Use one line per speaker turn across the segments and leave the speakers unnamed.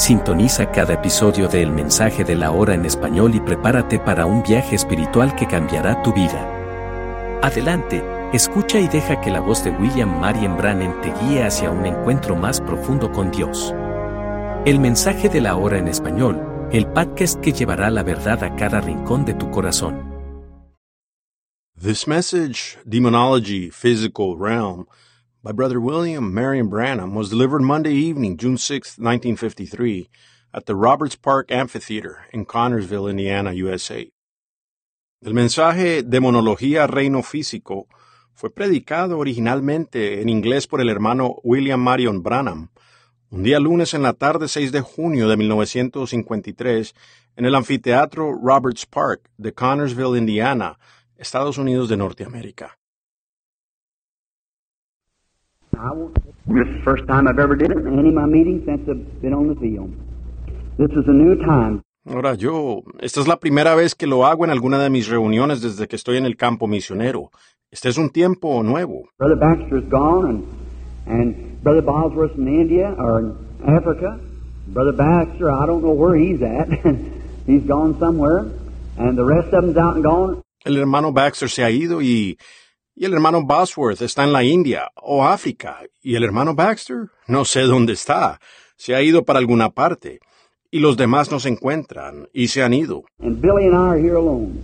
Sintoniza cada episodio de El Mensaje de la Hora en español y prepárate para un viaje espiritual que cambiará tu vida. Adelante, escucha y deja que la voz de William Marion Brannan te guíe hacia un encuentro más profundo con Dios. El Mensaje de la Hora en español, el podcast que llevará la verdad a cada rincón de tu corazón.
This message, Demonology, Physical Realm, by Brother William Marion Branham was delivered Monday evening, June 6, 1953, at the Roberts Park Amphitheater in Connersville, Indiana, USA. El mensaje Demonología Reino Físico fue predicado originalmente en inglés por el hermano William Marion Branham, un día lunes en la tarde 6 de junio de 1953 en el anfiteatro Roberts Park de Connersville, Indiana, Estados Unidos de Norteamérica.
I won't, this is the first time I've ever did it in any of my meetings since I've been on the field. This is a new time.
Ahora yo, esta es la primera vez que lo hago en alguna de mis reuniones desde que estoy en el campo misionero. Este es un tiempo nuevo.
Brother Baxter's gone, and and Brother Bosworth's in India or in Africa. Brother Baxter, I don't know where he's at. he's gone somewhere, and the rest of them's out and gone.
El hermano Baxter se ha ido y, y el hermano Bosworth está en la India o África. Y el hermano Baxter, no sé dónde está. Se ha ido para alguna parte. Y los demás no se encuentran y se han ido.
And Billy and I are here alone.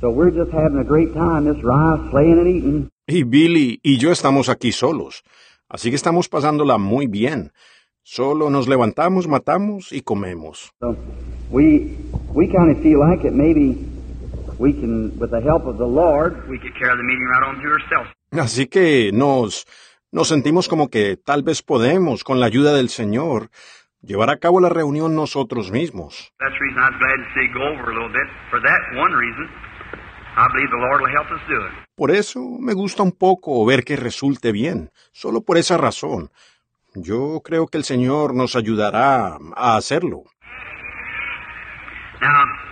So we're just having a great time, this rice, slaying and eating.
Y Billy y yo estamos aquí solos. Así que estamos pasándola muy bien. Solo nos levantamos, matamos y comemos.
So we we
Así que nos, nos sentimos como que tal vez podemos, con la ayuda del Señor, llevar a cabo la reunión nosotros mismos.
That's the reason I was glad to see go over a little bit. For that one reason, I believe the Lord will help us do it.
Por eso me gusta un poco ver que resulte bien, solo por esa razón. Yo creo que el Señor nos ayudará a hacerlo.
Now,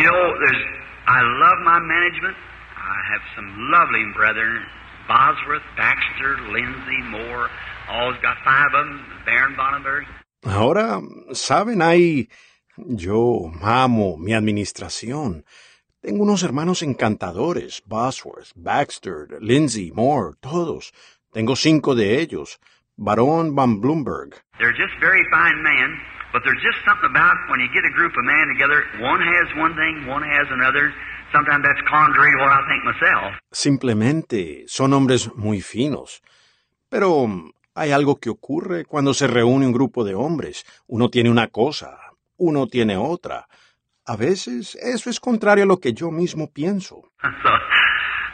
you know, there's, I love my management. I have some lovely brethren, Bosworth, Baxter, Lindsay, Moore, all's got five of them, Baron Bonnenberg.
Ahora, saben, hay... Yo amo mi administración. Tengo unos hermanos encantadores, Bosworth, Baxter, Lindsay, Moore, todos. Tengo cinco de ellos. Barón Van Bloomberg.
They're just very fine men, but there's just something about when you get a group of men together, one has one thing, one has another. Sometimes that's contrary to what I think myself.
Simplemente son hombres muy finos. Pero mm, hay algo que ocurre cuando se reúne un grupo de hombres. Uno tiene una cosa, uno tiene otra. A veces eso es contrario a lo que yo mismo pienso.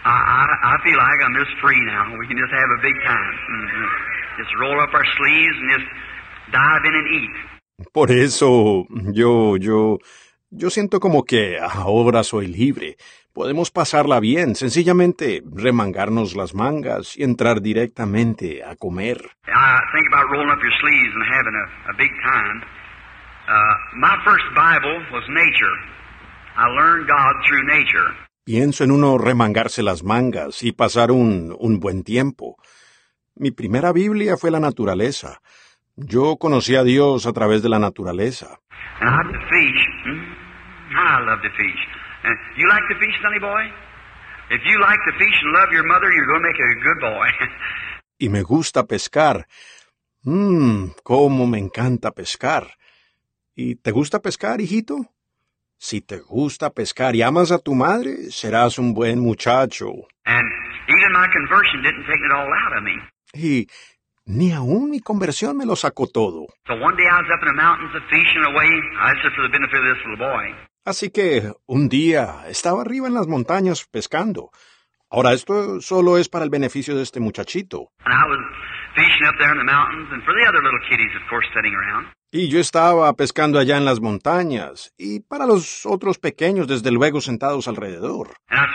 So I, I, feel like I'm just free now. We can just have a big time. Mhm. Just roll up our sleeves and just dive in and eat.
Por eso yo, yo, yo siento como que ahora soy libre. Podemos pasarla bien, sencillamente remangarnos las mangas y entrar directamente a comer.
I think about rolling up your sleeves and having a, a big time. Uh, my first Bible was nature. I learned God through nature.
Pienso en uno remangarse las mangas y pasar un, un buen tiempo. Mi primera Biblia fue la naturaleza. Yo conocí a Dios a través de la naturaleza.
And I to fish. I love to fish. You like to fish, sonny boy? If you like to fish and love your mother, you're going to make a good boy.
Y me gusta pescar. Mmm, cómo me encanta pescar. ¿Y te gusta pescar, hijito? Si te gusta pescar y amas a tu madre, serás un buen muchacho.
And even my conversion didn't take it all out of me.
Y ni aún mi conversión me lo sacó todo. Así que un día estaba arriba en las montañas pescando. Ahora esto solo es para el beneficio de este muchachito.
And I was fishing up there in the mountains and for the other little kiddies, of course, sitting around.
Y yo estaba pescando allá en las montañas, y para los otros pequeños, desde luego, sentados alrededor.
And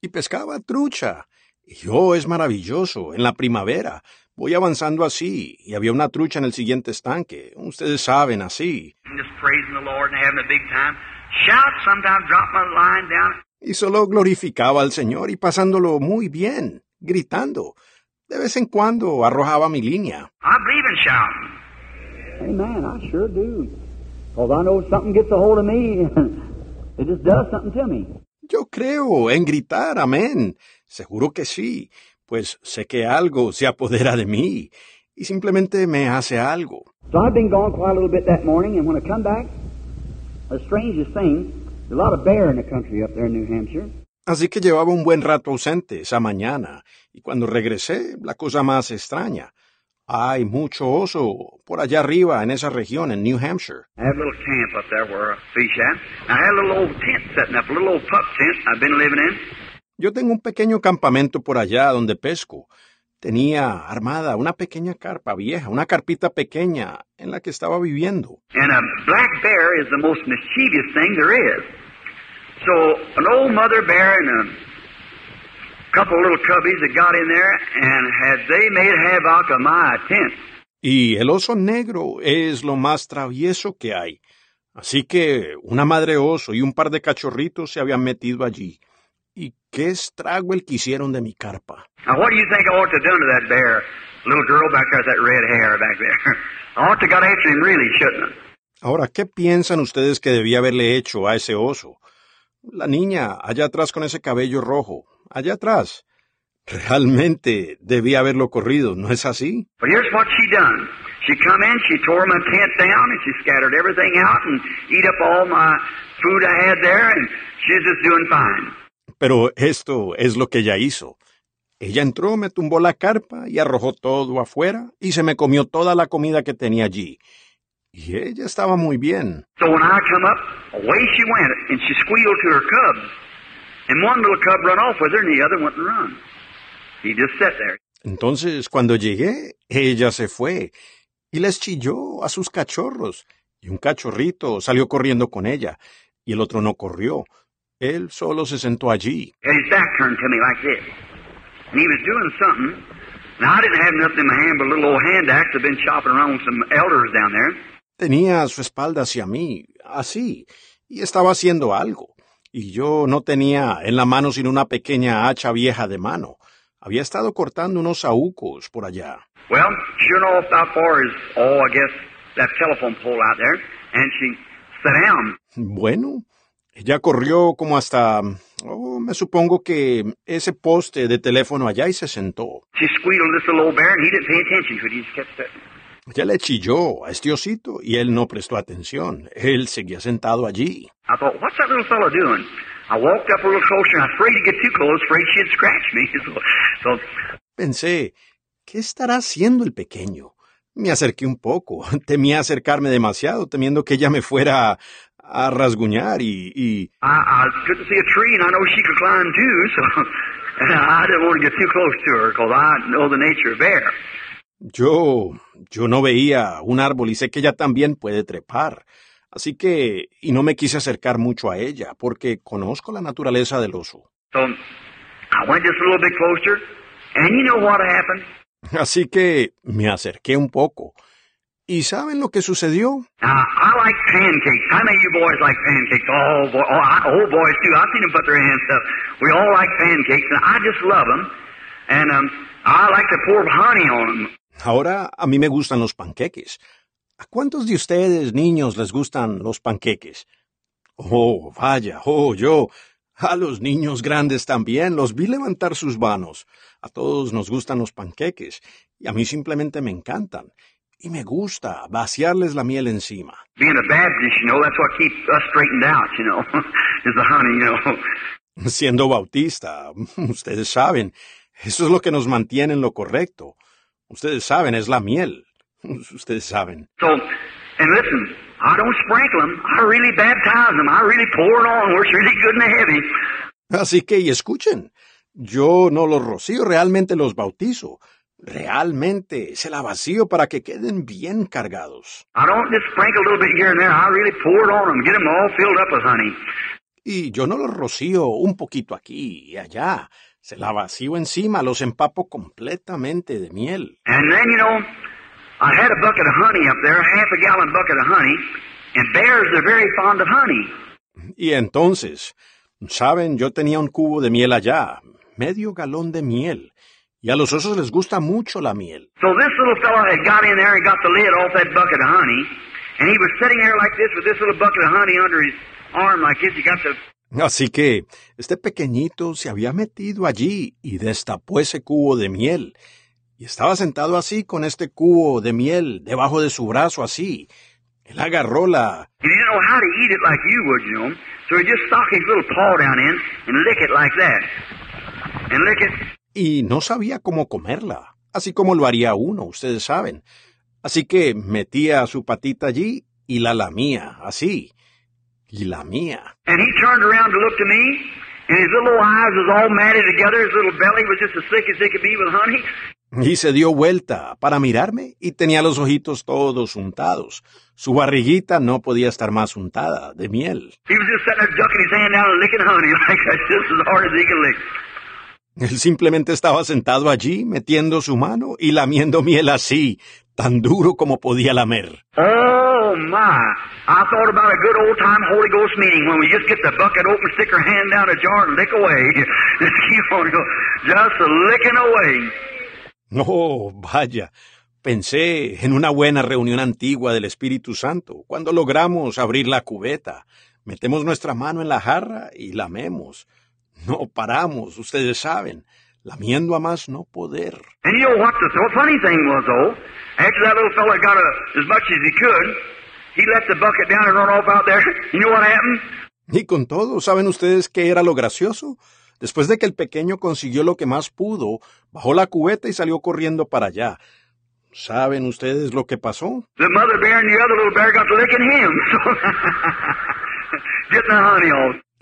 Y pescaba trucha. Y oh, es maravilloso, en la primavera. Voy avanzando así, y había una trucha en el siguiente estanque. Ustedes saben, así.
And just praising the Lord and having a big time. Shout, sometimes drop my line down.
Y solo glorificaba al Señor y pasándolo muy bien, gritando. De vez en cuando arrojaba mi línea.
I believe in shouting.
Amen. I sure do. Because I know something gets a hold of me, it just does something to me.
Yo creo en gritar, amén. Seguro que sí, pues sé que algo se apodera de mí y simplemente me hace algo.
So I've been gone quite a little bit that morning, and when I come back, the strangest thing, there's a lot of bear in the country up there in New Hampshire.
Así que llevaba un buen rato ausente esa mañana, y cuando regresé, la cosa más extraña. Hay mucho oso por allá arriba en esa región, en New Hampshire.
I have a little camp up there where I fish at. I had a little old tent setting up, a little old pup tent I've been living in.
Yo tengo un pequeño campamento por allá donde pesco. Tenía armada una pequeña carpa vieja, una carpita pequeña en la que estaba viviendo.
And a black bear is the most mischievous thing there is. So an old mother bear and a couple little cubbies that got in there and had they made havoc of my tent.
Y el oso negro es lo más travieso que hay. Así que una madre oso y un par de cachorritos se habían metido allí. Y qué estrago el que hicieron de mi carpa.
Now what do you think I ought to have done to that bear? Little girl back there with that red hair back there. I ought to got after him really, shouldn't I?
Ahora, ¿qué piensan ustedes que debía haberle hecho a ese oso? La niña, allá atrás con ese cabello rojo, allá atrás. Realmente debía haberlo corrido, ¿no es así?
But here's what she done. She come in, she tore my tent down, and she scattered everything out and eat up all my food I had there, and she's just doing fine.
Pero esto es lo que ella hizo. Ella entró, me tumbó la carpa y arrojó todo afuera y se me comió toda la comida que tenía allí. Y ella estaba muy bien.
So when I come up, away she went, and she squealed to her cubs.
Entonces, cuando llegué, ella se fue y les chilló a sus cachorros. Y un cachorrito salió corriendo con ella, y el otro no corrió. Él solo se sentó allí.
And his back turned to me like this. And he was doing something. Now, I didn't have nothing in my hand but a little old hand axe I've been chopping around with some elders down there.
Tenía su espalda hacia mí, así, y estaba haciendo algo. Y yo no tenía en la mano sino una pequeña hacha vieja de mano. Había estado cortando unos saúcos por allá.
Well, sure enough, how far is, oh, I guess, that telephone pole out there. And she sat down.
Bueno, ella corrió como hasta, oh, me supongo que ese poste de teléfono allá y se sentó.
She squealed this little old bear, and he didn't pay attention to it. He just kept sitting.
Ella le chilló a este osito y él no prestó atención. Él seguía sentado allí.
I thought, what's that little fellow doing? I walked up a little closer, and I was afraid to get too close, afraid she'd scratch me. So,
Pensé, ¿qué estará haciendo el pequeño? Me acerqué un poco, temía acercarme demasiado, temiendo que ella me fuera a, a rasguñar y, y... Yo, yo no veía un árbol y sé que ella también puede trepar. Así que, y no me quise acercar mucho a ella, porque conozco la naturaleza del oso.
So I went just a little bit closer, and you know what happened?
Así que me acerqué un poco. ¿Y saben lo que sucedió? Ahora a mí me gustan los panqueques. ¿A cuántos de ustedes, niños, les gustan los panqueques? Oh, vaya, oh, yo. A los niños grandes también los vi levantar sus manos. A todos nos gustan los panqueques, y a mí simplemente me encantan. Y me gusta vaciarles la miel encima. Siendo bautista, ustedes saben, eso es lo que nos mantiene en lo correcto. Ustedes saben, es la miel. Ustedes saben.
So, and listen, I don't sprinkle them. I really baptize them. I really pour it on where it's really good and heavy.
Así que, y escuchen, yo no los rocío, realmente los bautizo. Realmente se la vacío para que queden bien cargados.
I don't just sprinkle a little bit here and there. I really pour it on them, get them all filled up with honey.
Y yo no los rocío un poquito aquí y allá. Se la vacío encima, los empapo completamente de miel.
And then, you know, I had a bucket of honey up there, a half a gallon bucket of honey, and bears are very fond of honey.
Y entonces, saben, yo tenía un cubo de miel allá, medio galón de miel. Y a los osos les gusta mucho la miel.
So this little fellow had got in there and got the lid off that bucket of honey, and he was sitting there like this with this little bucket of honey under his arm like this. He got the
Así que este pequeñito se había metido allí y destapó ese cubo de miel. Y estaba sentado así con este cubo de miel debajo de su brazo así. Él agarró la... Y no sabía cómo comerla, así como lo haría uno, ustedes saben. Así que metía su patita allí y la lamía, así. Y lamía.
And he turned around to look to me, and his little eyes was all matted together. His little belly was just as thick as it could be with honey.
Y se dio vuelta para mirarme y tenía los ojitos todos untados. Su barriguita no podía estar más untada de miel.
He was just sitting there ducking his hand down and licking honey like that, just as hard as he could lick.
Él simplemente estaba sentado allí, metiendo su mano y lamiendo miel así, tan duro como podía lamer.
Oh my! I thought about a good old time Holy Ghost meeting when we just get the bucket open, stick our hand down a jar and lick away. Just keep on, just licking away.
Oh, vaya. Pensé en una buena reunión antigua del Espíritu Santo, cuando logramos abrir la cubeta, metemos nuestra mano en la jarra y lamemos. No paramos, ustedes saben, lamiendo a más no poder.
And you know what the th- funny thing was, though? After that little fella got a, as much as he could, he let the bucket down and run off out there. You know what happened?
Y con todo, ¿saben ustedes qué era lo gracioso? Después de que el pequeño consiguió lo que más pudo, bajó la cubeta y salió corriendo para allá. ¿Saben ustedes lo que pasó?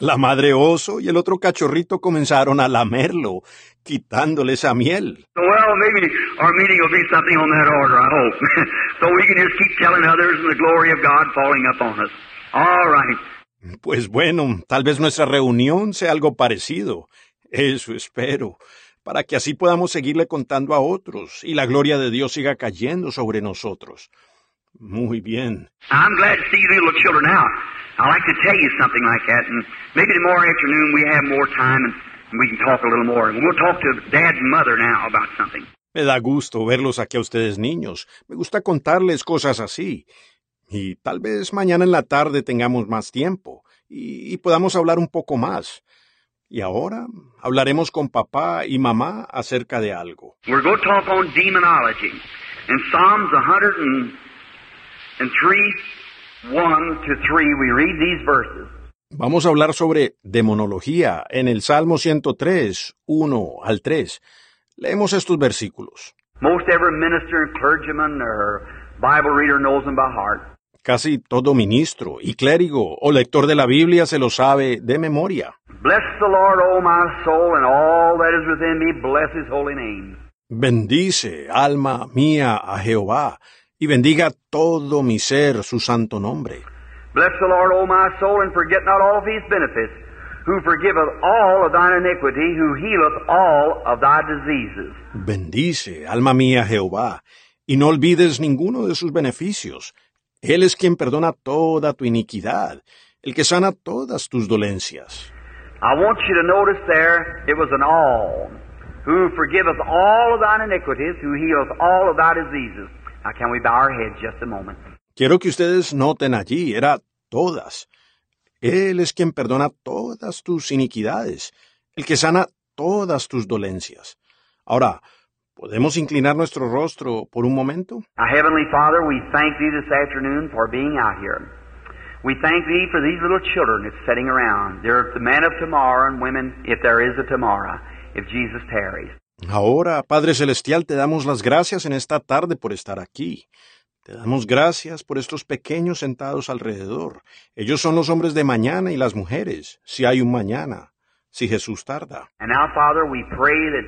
La madre oso y el otro cachorrito comenzaron a lamerlo, quitándole esa miel.
So, well, maybe our meeting will be something on that order, I hope. so we can just keep telling others the glory of God falling upon us. All right.
Pues bueno, tal vez nuestra reunión sea algo parecido. Eso espero, para que así podamos seguirle contando a otros y la gloria de Dios siga cayendo sobre nosotros. Muy bien.
I'm glad to see you little children now. I'd like to tell you something like that, and maybe tomorrow afternoon we have more time and we can talk a little more. And we'll talk to Dad and Mother now about something.
Me da gusto verlos aquí a ustedes niños. Me gusta contarles cosas así. Y tal vez mañana en la tarde tengamos más tiempo y, y podamos hablar un poco más. Y ahora hablaremos con papá y mamá acerca de algo.
We're going to talk on demonology. In Psalms 103, 1 to 3, we read these verses.
Vamos a hablar sobre demonología en el Salmo 103, 1 al 3. Leemos estos versículos.
Most every minister and clergyman or Bible reader knows them by heart.
Casi todo ministro y clérigo o lector de la Biblia se lo sabe de memoria.
Bless the Lord, O my soul, and all that is within me. Bless his holy name.
Bendice, alma mía, a Jehová, y bendiga todo mi ser su santo nombre.
Bless the Lord, O my soul, and forget not all of his benefits, who forgiveth all of thine iniquity, who healeth all of thy diseases.
Bendice, alma mía, Jehová, y no olvides ninguno de sus beneficios. Él es quien perdona toda tu iniquidad, el que sana todas tus dolencias.
I want you to notice there, it was an all. Who forgiveth all of thine iniquities, who healeth all of thy diseases. Can we bow our heads just a moment?
Quiero que ustedes noten allí, era todas. Él es quien perdona todas tus iniquidades, el que sana todas tus dolencias. Ahora, ¿podemos inclinar nuestro rostro por un momento?
Our Heavenly Father, we thank Thee this afternoon for being out here. We thank Thee for these little children that's sitting around. They're the men of tomorrow and women, if there is a tomorrow, if Jesus tarries.
Ahora, Padre Celestial, te damos las gracias en esta tarde por estar aquí. Te damos gracias por estos pequeños sentados alrededor. Ellos son los hombres de mañana y las mujeres, si hay un mañana, si Jesús tarda.
And now, Father, we pray that,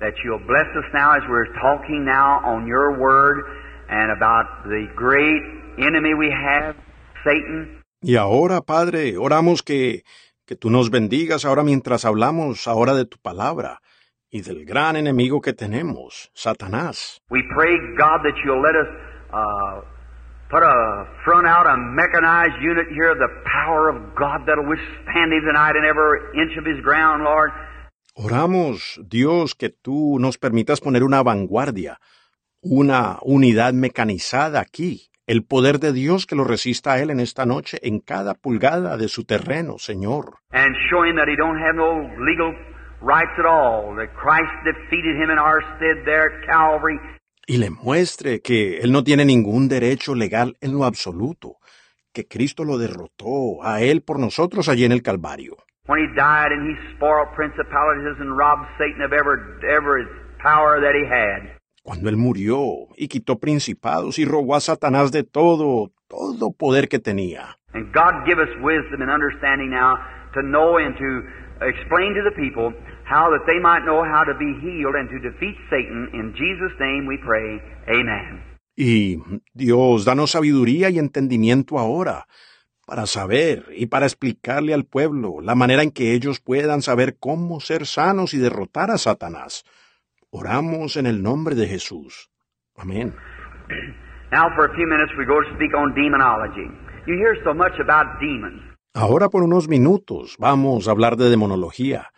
that you'll bless us now as we're talking now on your word and about the great enemy we have, Satan.
Y ahora, Padre, oramos que, que tú nos bendigas ahora mientras hablamos ahora de tu palabra y del gran enemigo que tenemos, Satanás.
We pray, God, that you'll let us uh, put a front out, a mechanized unit here of the power of God that'll withstand him tonight in every inch of his ground, Lord.
Oramos, Dios, que tú nos permitas poner una vanguardia, una unidad mecanizada aquí, el poder de Dios que lo resista a Él en esta noche en cada pulgada de su terreno, Señor.
and show him that he don't have no legal rights at all. That Christ defeated him in our stead there at Calvary.
Y le muestre que Él no tiene ningún derecho legal en lo absoluto, que Cristo lo derrotó a Él por nosotros allí en el Calvario.
When he died and he spoiled principalities and robbed Satan of every, every power that he had.
Cuando Él murió y quitó principados y robó a Satanás de todo, todo poder que tenía.
And God give us wisdom and understanding now to know and to explain to the people how that they might know how to be healed and to defeat Satan. In Jesus' name we pray. Amen.
Y Dios, danos sabiduría y entendimiento ahora para saber y para explicarle al pueblo la manera en que ellos puedan saber cómo ser sanos y derrotar a Satanás. Oramos en el nombre de Jesús. Amén.
Now for a few minutes we go to speak on demonology. You hear so much about demons.
Ahora por unos minutos vamos a hablar de demonología.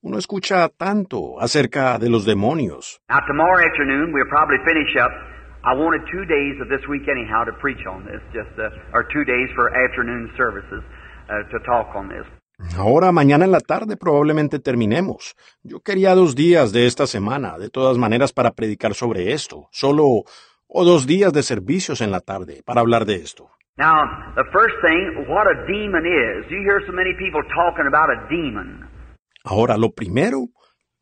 Uno escucha tanto acerca de los demonios.
Now tomorrow afternoon we'll probably finish up. I wanted two days of this week anyhow to preach on this, just uh, or two days for afternoon services uh, to talk on this.
Ahora, mañana en la tarde probablemente terminemos. Yo quería dos días de esta semana, de todas maneras, para predicar sobre esto. Solo o dos días de servicios en la tarde para hablar de esto.
Now, the first thing, what a demon is. You hear so many people talking about a demon.
Ahora, lo primero,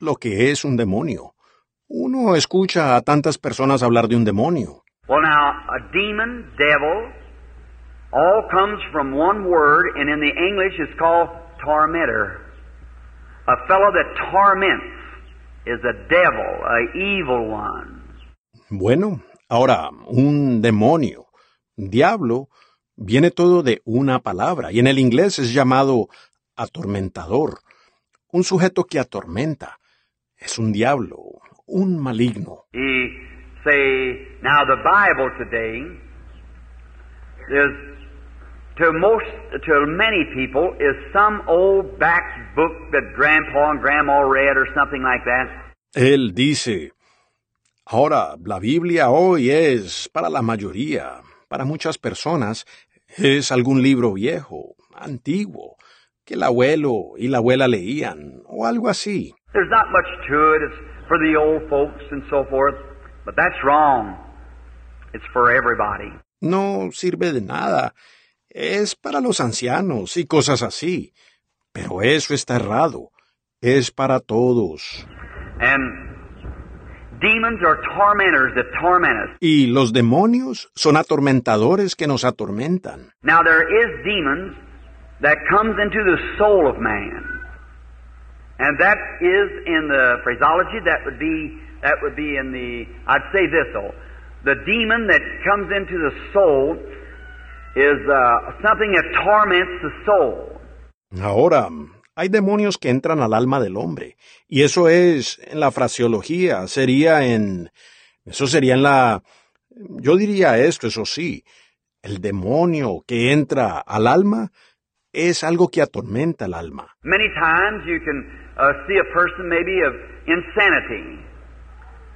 lo que es un demonio. Uno escucha a tantas personas hablar de un demonio.
Well, now, a demon, devil, all comes from one word, and in the English it's called tormentor. A fellow that torments is a devil, a evil one.
Bueno, ahora, un demonio, diablo, viene todo de una palabra y en el inglés es llamado atormentador. Un sujeto que atormenta. Es un diablo, un maligno.
He say, now the Bible today is to most, to many people, is some old back book that Grandpa and Grandma read or something like that.
Él dice, ahora, la Biblia hoy es para la mayoría, para muchas personas, es algún libro viejo, antiguo, que el abuelo y la abuela leían, o algo así.
There's not much to it. It's for the old folks and so forth. But that's wrong. It's for everybody.
No sirve de nada. Es para los ancianos y cosas así. Pero eso está errado. Es para todos.
And demons are tormentors that torment us.
Y los demonios son atormentadores que nos atormentan.
Now there is demons that comes into the soul of man. And that is in the phraseology that would be that would be in the I'd say this though. The demon that comes into the soul is uh, something that torments the soul.
Ahora, hay demonios que entran al alma del hombre. Y eso es, en la fraseología, sería en... Eso sería en la... Yo diría esto, eso sí. El demonio que entra al alma es algo que atormenta el alma.
Many times you can uh, see a person maybe of insanity.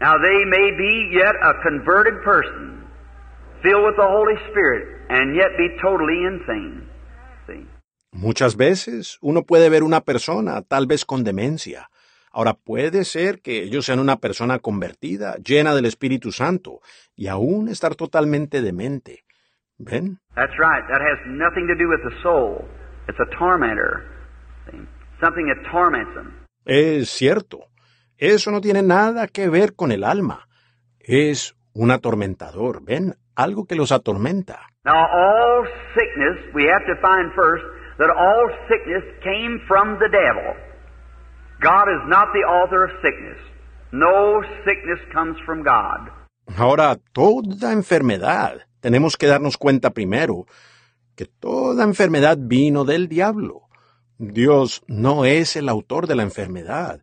Now they may be yet a converted person, filled with the Holy Spirit, and yet be totally insane.
Muchas veces uno puede ver una persona tal vez con demencia. Ahora puede ser que ellos sean una persona convertida, llena del Espíritu Santo, y aún estar totalmente demente. ¿Ven?
That's right. That has nothing to do with the soul. It's a tormentor. Something that torments them.
Es cierto. Eso no tiene nada que ver con el alma. Es un atormentador, ¿ven? Algo que los atormenta.
Now, all sickness, we have to find first that all sickness came from the devil. God is not the author of sickness. No sickness comes from God.
Ahora, toda enfermedad, tenemos que darnos cuenta primero que toda enfermedad vino del diablo. Dios no es el autor de la enfermedad.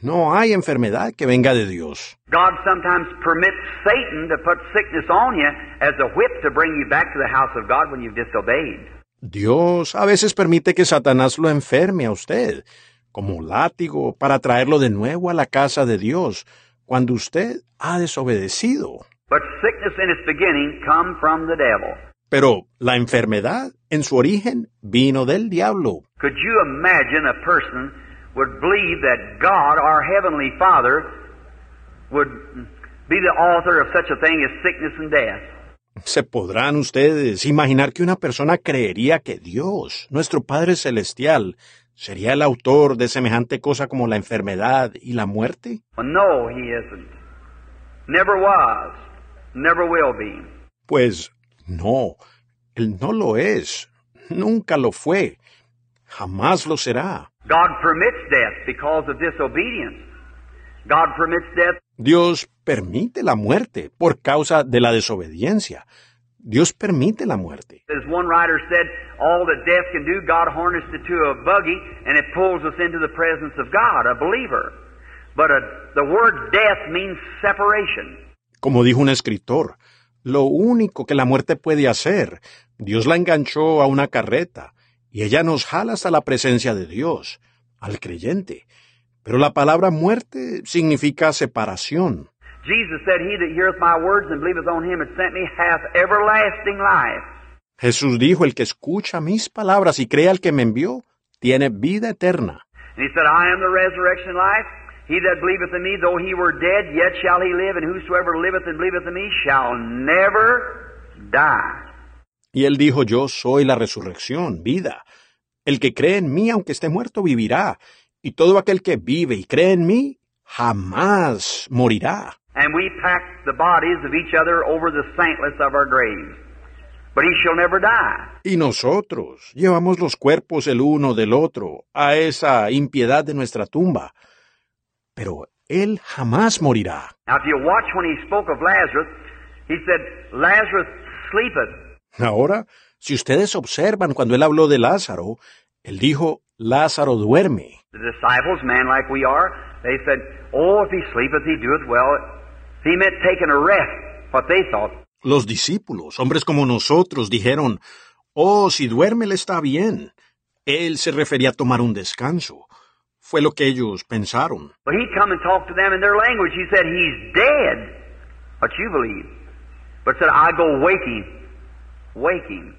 No hay enfermedad que venga de Dios.
God sometimes permits Satan to put sickness on you as a whip to bring you back to the house of God when you've disobeyed.
Dios a veces permite que Satanás lo enferme a usted, como látigo, para traerlo de nuevo a la casa de Dios, cuando usted ha desobedecido.
But sickness in its beginning come from the devil.
Pero la enfermedad, en su origen, vino del diablo.
Could you imagine a person would believe that God, our Heavenly Father, would be the author of such a thing as sickness and death?
¿Se podrán ustedes imaginar que una persona creería que Dios, nuestro Padre Celestial, sería el autor de semejante cosa como la enfermedad y la muerte?
No, He isn't. Never was. Never will be.
Pues no, Él no lo es, nunca lo fue, jamás lo será.
God permits death because of disobedience. God permits death
Dios permite la muerte por causa de la desobediencia. Dios permite la muerte.
As one writer said, all that death can do, God harnessed it to a buggy and it pulls us into the presence of God, a believer. But the word death means separation.
Como dijo un escritor, lo único que la muerte puede hacer, Dios la enganchó a una carreta y ella nos jala hasta la presencia de Dios, al creyente. Pero la palabra muerte significa separación. Jesús dijo, el que escucha mis palabras y cree al que me envió, tiene vida eterna.
And he said, I am the resurrection and life. He that believeth in me, though he were dead, yet shall he live, and whosoever liveth and believeth in me shall never die.
Y él dijo, yo soy la resurrección, vida. El que cree en mí, aunque esté muerto, vivirá. Y todo aquel que vive y cree en mí, jamás morirá.
And we pack the bodies of each other over the saintless of our graves. But he shall never die.
Y nosotros llevamos los cuerpos el uno del otro a esa impiedad de nuestra tumba. Pero él jamás morirá.
Now, if you watch when he spoke of Lazarus, he said, Lazarus sleepeth.
Ahora, si ustedes observan cuando él habló de Lázaro, él dijo, Lázaro duerme.
The disciples, man like we are, they said, Oh, if he sleepeth, he doeth well. He meant taking a rest, what they thought.
Los discípulos, hombres como nosotros, dijeron, Oh, si duerme le está bien. Él se refería a tomar un descanso. Fue lo que ellos pensaron.
But he'd come and talk to them in their language. He said, He's dead. What you believe. But said, I go waking. Waking.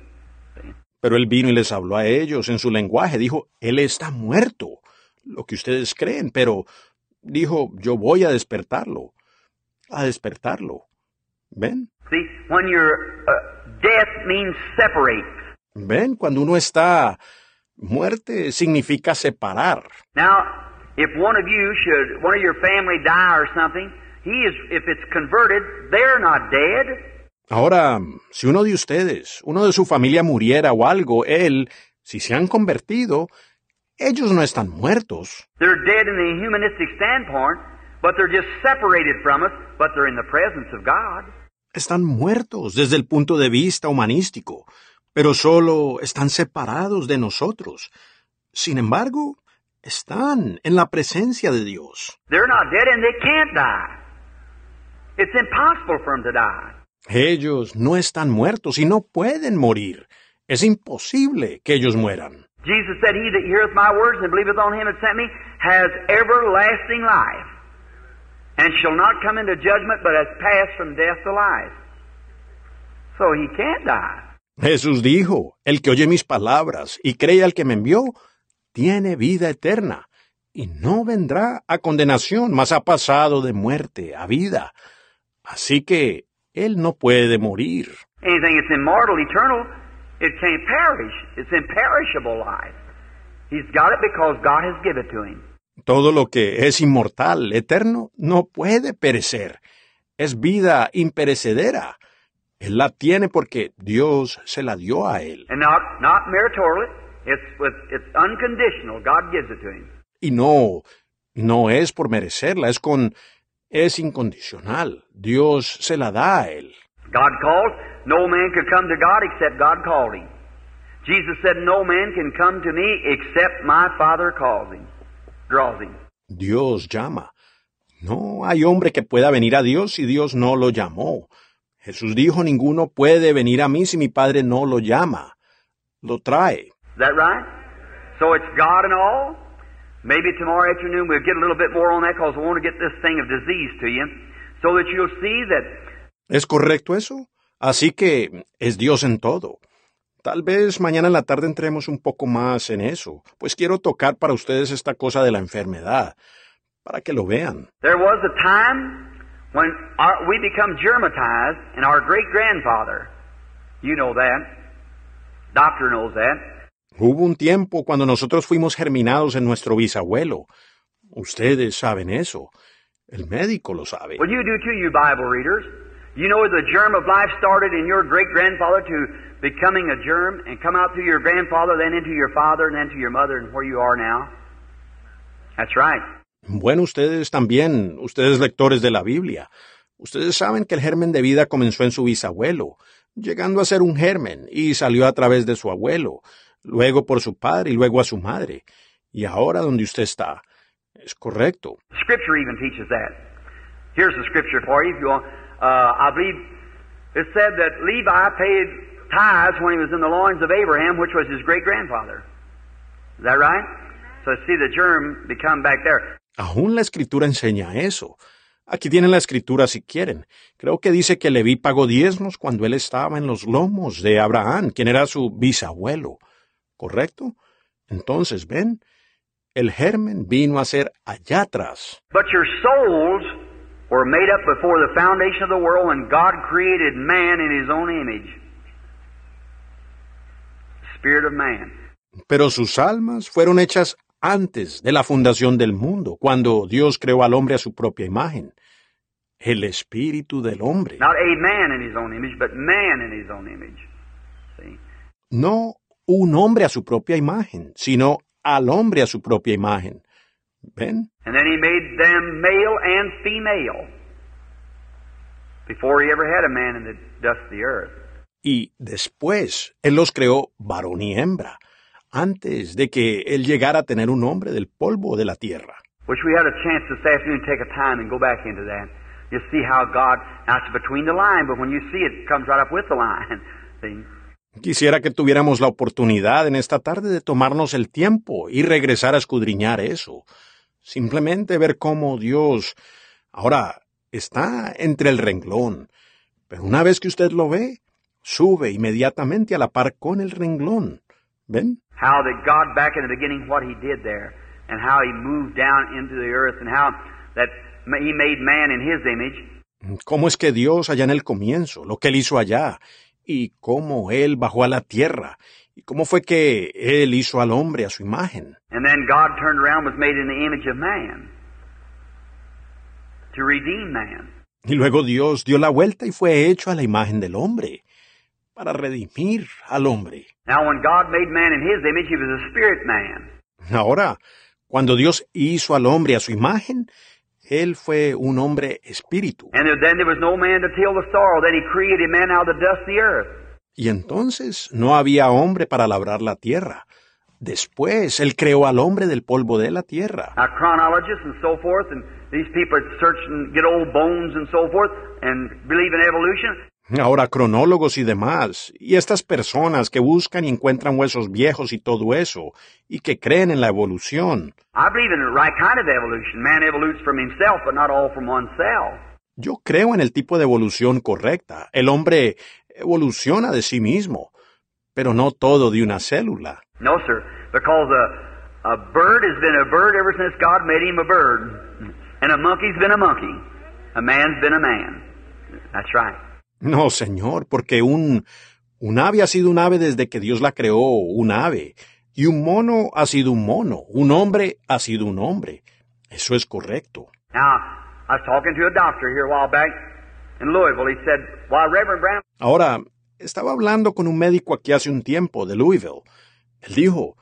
Pero él vino y les habló a ellos en su lenguaje. Dijo, Él está muerto. Lo que ustedes creen, pero dijo, yo voy a despertarlo. A despertarlo. ¿Ven?
See, when you're, uh, death means separate.
¿Ven? Cuando uno está muerte significa separar.
Now, if one of you should, one of your family die or something, he is, if it's converted, they're not dead.
Ahora, si uno de ustedes, uno de su familia muriera o algo, él, si se han convertido, ellos no están muertos.
They're dead in the humanistic standpoint, but they're just separated from us, but they're in the presence of God.
Están muertos desde el punto de vista humanístico, pero solo están separados de nosotros. Sin embargo, están en la presencia de Dios.
They're not dead and they can't die. It's impossible for them to die.
Ellos no están muertos y no pueden morir. Es imposible que ellos mueran.
Jesus said, He that heareth my words and believeth on him that sent me has everlasting life, and shall not come into judgment, but has passed from death to life. So he can't die.
Jesús dijo, el que oye mis palabras y cree al que me envió, tiene vida eterna, y no vendrá a condenación, mas ha pasado de muerte a vida. Así que él no puede morir.
Anything that's immortal, eternal, it can't perish. It's imperishable life. He's got it because God has given it to him.
Todo lo que es inmortal, eterno, no puede perecer. Es vida imperecedera. Él la tiene porque Dios se la dio a él.
And not. It's, with, it's unconditional. God gives it to him.
Y no, no es por merecerla, es con, es incondicional. Dios se la da a él.
God called. No man could come to God except God called him. Jesus said, No man can come to me except my Father calls him, draws him.
Dios llama. No hay hombre que pueda venir a Dios si Dios no lo llamó. Jesús dijo, ninguno puede venir a mí si mi Padre no lo llama. Lo trae.
Is that right? So it's God and all. Maybe tomorrow afternoon we'll get a little bit more on that because we want to get this thing of disease to you so that you'll see that
¿Es correcto eso? Así que es Dios en todo. Tal vez mañana en la tarde entremos un poco más en eso, pues quiero tocar para ustedes esta cosa de la enfermedad, para que lo vean.
there was a time when our, we become germatized and our great grandfather, you know that, doctor knows that,
Hubo un tiempo cuando nosotros fuimos germinados en nuestro bisabuelo. Ustedes saben eso. El médico lo sabe.
Well, you do too, you Bible readers. You know the germ of life started in your great grandfather to becoming a germ and come out through your grandfather, then into your father, and then to your mother, and where you are now. That's right.
Bueno, ustedes también, ustedes lectores de la Biblia. Ustedes saben que el germen de vida comenzó en su bisabuelo, llegando a ser un germen, y salió a través de su abuelo, luego por su padre y luego a su madre. Y ahora donde usted está. Es correcto.
Scripture even teaches that. Here's the scripture for you if you want. Uh, I believe it said that Levi paid tithes when he was in the loins of Abraham, which was his great grandfather. Is that right? So see the germ become back there.
Aún la escritura enseña eso. Aquí tienen la escritura si quieren. Creo que dice que Leví pagó diezmos cuando él estaba en los lomos de Abraham, quien era su bisabuelo. ¿Correcto? Entonces, ven, el germen vino a ser allá atrás.
But your souls were made up before the foundation of the world when God created man in his own image. Spirit of man.
Pero sus almas fueron hechas antes de la fundación del mundo, cuando Dios creó al hombre a su propia imagen. El espíritu del hombre.
Not a man in his own image, but man in his own image. See?
No un hombre a su propia imagen, sino al hombre a su propia imagen. ¿Ven?
And then he made them male and female before he ever had a man in the dust of the earth.
Y después Él los creó varón y hembra, antes de que Él llegara a tener un hombre del polvo de la tierra.
Wish we had a chance this afternoon to take a time and go back into that. You see how God, now it's between the line, but when you see it, it comes right up with the line. See?
Quisiera que tuviéramos la oportunidad en esta tarde de tomarnos el tiempo y regresar a escudriñar eso. Simplemente ver cómo Dios ahora está entre el renglón. Pero una vez que usted lo ve, sube inmediatamente a la par con el renglón. ¿Ven?
How that God back in the beginning, what he did there, and how he moved down into the earth, and how that he made man in his image.
¿Cómo es que Dios allá en el comienzo, lo que Él hizo allá, y cómo Él bajó a la tierra, y cómo fue que Él hizo al hombre a su imagen?
And then God turned around, was made in the image of man to redeem man.
Y luego Dios dio la vuelta y fue hecho a la imagen del hombre, para redimir al hombre.
Now, when God made man in his image, he was a spirit man.
Ahora, cuando Dios hizo al hombre a su imagen, Él fue un hombre espíritu.
And then there was no man to till the soil. Then he created man out of the dust of the earth.
Y entonces no había hombre para labrar la tierra. Después Él creó al hombre del polvo de la tierra.
Now, chronologists and so forth, and these people that search and get old bones and so forth, and believe in evolution,
Ahora cronólogos y demás, y estas personas que buscan y encuentran huesos viejos y todo eso, y que creen en la evolución.
I believe in the right kind of evolution. Man evolutes from himself, but not all from oneself.
Yo creo en el tipo de evolución correcta. El hombre evoluciona de sí mismo, pero no todo de una célula.
No, sir, because a, a bird has been a bird ever since God made him a bird. And a monkey's been a monkey. A man's been a man. That's right.
No, señor, porque un, un ave ha sido un ave desde que Dios la creó, un ave. Y un mono ha sido un mono. Un hombre ha sido un hombre. Eso es correcto.
Now, I was talking to a doctor here a while back
Ahora, estaba hablando con un médico aquí hace un tiempo de Louisville. Él dijo,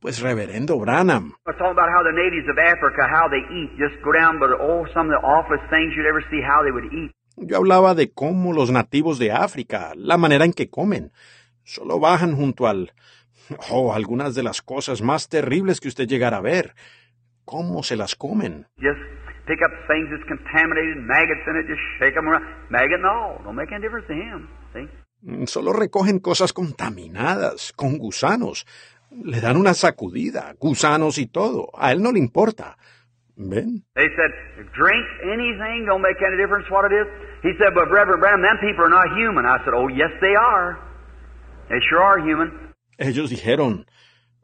pues reverendo Branham,
was talking about how the natives of Africa, how they eat, just go down, but oh, some of the awfulest things you'd ever see how they would eat.
yo hablaba de cómo los nativos de África, la manera en que comen, solo bajan junto al... Oh, algunas de las cosas más terribles que usted llegara a ver. ¿Cómo se las comen?
Just pick up things that's contaminated, maggots in it, just shake them around. Maggot and all. Don't make any difference to him. See?
Mm, Solo recogen cosas contaminadas, con gusanos. Le dan una sacudida, gusanos y todo. A él no le importa. ¿Ven?
They said, drink anything, don't make any difference what it is. He said, but Reverend Branham, them people are not human. I said, oh, yes, they are. They sure are human.
Ellos dijeron,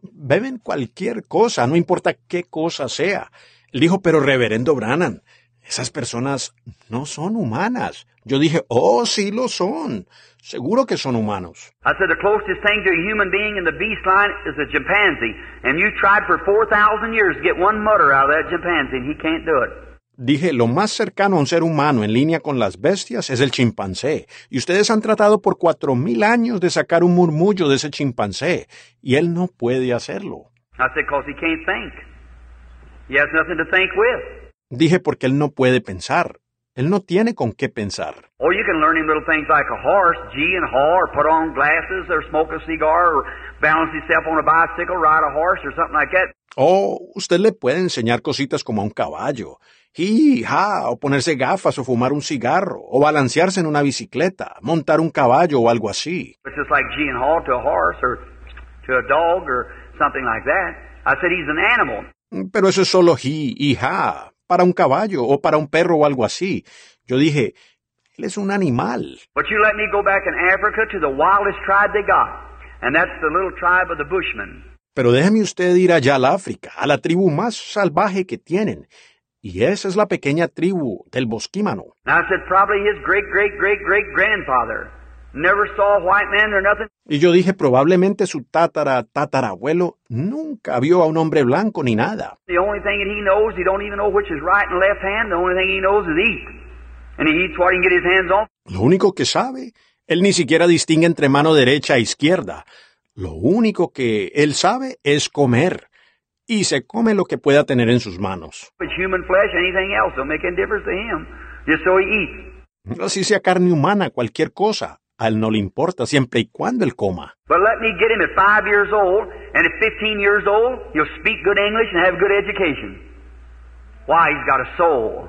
beben cualquier cosa, no importa qué cosa sea. Él dijo, pero reverendo Branham, esas personas no son humanas. Yo dije, oh, sí lo son. Seguro que son humanos.
I said, the closest thing to a human being in the beast line is a chimpanzee. And you tried for 4,000 years to get one mutter out of that chimpanzee, and he can't do it.
Dije, lo más cercano a un ser humano en línea con las bestias es el chimpancé. Y ustedes han tratado por cuatro mil años de sacar un murmullo de ese chimpancé. Y él no puede hacerlo.
I said, because he can't think. He has nothing to think with.
Dije, porque él no puede pensar. Él no tiene con qué pensar.
Or you can learn him little things like a horse, gee and haw, or put on glasses, or smoke a cigar, or balance himself on a bicycle, ride a horse, or something like that.
O usted le puede enseñar cositas como a un caballo. Hi, ja, o ponerse gafas o fumar un cigarro, o balancearse en una bicicleta, montar un caballo o algo así.
It's just like gee and haw to a horse, or to a dog, or something like that. I said he's an animal.
Pero eso es solo hi y ja, para un caballo o para un perro o algo así. Yo dije, él es un animal.
But you let me go back in Africa to the wildest tribe they got, and that's the little tribe of the Bushmen.
Pero déjeme usted ir allá al África, a la tribu más salvaje que tienen. Y esa es la pequeña tribu del bosquímano.
And I said probably his great great great great grandfather never saw a white man or nothing.
Y yo dije, probablemente su tátara, tatarabuelo nunca vio a un hombre blanco ni nada.
The only thing that he knows, he don't even know which is right and left hand. The only thing he knows is eat, and he eats what he can get his hands on.
Lo único que sabe, él ni siquiera distingue entre mano derecha e izquierda. Lo único que él sabe es comer. Y se come lo que pueda tener en sus manos.
If it's human flesh, anything else don't make any difference to him. Just so he eats.
Así sea carne humana, cualquier cosa. A él no le importa siempre y cuando él coma.
But let me get him at five years old, and at 15 years old, he'll speak good English and have good education. Why? He's got a soul.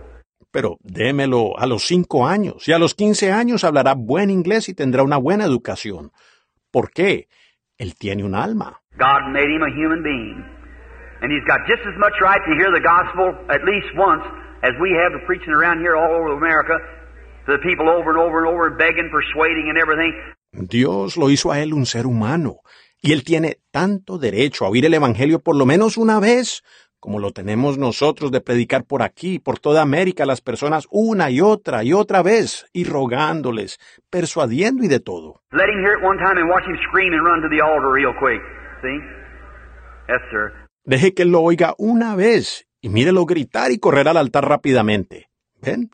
Pero démelo a los cinco años y a los quince años hablará buen inglés y tendrá una buena educación. ¿Por qué? Él tiene un alma.
God made him a human being. And he's got just as much right to hear the gospel at least once as we have the preaching around here all over America
Dios lo hizo a él un ser humano y él tiene tanto derecho a oír el Evangelio por lo menos una vez, como lo tenemos nosotros de predicar por aquí, por toda América, a las personas una y otra y otra vez, y rogándoles, persuadiendo y de todo.
Let him hear it one time and watch him scream and run to the altar real quick. See? Yes, sir.
Deje que él lo oiga una vez y mírelo gritar y correr al altar rápidamente. ¿Ven?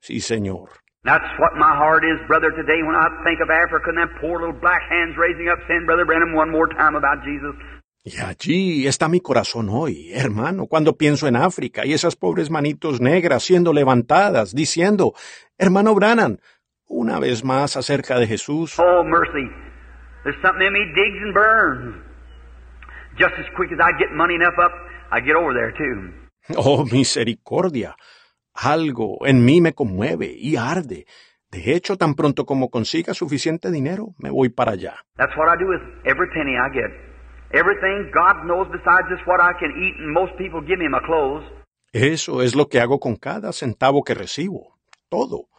Sí, Señor.
That's what my heart is, brother, today when I think of Africa and them poor little black hands raising up saying, Brother Branham, one more time about Jesus.
Y allí está mi corazón hoy, hermano, cuando pienso en África y esas pobres manitos negras siendo levantadas, diciendo, hermano Branham, una vez más acerca de Jesús.
Oh, mercy. There's something in me digs and burns. Just as quick as I get money enough up, I get over there too.
Oh, misericordia. Algo en mí me conmueve y arde. De hecho, tan pronto como consiga suficiente dinero, me voy para allá.
That's what I do with every penny I get. Everything God knows besides just what I can eat, and most people give me my clothes.
Eso es lo que hago con cada centavo que recibo. Todo.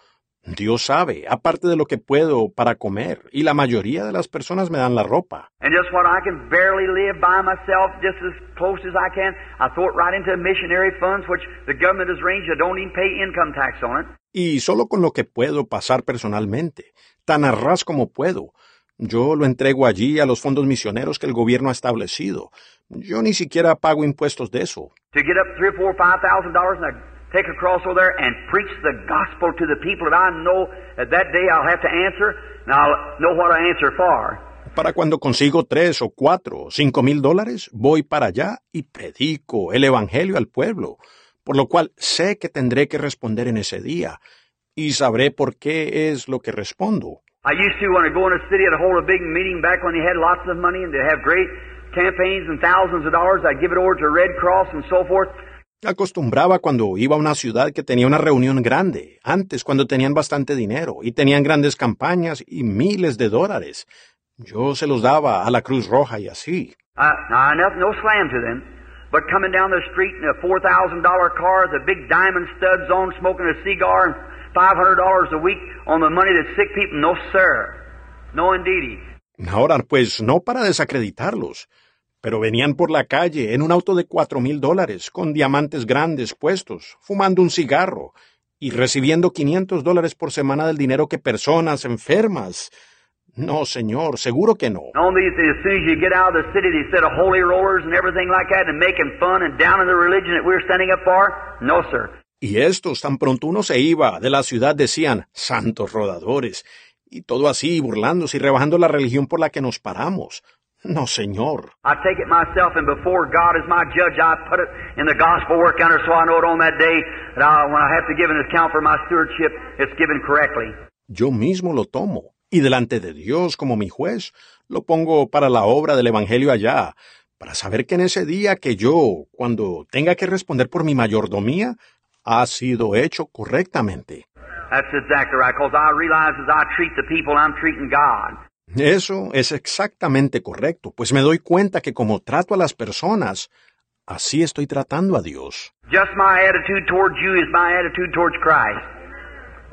Dios sabe, aparte de lo que puedo para comer, y la mayoría de las personas me dan la ropa.
And just what I can barely live by myself, just as close as I can, I throw it right into missionary funds, which the government has arranged. I don't even pay income tax on it.
Y solo con lo que puedo pasar personalmente, tan a ras como puedo, yo lo entrego allí a los fondos misioneros que el gobierno ha establecido. Yo ni siquiera pago impuestos de eso.
To get up three or four, five thousand dollars and I take a cross over there and preach the gospel to the people that I know that that day I'll have to answer, and I'll know what I answer for.
Para cuando consigo tres o cuatro o cinco mil dólares, voy para allá y predico el Evangelio al pueblo, por lo cual sé que tendré que responder en ese día, y sabré por qué es lo que respondo.
I used to, when I go in a city, I'd hold a big meeting back when they had lots of money and they'd have great campaigns and thousands of dollars. I'd give it over to Red Cross and so forth.
Acostumbraba cuando iba a una ciudad que tenía una reunión grande, antes cuando tenían bastante dinero y tenían grandes campañas y miles de dólares. Yo se los daba a la Cruz Roja y así.
Now, enough, no slam to them, but coming down the street in a four thousand dollar car, the big diamond studs on, smoking a cigar, and five hundred dollars a week on the money that sick people. No, sir. No, indeedy.
Ahora, pues no para desacreditarlos, pero venían por la calle en un auto de cuatro mil dólares, con diamantes grandes puestos, fumando un cigarro y recibiendo 500 dólares por semana del dinero que personas enfermas. No, señor, seguro que no.
On these, as soon as you get out of the city, they set of holy rollers and everything like that, and making fun and down in the religion that we're standing up for. No, sir.
Y estos, tan pronto uno se iba de la ciudad, decían, santos rodadores, y todo así, burlándose y rebajando la religión por la que nos paramos. No, señor.
I take it myself, and before God is my judge, I put it in the gospel work counter so I know it on that day that I, when I have to give an account for my stewardship, it's given correctly.
Yo mismo lo tomo, y delante de Dios como mi juez, lo pongo para la obra del Evangelio allá, para saber que en ese día que yo, cuando tenga que responder por mi mayordomía, ha sido hecho correctamente.
That's exactly right, because I realize as I treat the people, I'm treating God.
Eso es exactamente correcto, pues me doy cuenta que como trato a las personas, así estoy tratando a Dios.
Just my attitude towards you is my attitude towards Christ.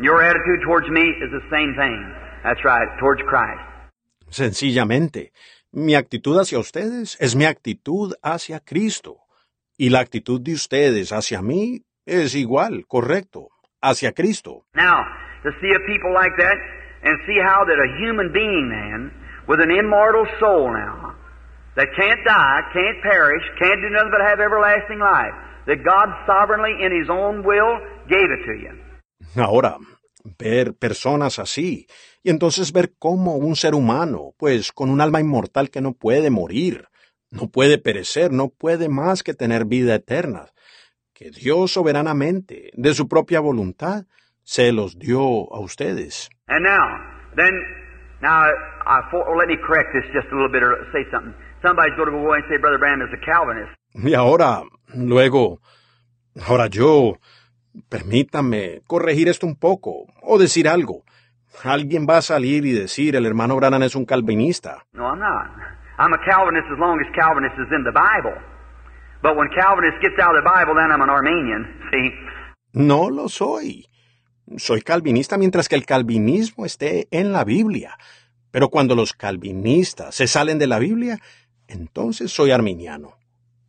Your attitude towards me is the same thing. That's right, towards Christ.
Sencillamente, mi actitud hacia ustedes es mi actitud hacia Cristo. Y la actitud de ustedes hacia mí es igual, correcto, hacia Cristo.
Now, to see a people like that and see how that a human being, man, with an immortal soul now, that can't die, can't perish, can't do nothing but have everlasting life, that God sovereignly in His own will gave it to you.
Ahora, ver personas así, y entonces ver cómo un ser humano, pues con un alma inmortal que no puede morir, no puede perecer, no puede más que tener vida eterna, que Dios soberanamente, de su propia voluntad, se los dio a ustedes.
And now, then, now, I, for, let me correct this just a little bit or say something. Somebody's going to go away and say Brother Branham is a Calvinist.
Y ahora, luego, ahora yo, permítame corregir esto un poco, o decir algo. Alguien va a salir y decir el hermano Branham es un calvinista.
No, I'm not. I'm a Calvinist as long as Calvinist is in the Bible. But when Calvinist gets out of the Bible, then I'm an Armenian. See?
No lo soy. Soy calvinista mientras que el calvinismo esté en la Biblia. Pero cuando los calvinistas se salen de la Biblia, entonces soy arminiano.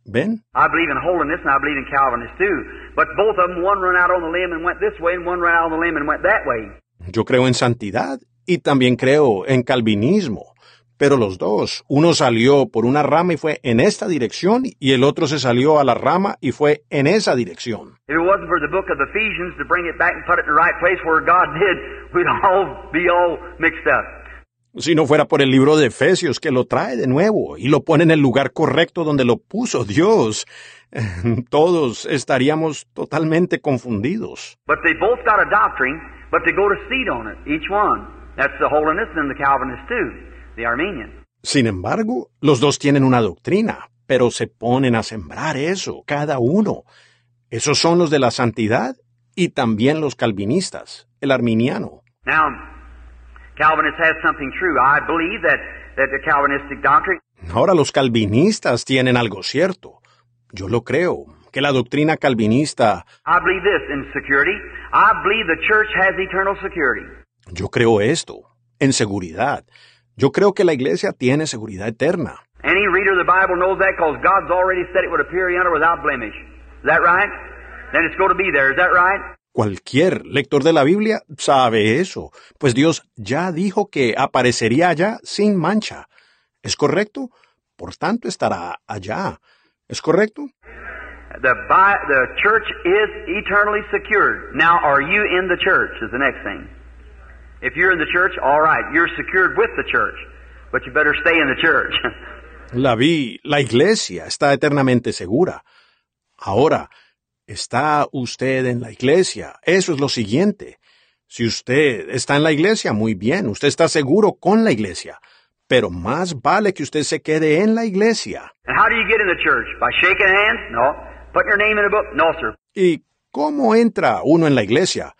¿Ven?
I believe in holiness and I believe in Calvinist too. But both of them, one run out on the limb and went this way, and one ran out on the limb and went that way.
Yo creo en santidad y también creo en calvinismo. Pero los dos, uno salió por una rama y fue en esta dirección y el otro se salió a la rama y fue en esa dirección.
If it wasn't for the book of Ephesians to bring it back and put it in the right place where God did, we'd all be all mixed up.
Si no fuera por el libro de Efesios que lo trae de nuevo y lo pone en el lugar correcto donde lo puso Dios, todos estaríamos totalmente confundidos.
But they both got a doctrine, but they go to seed on it, each one. That's the holiness and the Calvinist too.
Sin embargo, los dos tienen una doctrina, pero se ponen a sembrar eso, cada uno. Esos son los de la santidad y también los calvinistas, el arminiano.
Now, Calvinist has something true. I believe that, that the Calvinistic doctrine
Ahora los calvinistas tienen algo cierto. Yo lo creo. que la doctrina calvinista.
I believe this in security. I believe the church has eternal security.
Yo creo esto, en seguridad. Yo creo que la iglesia tiene seguridad eterna.
Any reader of the Bible knows that because God's already said it would appear yonder without blemish. Is that right? Then it's going to be there. Is that right?
Cualquier lector de la Biblia sabe eso, pues Dios ya dijo que aparecería allá sin mancha. ¿Es correcto? Por tanto estará allá. ¿Es correcto?
The, the church is eternally secured. Now, are you in the church? Is the next thing. If you're in the church, all right, you're secured with the church, but you better stay in the church.
La vi, la iglesia está eternamente segura. Ahora, ¿está usted en la iglesia? Eso es lo siguiente. Si usted está en la iglesia, muy bien, usted está seguro con la iglesia. Pero más vale que usted se quede en la iglesia.
and how do you get in the church? By shaking hands? No. Putting your name in a book? No, sir.
¿Y cómo entra uno en la iglesia?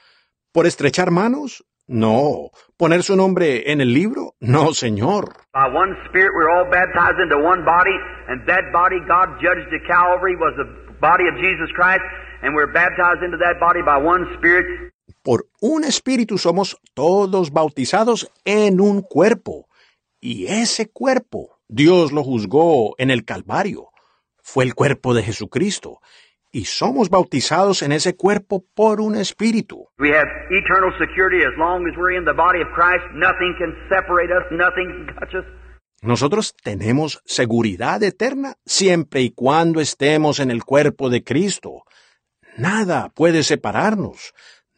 ¿Por estrechar manos? No. ¿Poner su nombre en el libro? No, señor.
By one Spirit, we're all baptized into one body, and that body God judged at Calvary was the body of Jesus Christ, and we're baptized into that body by one Spirit.
Por un espíritu somos todos bautizados en un cuerpo. Y ese cuerpo, Dios lo juzgó en el Calvario. Fue el cuerpo de Jesucristo. Y somos bautizados en ese cuerpo por un espíritu.
We have eternal security as long as we're in the body of Christ. Nothing can separate us, nothing can touch us.
Nosotros tenemos seguridad eterna siempre y cuando estemos en el cuerpo de Cristo. Nada puede separarnos.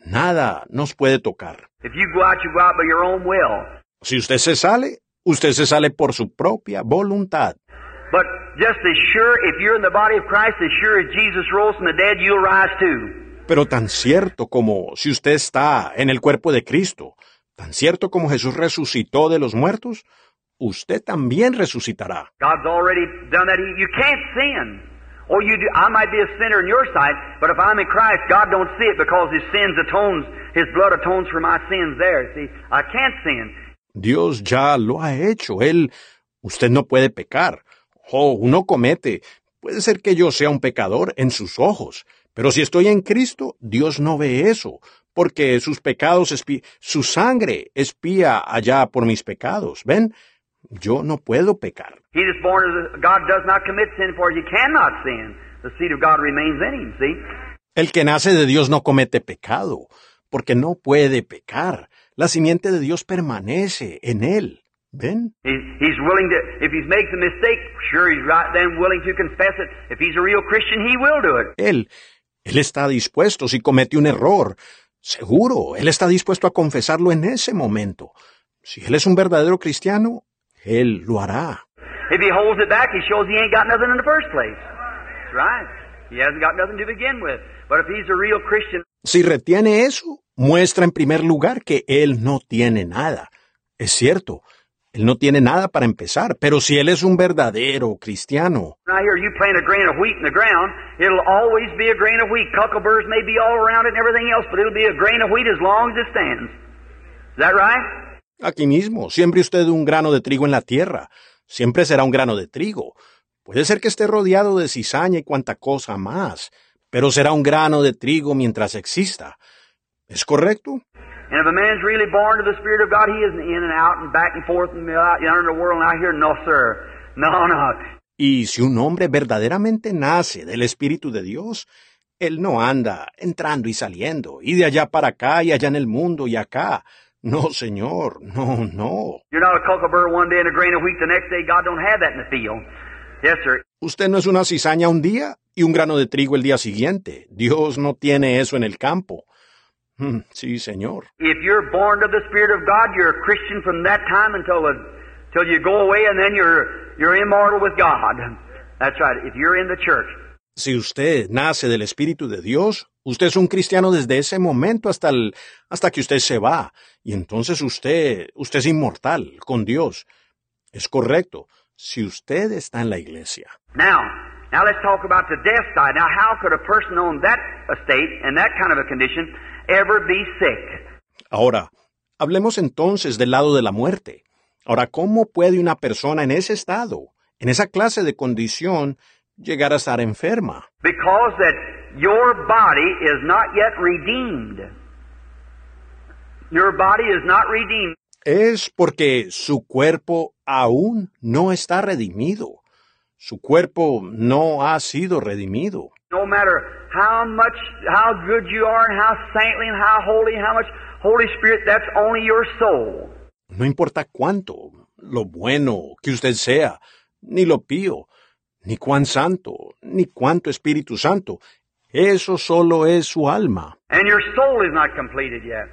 Nada nos puede tocar.
If you go out, you go out by your own will.
Si usted se sale, usted se sale por su propia voluntad.
But just as sure, if you're in the body of Christ, as sure as Jesus rose from the dead, you'll rise too.
Pero tan cierto como si usted está en el cuerpo de Cristo, tan cierto como Jesús resucitó de los muertos, usted también resucitará.
God's already done that. You can't sin. Or you do, I might be a sinner in your sight, but if I'm in Christ, God don't see it because His sins atones, His blood atones for my sins there. See, I can't sin.
Dios ya lo ha hecho. Él, usted no puede pecar. Oh, uno comete. Puede ser que yo sea un pecador en sus ojos, pero si estoy en Cristo, Dios no ve eso, porque sus pecados, su sangre espía allá por mis pecados. ¿Ven? Yo no puedo pecar.
He born God does not commit sin, for he cannot sin. The seed of God remains in him. See?
El que nace de Dios no comete pecado, porque no puede pecar. La simiente de Dios permanece en él. ¿Ven?
He, he's willing to, if he makes a mistake, sure he's right then willing to confess it. If he's a real Christian, he will do it.
Él, él está dispuesto si comete un error. Seguro, él está dispuesto a confesarlo en ese momento. Si él es un verdadero cristiano, él lo hará.
If he holds it back, he shows he ain't got nothing in the first place. That's right. He hasn't got nothing to begin with. But if he's a real Christian,
Si retiene eso, muestra en primer lugar que él no tiene nada. Es cierto, él no tiene nada para empezar, pero si él es un verdadero cristiano,
Now here, you plant a grain of wheat in the ground, it'll always be a grain of wheat. Cuckleburs may be all around it and everything else, but it'll be a grain of wheat as long as it stands. Is that right?
Aquí mismo, siembre usted un grano de trigo en la tierra. Siempre será un grano de trigo. Puede ser que esté rodeado de cizaña y cuanta cosa más, pero será un grano de trigo mientras exista. ¿Es correcto?
And if a man's really born to the Spirit of God, he isn't in and out and back and forth and out yonder in the world and out here. No, sir. No, no.
Y si un hombre verdaderamente nace del Espíritu de Dios, él no anda entrando y saliendo, y de allá para acá y allá en el mundo y acá. No, señor, no, no.
You're not a cucklebur one day and a grain of wheat the next day. God don't have that in the field. Yes, sir.
Usted no es una cizaña un día y un grano de trigo el día siguiente. Dios no tiene eso en el campo. Mm, Sí, señor.
If you're born of the Spirit of God, you're a Christian from that time until the, till you go away, and then you're you're immortal with God. That's right. If you're in the church,
Si usted nace del Espíritu de Dios, usted es un cristiano desde ese momento hasta el, hasta que usted se va. Y entonces usted, usted es inmortal con Dios. Es correcto. Si usted está en la iglesia.
now, now let's talk about the death side. Now, how could a person on that estate and that kind of a condition ever be sick?
Ahora, hablemos entonces del lado de la muerte. Ahora, ¿cómo puede una persona en ese estado, en esa clase de condición, llegar a estar enferma.
Because that your body is not yet redeemed. Your body is not redeemed.
Es porque su cuerpo aún no está redimido. Su cuerpo no ha sido redimido.
No matter how much, how good you are, and how saintly, and how holy, how much Holy Spirit, that's only your soul.
No importa cuánto, lo bueno que usted sea, ni lo pío, ni cuán santo, ni cuánto Espíritu Santo. Eso solo es su alma.
And your soul is not completed yet.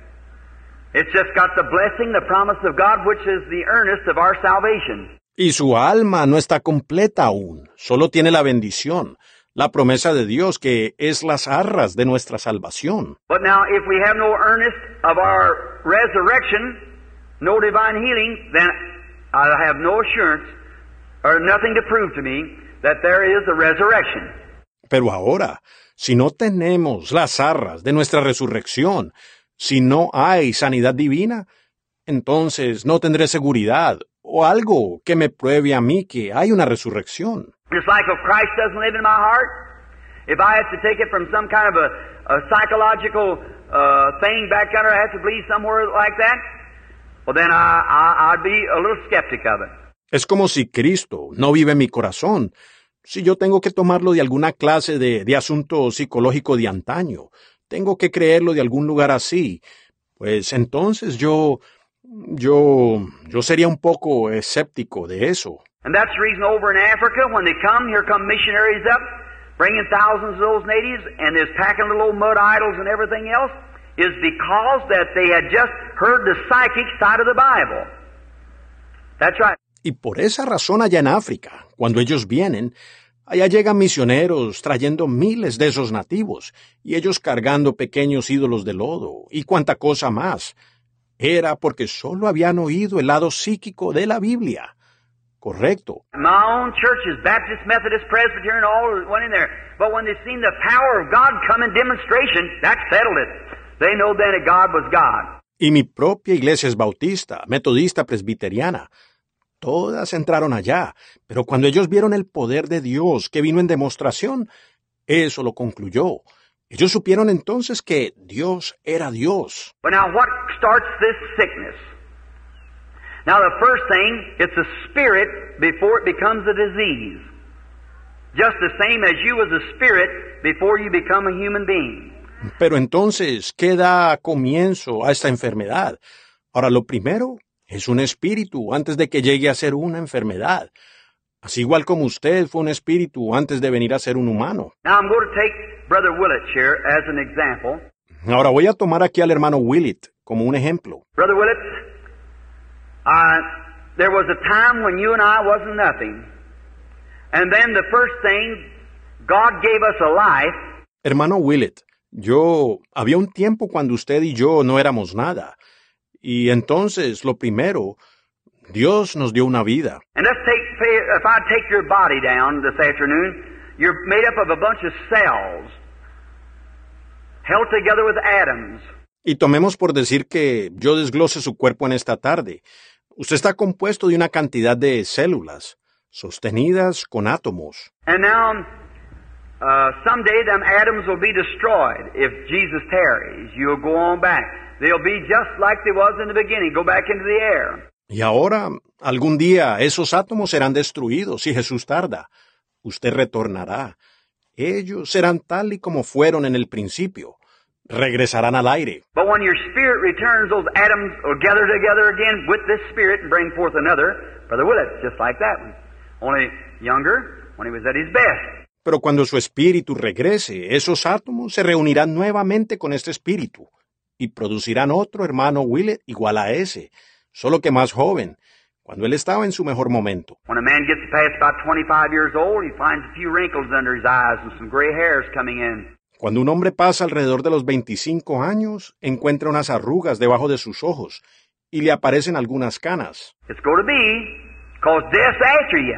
It's just got the blessing, the promise of God, which is the earnest of our salvation.
Y su alma no está completa aún, solo tiene la bendición, la promesa de Dios que es las arras de nuestra salvación.
But now, if we have no earnest of our resurrection, no divine healing, then I have no assurance or nothing to prove to me that there is a resurrection.
Pero ahora, si no tenemos las arras de nuestra resurrección, si no hay sanidad divina, entonces no tendré seguridad o algo que me pruebe a mí que hay una resurrección.
Just like if Christ doesn't live in my heart, if I have to take it from some kind of a, a psychological uh, thing back under, I have to believe somewhere like that, well then I, I, I'd be a little skeptic of it.
Es como si Cristo no vive en mi corazón. Si yo tengo que tomarlo de alguna clase de, de asunto psicológico de antaño, tengo que creerlo de algún lugar así, pues entonces yo, yo, yo sería un poco escéptico de eso.
And that's the reason over in Africa, when they come, here come missionaries up, bringing thousands of those natives, and they're packing little old mud idols and everything else, is because that they had just heard the psychic side of the Bible. That's right.
Y por esa razón allá en África, cuando ellos vienen, allá llegan misioneros trayendo miles de esos nativos, y ellos cargando pequeños ídolos de lodo, y cuanta cosa más. Era porque solo habían oído el lado psíquico de la Biblia. Correcto.
My own churches, Baptist, Methodist, Presbyterian, all went in there. But when they seen the power of God come in demonstration, that settled it. They know then that God was God.
Y mi propia iglesia es bautista, metodista, presbiteriana. Todas entraron allá, pero cuando ellos vieron el poder de Dios que vino en demostración, eso lo concluyó. Ellos supieron entonces que Dios era Dios.
But now what starts this sickness? Now the first thing, it's a spirit before it becomes a disease. Just the same as you was a spirit before you become a human being.
Pero entonces, ¿qué da comienzo a esta enfermedad? Ahora, lo primero es un espíritu antes de que llegue a ser una enfermedad. Así igual como usted fue un espíritu antes de venir a ser un humano.
Now I'm going to take Brother Willett here as an example.
Ahora voy a tomar aquí al hermano Willett como un ejemplo.
Brother Willett, uh, there was a time when you and I wasn't nothing. And then the first thing, God gave us a life.
Hermano Willett, yo había un tiempo cuando usted y yo no éramos nada. Y entonces, lo primero, Dios nos dio una vida.
And let's take, if I take your body down this afternoon, you're made up of a bunch of cells held together with atoms.
Y tomemos por decir que yo desglose su cuerpo en esta tarde. Usted está compuesto de una cantidad de células, sostenidas con átomos.
And now, uh, someday them atoms will be destroyed if Jesus tarries. You'll go on back. They'll be just like they was in the beginning, go back into the air.
Y ahora, algún día, esos átomos serán destruidos si Jesús tarda. Usted retornará. Ellos serán tal y como fueron en el principio. Regresarán al aire.
But when your spirit returns, those atoms will gather together again with this spirit and bring forth another. Brother Willett, just like that one. Only younger, when he was at his best.
Pero cuando su espíritu regrese, esos átomos se reunirán nuevamente con este espíritu y producirán otro hermano Willett igual a ese, solo que más joven, cuando él estaba en su mejor momento.
When a man gets past about 25 years old, he finds a few wrinkles under his eyes and some gray hairs coming in.
Cuando un hombre pasa alrededor de los 25 años, encuentra unas arrugas debajo de sus ojos y le aparecen algunas canas.
It's going to be, death's after you.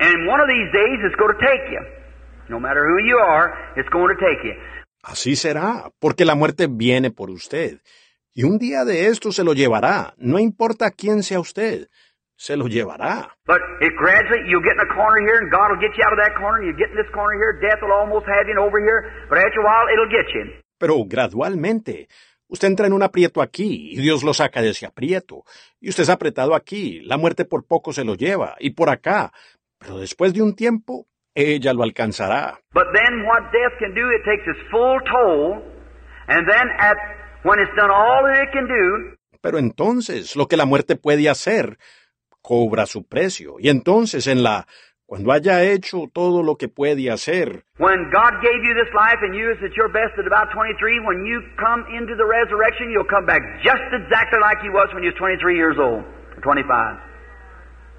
And one of these days it's going to take you. No matter who you are, it's going to take you.
Así será, porque la muerte viene por usted. Y un día de esto se lo llevará, no importa quién sea usted. Se lo llevará.
But it gradually, you'll get in a corner here and God will get you out of that corner and you get in this corner here, death will almost have you over here, but after a while it'll get you.
Pero gradualmente, usted entra en un aprieto aquí y Dios lo saca de ese aprieto. Y usted es apretado aquí, la muerte por poco se lo lleva, y por acá. Pero después de un tiempo, ella lo alcanzará.
But then what death can do, it takes its full toll, and then at, when it's done all that it can do,
Pero entonces, lo que la muerte puede hacer, cobra su precio. Y entonces, en la, cuando haya hecho todo lo que puede hacer,
When God gave you this life and you is at your best at about 23, when you come into the resurrection, you'll come back just exactly like you was when you was 23 years old, or 25.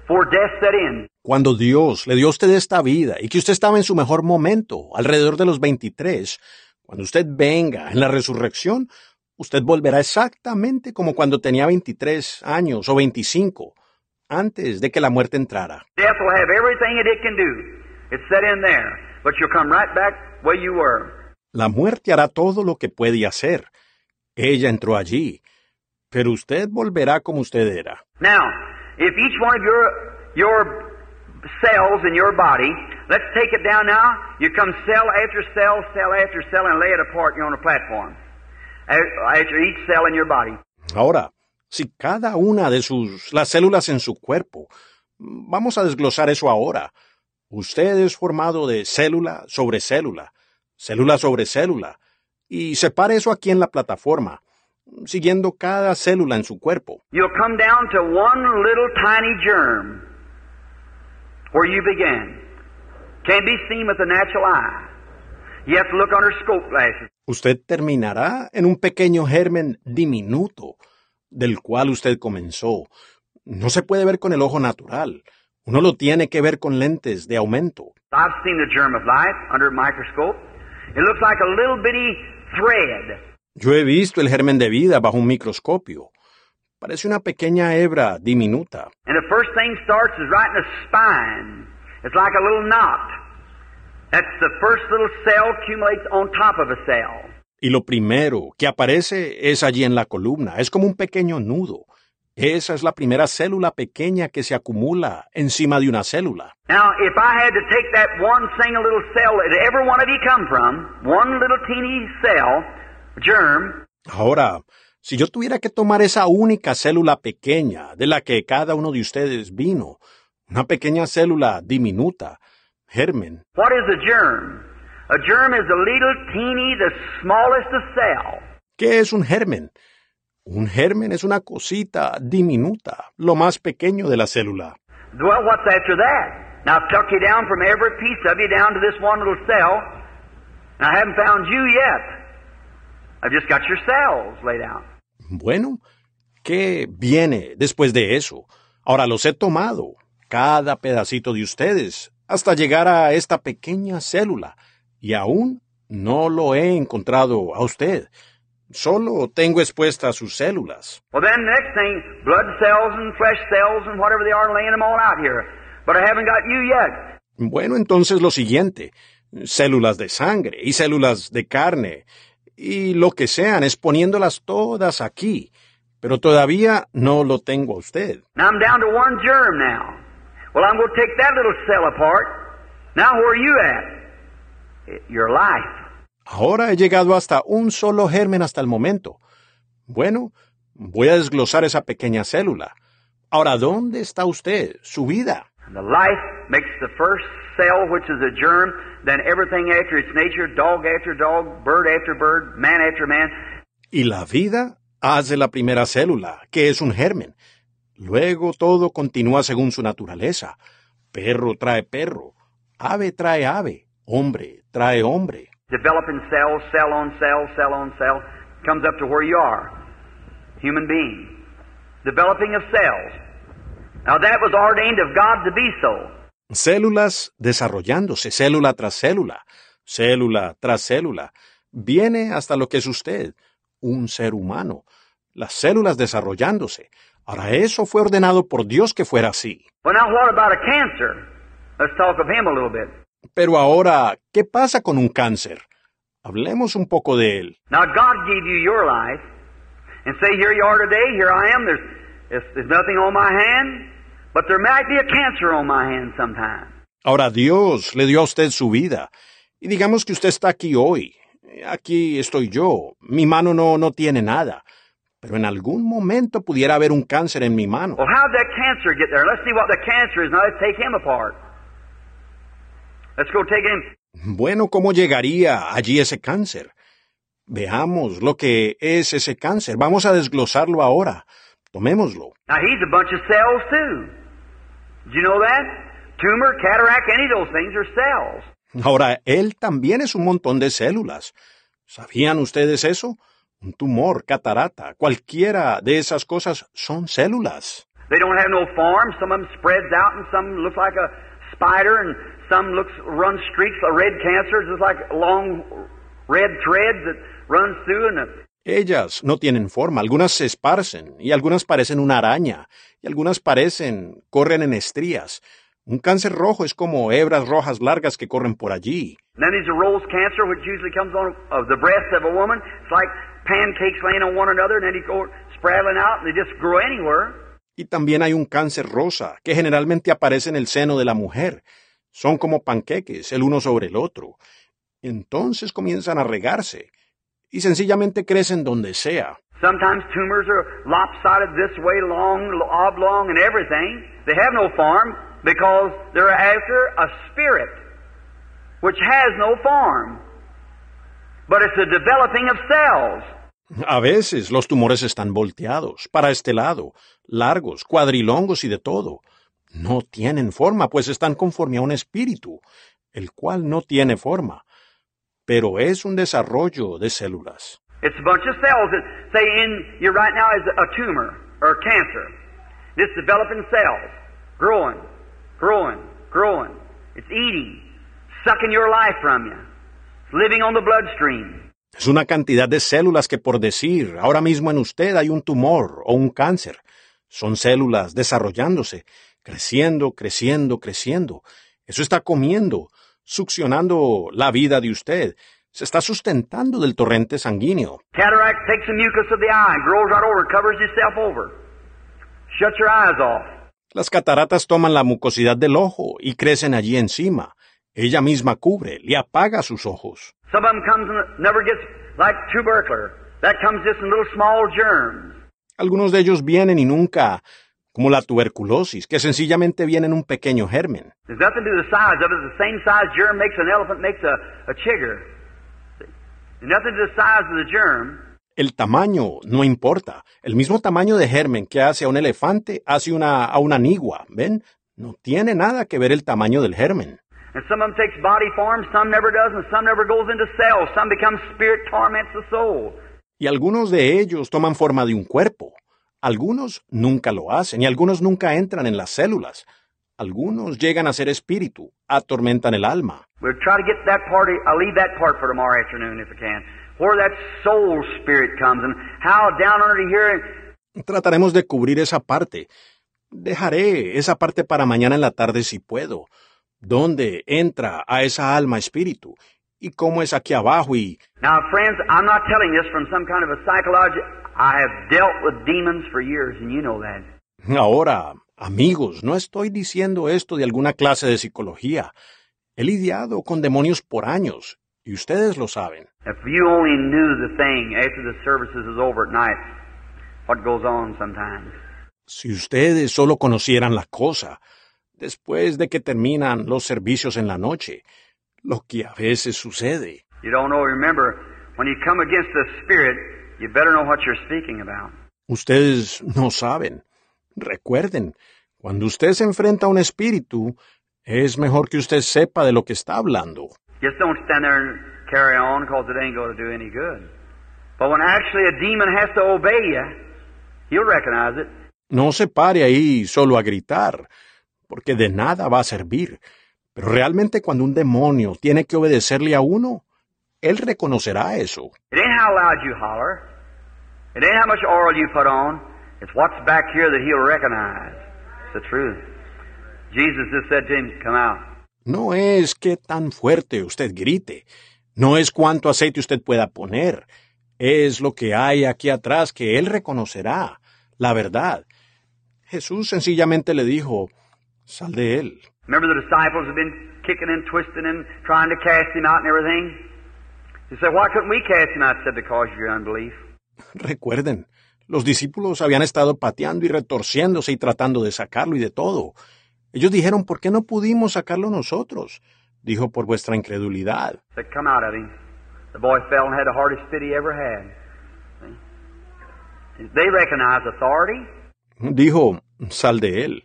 For death set in.
cuando Dios le dio a usted esta vida y que usted estaba en su mejor momento, alrededor de los 23, cuando usted venga en la resurrección, usted volverá exactamente como cuando tenía 23 años o 25, antes de que la muerte entrara.
Death will have everything that it can do. It's set in there. But you'll come right back where you were.
La muerte hará todo lo que puede hacer. Ella entró allí, pero usted volverá como usted era.
Now, if each one of your your cells in your body, let's take it down now. You come cell after cell, cell after cell, and lay it apart. You're on a platform. After each cell in your body.
Ahora, si cada una de sus las células en su cuerpo, vamos a desglosar eso ahora. Usted es formado de célula sobre célula, célula sobre célula, y separe eso aquí en la plataforma, siguiendo cada célula en su cuerpo.
You'll come down to one little tiny germ where you began. Can't be seen with the natural eye. You have to look under scope glasses.
Usted terminará en un pequeño germen diminuto, del cual usted comenzó. No se puede ver con el ojo natural. Uno lo tiene que ver con lentes de aumento.
I've seen the germ of life under a microscope. It looks like a little bitty thread.
Yo he visto el germen de vida bajo un microscopio. Parece una pequeña hebra diminuta.
And the first thing starts is right in the spine. It's like a little knot. That's the first little cell accumulates on top of a cell.
Y lo primero que aparece es allí en la columna. Es como un pequeño nudo. Esa es la primera célula pequeña que se acumula encima de una célula.
Now, if I had to take that one single little cell that every one of you come from, one little teeny cell, germ,
Ahora, si yo tuviera que tomar esa única célula pequeña de la que cada uno de ustedes vino, una pequeña célula diminuta, germen,
what is a germ? A germ is a little teeny, the smallest of cell.
¿qué es un germen? Un germen es una cosita diminuta, lo más pequeño de la célula.
Well, what's after that? Now, I've tucked you down from every piece of you down to this one little cell, and I haven't found you yet. I've just got your cells laid out.
Bueno, ¿qué viene después de eso? Ahora los he tomado, cada pedacito de ustedes, hasta llegar a esta pequeña célula, y aún no lo he encontrado a usted. Solo tengo expuestas sus células.
Well, then the next thing, blood cells and flesh cells and whatever they are, laying them all out here. But I haven't got you yet.
Bueno, entonces lo siguiente, células de sangre y células de carne, y lo que sean, es poniéndolas todas aquí, pero todavía no lo tengo a usted.
Now I'm down to one germ now. Well, I'm going to take that little cell apart. Now where are you at? Your life.
Ahora he llegado hasta un solo germen hasta el momento. Bueno, voy a desglosar esa pequeña célula. Ahora, ¿dónde está usted? Su vida.
The life makes the first cell, which is a germ, then everything after its nature, dog after dog, bird after bird, man after man.
Y la vida hace la primera célula, que es un germen. Luego todo continúa según su naturaleza. Perro trae perro, ave trae ave, hombre trae hombre.
Developing cells, cell on cell, cell on cell, comes up to where you are. Human being. Developing of cells. Now that was ordained of God to be so.
Células desarrollándose, célula tras célula, célula tras célula. Viene hasta lo que es usted, un ser humano. Las células desarrollándose. Ahora eso fue ordenado por Dios que fuera así.
Well, now what about a cancer? Let's talk of him a little bit.
Pero ahora, ¿qué pasa con un cáncer? Hablemos un poco de él.
Now God gave you your life, and say, here you are today, here I am, there's, there's, there's nothing on my hand, But there might be a cancer on my hand sometime.
Ahora Dios le dio a usted su vida. Y digamos que usted está aquí hoy. Aquí estoy yo. Mi mano no, no tiene nada. Pero en algún momento pudiera haber un cáncer en mi mano.
Well, how'd that cancer get there? Let's see what the cancer is. Now let's take him apart. Let's go take him.
Bueno, ¿cómo llegaría allí ese cáncer? Veamos lo que es ese cáncer. Vamos a desglosarlo ahora. Tomémoslo.
Now he's a bunch of cells too. Did you know that? Tumor, cataract, any of those things are cells.
Ahora, él también es un montón de células. ¿Sabían ustedes eso? Un tumor, catarata, cualquiera de esas cosas son células.
They don't have no form. Some of them spreads out, and some looks like a spider, and some looks run streaks of red cancer, just like long red threads that runs through, and
Ellas no tienen forma, algunas se esparcen y algunas parecen una araña y algunas parecen, corren en estrías. Un cáncer rojo es como hebras rojas largas que corren por allí.
And then there's a rose cancer, which usually comes on of the breast of a woman. It's like pancakes laying on one another, and then they go spraddling out, and they just grow anywhere.
Y también hay un cáncer rosa, que generalmente aparece en el seno de la mujer. Son como panqueques, el uno sobre el otro. Entonces comienzan a regarse y sencillamente crecen donde sea.
Sometimes tumors are lopsided this way, long, oblong, and everything. They have no form because they're after a spirit which has no form. But it's a developing of cells.
A veces los tumores están volteados, para este lado, largos, cuadrilongos y de todo. No tienen forma, pues están conforme a un espíritu, el cual no tiene forma, pero es un desarrollo de células.
It's a bunch of cells that say in you right now is a tumor or cancer. It's developing cells, growing, growing, growing. It's eating, sucking your life from you. It's living on the bloodstream.
Es una cantidad de células que, por decir, ahora mismo en usted hay un tumor o un cáncer. Son células desarrollándose, creciendo, creciendo, creciendo. Eso está comiendo, succionando la vida de usted. Se está sustentando del torrente sanguíneo.
Cataract takes the mucus of the eye, grows right over, covers yourself over. Shuts your eyes off.
Las cataratas toman la mucosidad del ojo y crecen allí encima. Ella misma cubre, le apaga sus ojos.
Some of them comes and never gets like tubercular. That comes just in little small germs.
Algunos de ellos vienen y nunca, como la tuberculosis, que sencillamente vienen un pequeño germen.
There's nothing to do with the size of it. The same size germ makes an elephant makes a, a chigger. There's nothing to the size of the germ.
El tamaño no importa. El mismo tamaño de germen que hace a un elefante hace una, a una nigua, ¿ven? No tiene nada que ver el tamaño del germen.
And some of them takes body form, some never does, and some never goes into cells. Some becomes spirit, torments the soul.
Y algunos de ellos toman forma de un cuerpo. Algunos nunca lo hacen y algunos nunca entran en las células. Algunos llegan a ser espíritu, atormentan el alma.
We'll try to get that part, I'll leave that part for tomorrow afternoon if I can. Where that soul spirit comes and how down under here
Trataremos de cubrir esa parte. Dejaré esa parte para mañana en la tarde si puedo. ¿Dónde entra a esa alma espíritu? ¿Y cómo es aquí abajo? Y
Now, friends, I'm not telling this from some kind of a psychology. I have dealt with demons for years, and you know that.
ahora, amigos, no estoy diciendo esto de alguna clase de psicología. He lidiado con demonios por años, y ustedes lo saben.
If you only knew the thing after the services is over at night, what goes on sometimes.
Si ustedes solo conocieran la cosa, después de que terminan los servicios en la noche, lo que a veces sucede.
You don't know. Remember, when you come against the spirit, you better know what you're speaking about.
Ustedes no saben. Recuerden, cuando usted se enfrenta a un espíritu, es mejor que usted sepa de lo que está hablando.
Just don't stand there and carry on because it ain't going to do any good. But when actually a demon has to obey you, you'll recognize it.
No se pare ahí solo a gritar, porque de nada va a servir. Pero realmente cuando un demonio tiene que obedecerle a uno, él reconocerá eso.
It ain't how loud you holler. It ain't how much oil you put on. It's what's back here that he'll recognize. It's the truth. Jesus just said to him, Come out.
No es que tan fuerte usted grite, no es cuánto aceite usted pueda poner, es lo que hay aquí atrás que él reconocerá, la verdad. Jesús sencillamente le dijo, sal de él.
Remember the disciples have been kicking and twisting and trying to cast him out and everything? He said, why couldn't we cast him out? He said, because of your unbelief.
Recuerden, los discípulos habían estado pateando y retorciéndose y tratando de sacarlo y de todo. Ellos dijeron, ¿por qué no pudimos sacarlo nosotros? Dijo, por vuestra incredulidad.
He said, come out of him. The boy fell and had the hardest fit he ever had. See? They recognize authority.
Dijo, sal de él.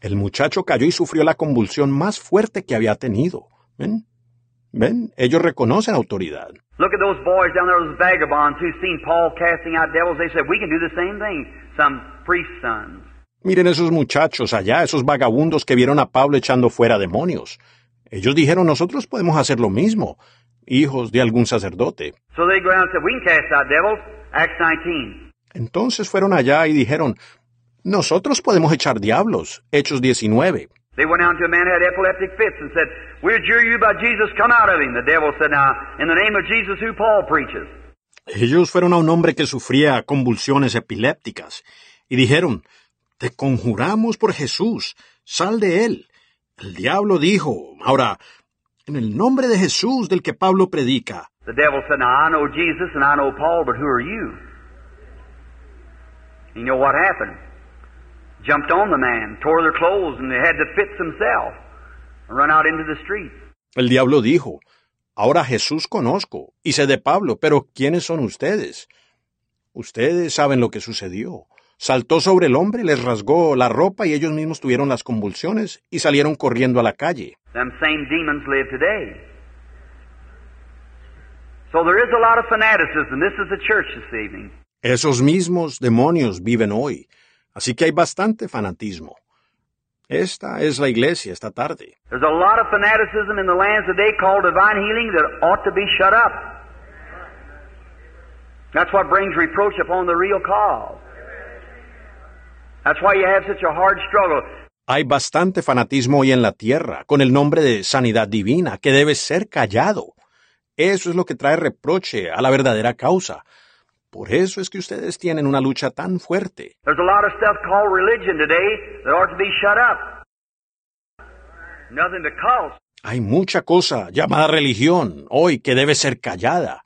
El muchacho cayó y sufrió la convulsión más fuerte que había tenido. ¿Ven? ¿Ven? Ellos reconocen autoridad.
Look at those boys down there, those vagabonds who seen Paul casting out devils. They said, we can do the same thing. Some priest's sons.
Miren esos muchachos allá, esos vagabundos que vieron a Pablo echando fuera demonios. Ellos dijeron, nosotros podemos hacer lo mismo, hijos de algún sacerdote.
So they go around and said, we can cast out devils. Acts 19.
Entonces fueron allá y dijeron, nosotros podemos echar diablos. Hechos 19.
They went out to a man who had epileptic fits and said, We adjure you by Jesus, come out of him. The devil said, Now, in the name of Jesus, who Paul preaches.
Ellos fueron a un hombre que sufría convulsiones epilépticas y dijeron, Te conjuramos por Jesús, sal de él. El diablo dijo, ahora, en el nombre de Jesús del que Pablo predica.
The devil said, Now, I know Jesus and I know Paul, but who are you? You know what happened? Jumped on the man, tore their clothes, and they had the fits themselves and run out into the street.
El diablo dijo, Ahora Jesús conozco y sé de Pablo, pero ¿quiénes son ustedes? Ustedes saben lo que sucedió. Saltó sobre el hombre, les rasgó la ropa y ellos mismos tuvieron las convulsiones y salieron corriendo a la calle.
Them same demons live today. So there is a lot of fanaticism. This is the church this evening.
Esos mismos demonios viven hoy, así que hay bastante fanatismo. Esta es la iglesia esta tarde.
There's a lot of fanaticism in the lands today called divine healing that ought to be shut up. That's what brings reproach upon the real cause. That's why you have such a hard struggle.
Hay bastante fanatismo hoy en la tierra con el nombre de sanidad divina que debe ser callado. Eso es lo que trae reproche a la verdadera causa. Por eso es que ustedes tienen una lucha tan fuerte.
There's a lot of stuff called religion today that ought to be shut up. Nothing but cults.
Hay mucha cosa llamada religión hoy que debe ser callada.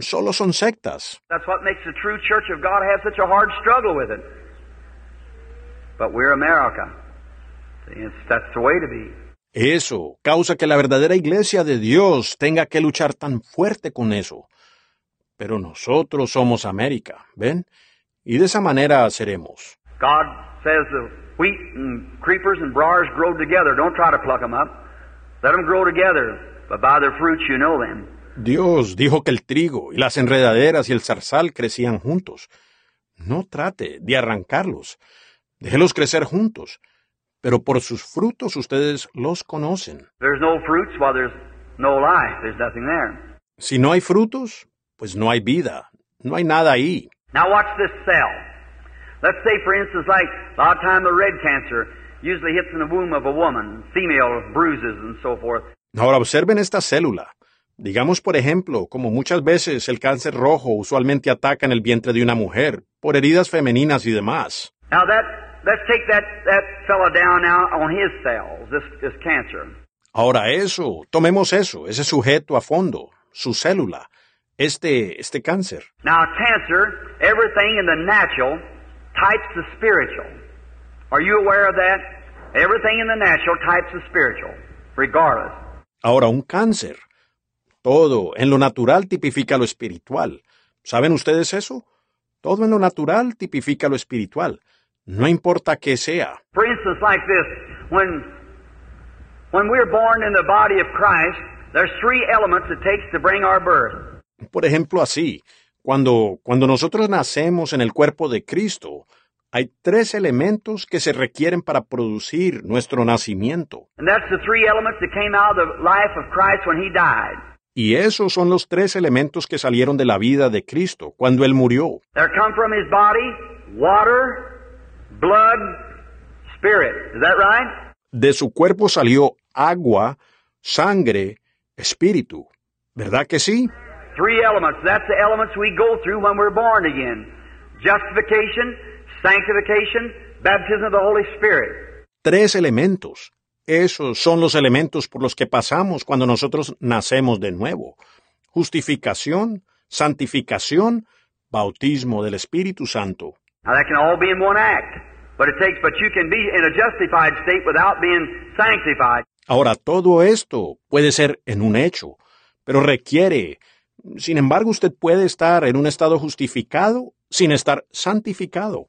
Solo son sectas.
That's what makes the true church of God have such a hard struggle with it. But we're America. See, it's, that's the way to be.
Eso causa que la verdadera iglesia de Dios tenga que luchar tan fuerte con eso. Pero nosotros somos América, ¿ven? Y de esa manera seremos.
God says the wheat and creepers and briars grow together. Don't try to pluck them up. Let them grow together. But by their fruits you know them.
Dios dijo que el trigo y las enredaderas y el zarzal crecían juntos. No trate de arrancarlos. Déjelos crecer juntos. Pero por sus frutos ustedes los conocen.
There's no fruits while there's no life. There's nothing there.
Si no hay frutos, pues no hay vida. No hay nada ahí.
Now watch this cell. Let's say, for instance, like a lot of time the red cancer usually hits in the womb of a woman, female bruises and so forth.
Ahora observen esta célula. Digamos, por ejemplo, como muchas veces el cáncer rojo usualmente ataca en el vientre de una mujer, por heridas femeninas y demás.
Now that let's take that that fella down now on his cells, this this cancer.
Ahora eso, tomemos eso, ese sujeto a fondo, su célula, este, este cáncer.
Now cancer, everything in the natural types the spiritual. Are you aware of that? Everything in the natural types the spiritual, regardless.
Ahora un cáncer. Todo en lo natural tipifica lo espiritual. ¿Saben ustedes eso? Todo en lo natural tipifica lo espiritual. No importa qué sea.
For instance, like this, when when we're born in the body of Christ, there's three elements it takes to bring our birth.
Por ejemplo, así, cuando, cuando nosotros nacemos en el cuerpo de Cristo, hay tres elementos que se requieren para producir nuestro nacimiento. Y esos son los tres elementos que salieron de la vida de Cristo cuando Él murió.
There come from his body water, blood, spirit. Is that right?
De su cuerpo salió agua, sangre, espíritu. ¿Verdad que sí?
Three elements. That's the elements we go through when we're born again. Justification, sanctification, Baptism of the Holy Spirit.
Tres elementos. Esos son los elementos por los que pasamos cuando nosotros nacemos de nuevo. Justificación, santificación, bautismo del Espíritu Santo.
Now that can all be in one act. But it takes, but you can be in a justified state without being sanctified.
Ahora, todo esto puede ser en un hecho, pero requiere, sin embargo, usted puede estar en un estado justificado sin estar santificado.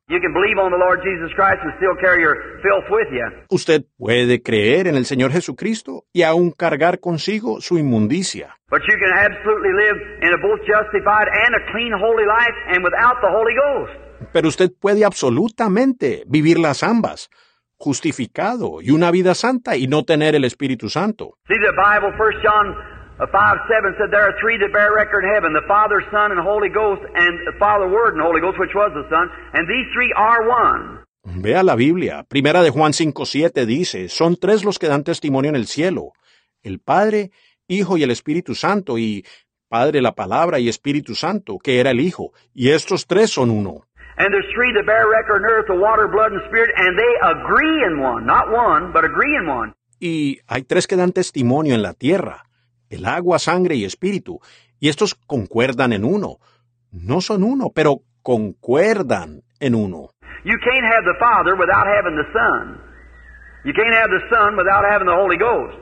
Usted puede creer en el Señor Jesucristo y aún cargar consigo su inmundicia.
But you can absolutely live in a both justified and a clean, holy life and without the Holy Ghost.
Pero usted puede absolutamente vivir las ambas, justificado y una vida santa y no tener el Espíritu Santo.
See the Bible, 1 John uh, 5 7 said, There are three that bear record in heaven the Father, Son, and Holy Ghost, and the Father, Word, and Holy Ghost, which was the Son, and these three are one.
Vea la Biblia. Primera de Juan 5.7 dice, son tres los que dan testimonio en el cielo. El Padre, Hijo y el Espíritu Santo, y Padre la Palabra y Espíritu Santo, que era el Hijo. Y estos tres son uno.
And there's three that bear record on earth the water, blood, and spirit, and they agree in one. Not one, but agree in one.
Y hay tres que dan testimonio en la tierra, el agua, sangre y espíritu, y estos concuerdan en uno. No son uno, pero concuerdan en uno.
You can't have the Father without having the Son. You can't have the Son without having the Holy Ghost.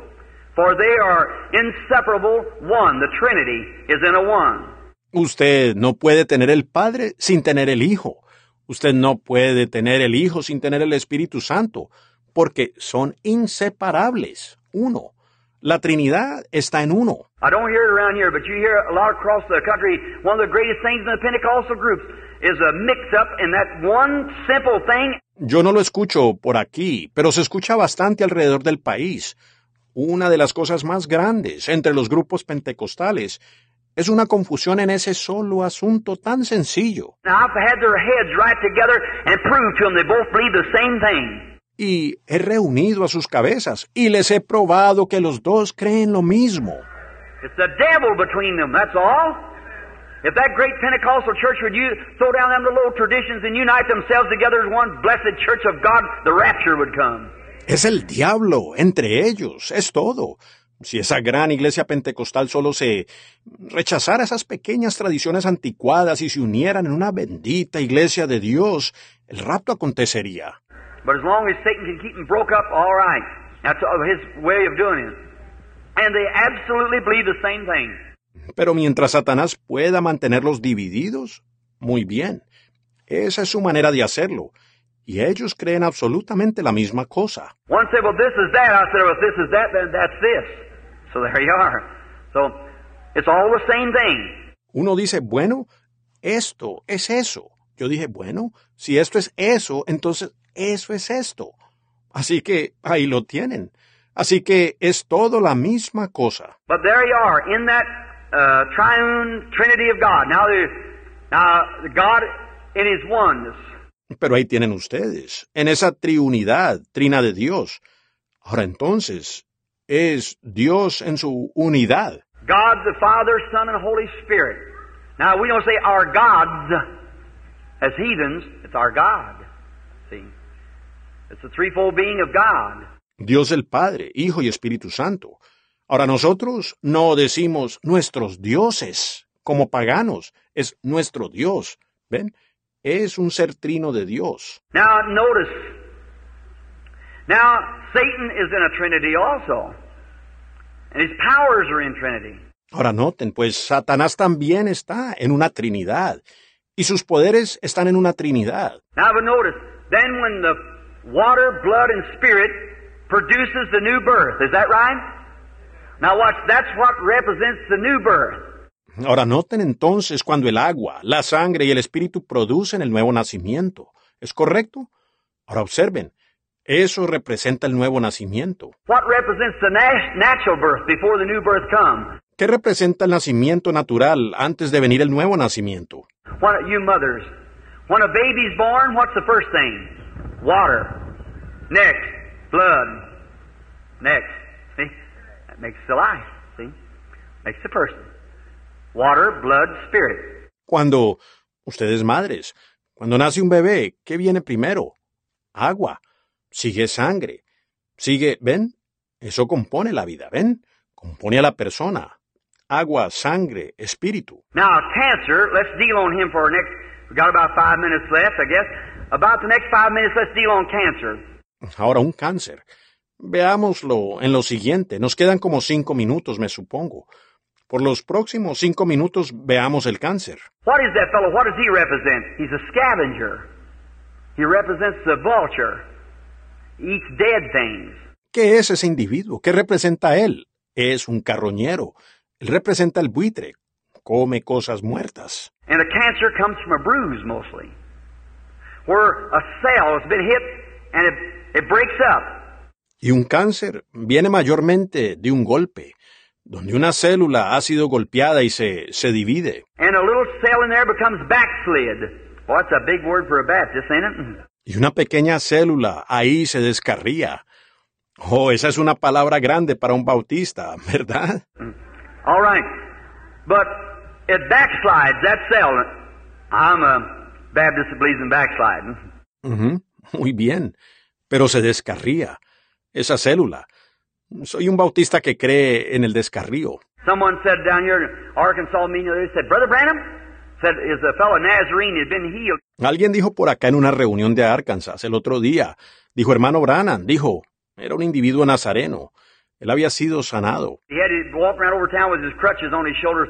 For they are inseparable one. The Trinity is in a one.
Usted no puede tener el Padre sin tener el Hijo. Usted no puede tener el Hijo sin tener el Espíritu Santo, porque son inseparables. Uno. La Trinidad está en uno.
I don't hear it around here, but you hear a lot across the country. One of the greatest things in the Pentecostal groups is a mix-up in that one simple thing.
Yo no lo escucho por aquí, pero se escucha bastante alrededor del país. Una de las cosas más grandes entre los grupos pentecostales es una confusión en ese solo asunto tan sencillo.
Now, I've had their heads right together and proved to them they both believe the same thing.
Y he reunido a sus cabezas y les he probado que los dos creen lo mismo.
It's the devil between them, that's all. If that great Pentecostal church would you throw down them little traditions and unite themselves together as one blessed church of God, the rapture would come.
Es el diablo entre ellos, es todo. Si esa gran iglesia pentecostal solo se rechazara esas pequeñas tradiciones anticuadas y se unieran en una bendita iglesia de Dios, el rapto acontecería.
But as long as Satan can keep them broke up, all right. That's his way of doing it. And they absolutely believe the same thing.
Pero mientras Satanás pueda mantenerlos divididos, muy bien. Esa es su manera de hacerlo. Y ellos creen absolutamente la misma cosa.
One said, well, this is that. I said, well, if this is that, then that's this. So there you are. So it's all the same thing.
Uno dice, bueno, esto es eso. Yo dije, bueno, si esto es eso, entonces eso es esto. Así que ahí lo tienen. Así que es todo la misma cosa.
But there you are, in that uh, triune Trinity of God. Now, the, now God in His oneness.
Pero ahí tienen ustedes, en esa triunidad, trina de Dios. Ahora entonces, es Dios en su unidad.
God the Father, Son, and Holy Spirit. Now, we don't say our gods as heathens, it's our God. See? It's the threefold being of God.
Dios el Padre, Hijo y Espíritu Santo. Ahora nosotros no decimos nuestros dioses como paganos, es nuestro Dios. ¿Ven? Es un ser trino de Dios.
Now, notice. Now, Satan is in a Trinity also. And his powers are in Trinity.
Ahora noten, pues Satanás también está en una Trinidad y sus poderes están en una Trinidad.
Now, but notice, then when the water, blood, and spirit produces the new birth, is that right? Now watch, that's what represents the new birth.
Ahora noten entonces cuando el agua, la sangre y el espíritu producen el nuevo nacimiento. ¿Es correcto? Ahora observen, eso representa el nuevo nacimiento.
What represents the nat- natural birth before the new birth comes?
¿Qué representa el nacimiento natural antes de venir el nuevo nacimiento?
When, you mothers, when a baby's born, what's the first thing? Water. Next, blood. Next, see? That makes the life, see? Makes the person. Water, blood, spirit.
Cuando ustedes madres, cuando nace un bebé, ¿qué viene primero? agua, sigue sangre, sigue, ¿ven? Eso compone la vida, ¿ven? Compone a la persona. Agua, sangre, espíritu.
Now, cancer, let's deal on him for our next, we got about five minutes left, I guess. About the next five minutes, let's deal on cancer.
Ahora un cáncer. Veámoslo en lo siguiente. Nos quedan como cinco minutos, me supongo. Por los próximos cinco minutos veamos el cáncer.
What is that fellow? What does he represent? He's a scavenger. He represents the vulture. He eats dead things.
¿Qué es ese individuo? ¿Qué representa él? Es un carroñero. Él representa el buitre. Come cosas muertas.
And a cancer comes from a bruise mostly, where a cell has been hit and it, it breaks up.
Y un cáncer viene mayormente de un golpe, donde una célula ha sido golpeada y se, se divide.
And a little cell in there becomes backslid. Boy, that's a big word for a Baptist, ain't it?
Y una pequeña célula ahí se descarría. Oh, esa es una palabra grande para un bautista, ¿verdad?
All right. But it backslides, that cell. I'm a Baptist that believes in backsliding.
Ujú, Muy bien. Pero se descarría. Esa célula. Soy un bautista que cree en el descarrío.
Someone said down here in Arkansas meeting, they said, Brother Branham, said, is a fellow Nazarene had been healed.
Alguien dijo por acá en una reunión de Arkansas el otro día, dijo hermano Branham, dijo, era un individuo nazareno. Él había sido sanado.
He had to walk around over town with his crutches on his shoulders.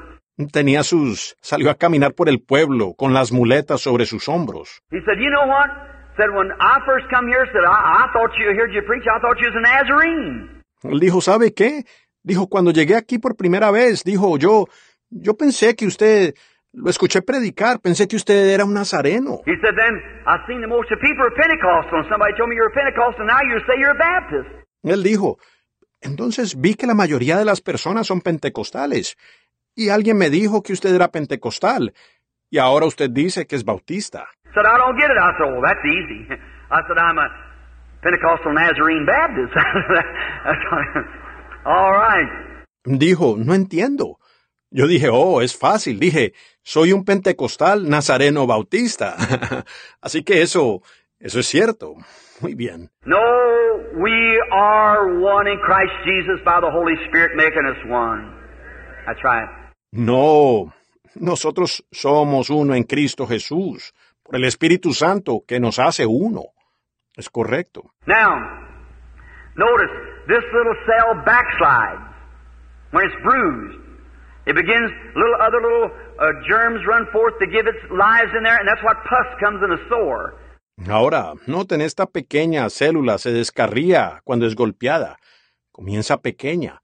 Tenía sus, salió a caminar por el pueblo con las muletas sobre sus hombros.
He said, you know what? Said, when I first come here, said, I, I thought you heard you preach, I thought you was a Nazarene.
Él dijo, ¿sabe qué? Dijo, cuando llegué aquí por primera vez, dijo, yo, yo pensé que usted, lo escuché predicar, pensé que usted era un nazareno.
He said, then I seen the most of people are Pentecostal, and somebody told me you're a Pentecostal, now you say you're a Baptist.
Él dijo, entonces vi que la mayoría de las personas son pentecostales. Y alguien me dijo que usted era pentecostal. Y ahora usted dice que es bautista.
Said, I don't get it. I said, well, that's easy. I said, I'm a Pentecostal Nazarene Baptist. That's all right.
Dijo, no entiendo. Yo dije, oh, es fácil. Dije, soy un pentecostal nazareno bautista. Así que eso, eso es cierto. Muy bien.
No, we are one in Christ Jesus by the Holy Spirit making us one. That's right.
No, nosotros somos uno en Cristo Jesús, por el Espíritu Santo que nos hace uno. Es correcto.
Now, notice this little cell backslides when it's bruised. It begins little other little uh, germs run forth to give its lives in there, and that's what pus comes in a sore.
Ahora, noten, esta pequeña célula se descarría cuando es golpeada. Comienza pequeña.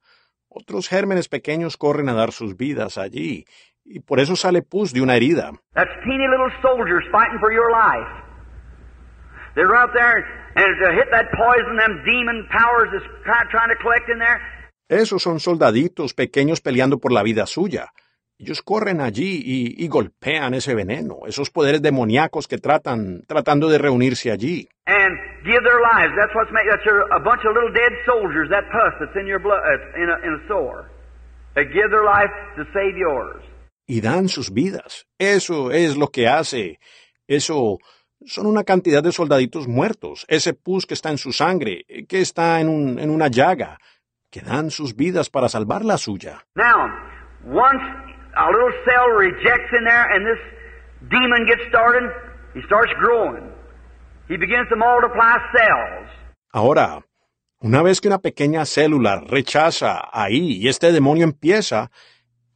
Otros gérmenes pequeños corren a dar sus vidas allí, y por eso sale pus de una herida.
That's teeny little soldiers fighting for your life. They're out there and to hit that poison, them demon powers is try- trying to collect in there.
Esos son soldaditos pequeños peleando por la vida suya. Ellos corren allí y, y golpean ese veneno, esos poderes demoníacos que tratan, tratando de reunirse allí.
and give their lives. That's what's made. That's your, a bunch of little dead soldiers. That pus that's in your blood, uh, in a, in a sore. They give their life to save yours.
y dan sus vidas. Eso es lo que hace. Eso son una cantidad de soldaditos muertos. Ese pus que está en su sangre, que está en, un, en una llaga, que dan sus vidas para salvar la suya.
Now, once a little cell rejects in there, and this demon gets started, he starts growing. He begins to multiply cells.
Ahora, una vez que una pequeña célula rechaza ahí y este demonio empieza,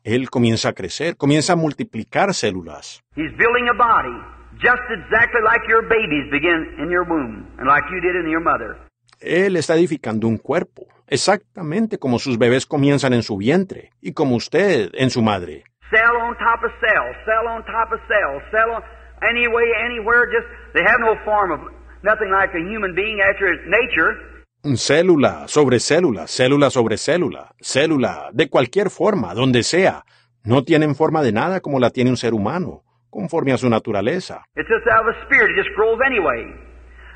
él comienza a crecer, comienza a multiplicar células.
He's building a body, just exactly like your babies begin in your womb, and like you did in your mother.
Él está edificando un cuerpo, exactamente como sus bebés comienzan en su vientre y como usted en su madre.
cell on top of cell, cell on top of cell, cell on any way, anywhere. Just they have no form of nothing like a human being nature.
Célula sobre célula, célula sobre célula, célula de cualquier forma, donde sea. No tienen forma de nada como la tiene un ser humano, conforme a su naturaleza.
It's just out of a spirit. It just grows anyway,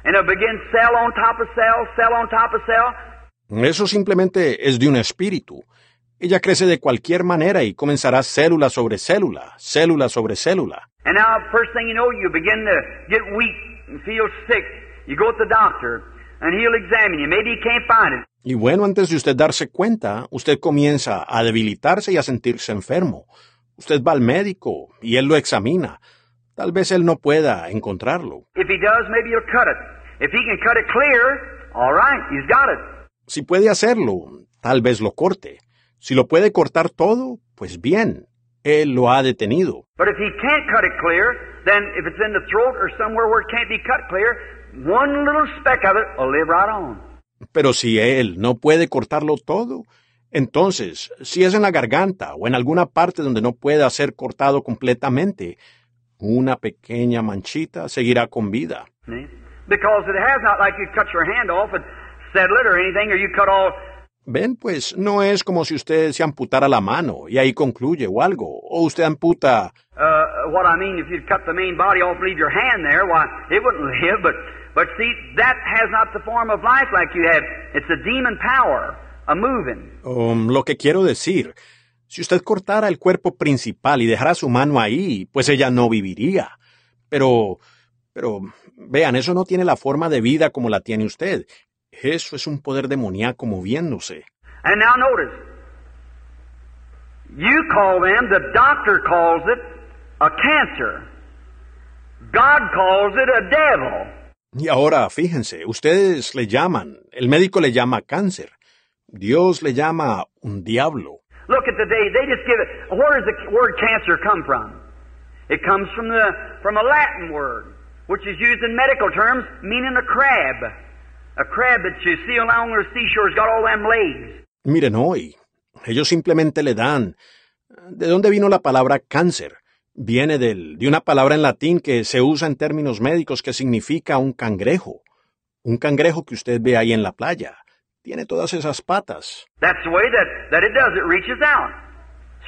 and it begins cell on top of cell, cell on top of cell.
Eso simplemente es de un espíritu. Ella crece de cualquier manera y comenzará célula sobre célula, célula sobre célula.
And now, first thing you know, you begin to get weak and feel sick. You go to the doctor, and he'll examine you. Maybe he can't find it.
Y bueno, antes de usted darse cuenta, usted comienza a debilitarse y a sentirse enfermo. Usted va al médico y él lo examina. Tal vez él no pueda encontrarlo.
If he does, maybe he'll cut it. If he can cut it clear, all right, he's got it.
Si puede hacerlo, tal vez lo corte. Si lo puede cortar todo, pues bien, él lo ha detenido.
But if he can't cut it clear, then if it's in the throat or somewhere where it can't be cut clear, one little speck of it will live right on.
Pero si él no puede cortarlo todo, entonces, si es en la garganta o en alguna parte donde no pueda ser cortado completamente, una pequeña manchita seguirá con vida.
Because it has not like you cut your hand off and settle it or anything, or you cut all.
Ven, pues no es como si usted se amputara la mano y ahí concluye o algo, o usted amputa
Uh, what I mean, if you'd cut the main body off, leave your hand there, why it wouldn't live. But but see, that has not the form of life like you have. It's a demon power, a moving.
Um, lo que quiero decir, si usted cortara el cuerpo principal y dejara su mano ahí, pues ella no viviría. Pero, pero, vean, eso no tiene la forma de vida como la tiene usted. Eso es un poder demoníaco moviéndose.
And now notice, you call them, the doctor calls it a cancer. God calls it a devil.
Y ahora, fíjense, ustedes le llaman, el médico le llama cáncer. Dios le llama un diablo.
Look at the day, they just give it, where does the word cancer come from? It comes from the, from a Latin word, which is used in medical terms, meaning a crab.
Miren hoy, ellos simplemente le dan. ¿De dónde vino la palabra cáncer? Viene del, de una palabra en latín que se usa en términos médicos que significa un cangrejo. Un cangrejo que usted ve ahí en la playa. Tiene todas esas patas.
That's the way that, that it does. It reaches out,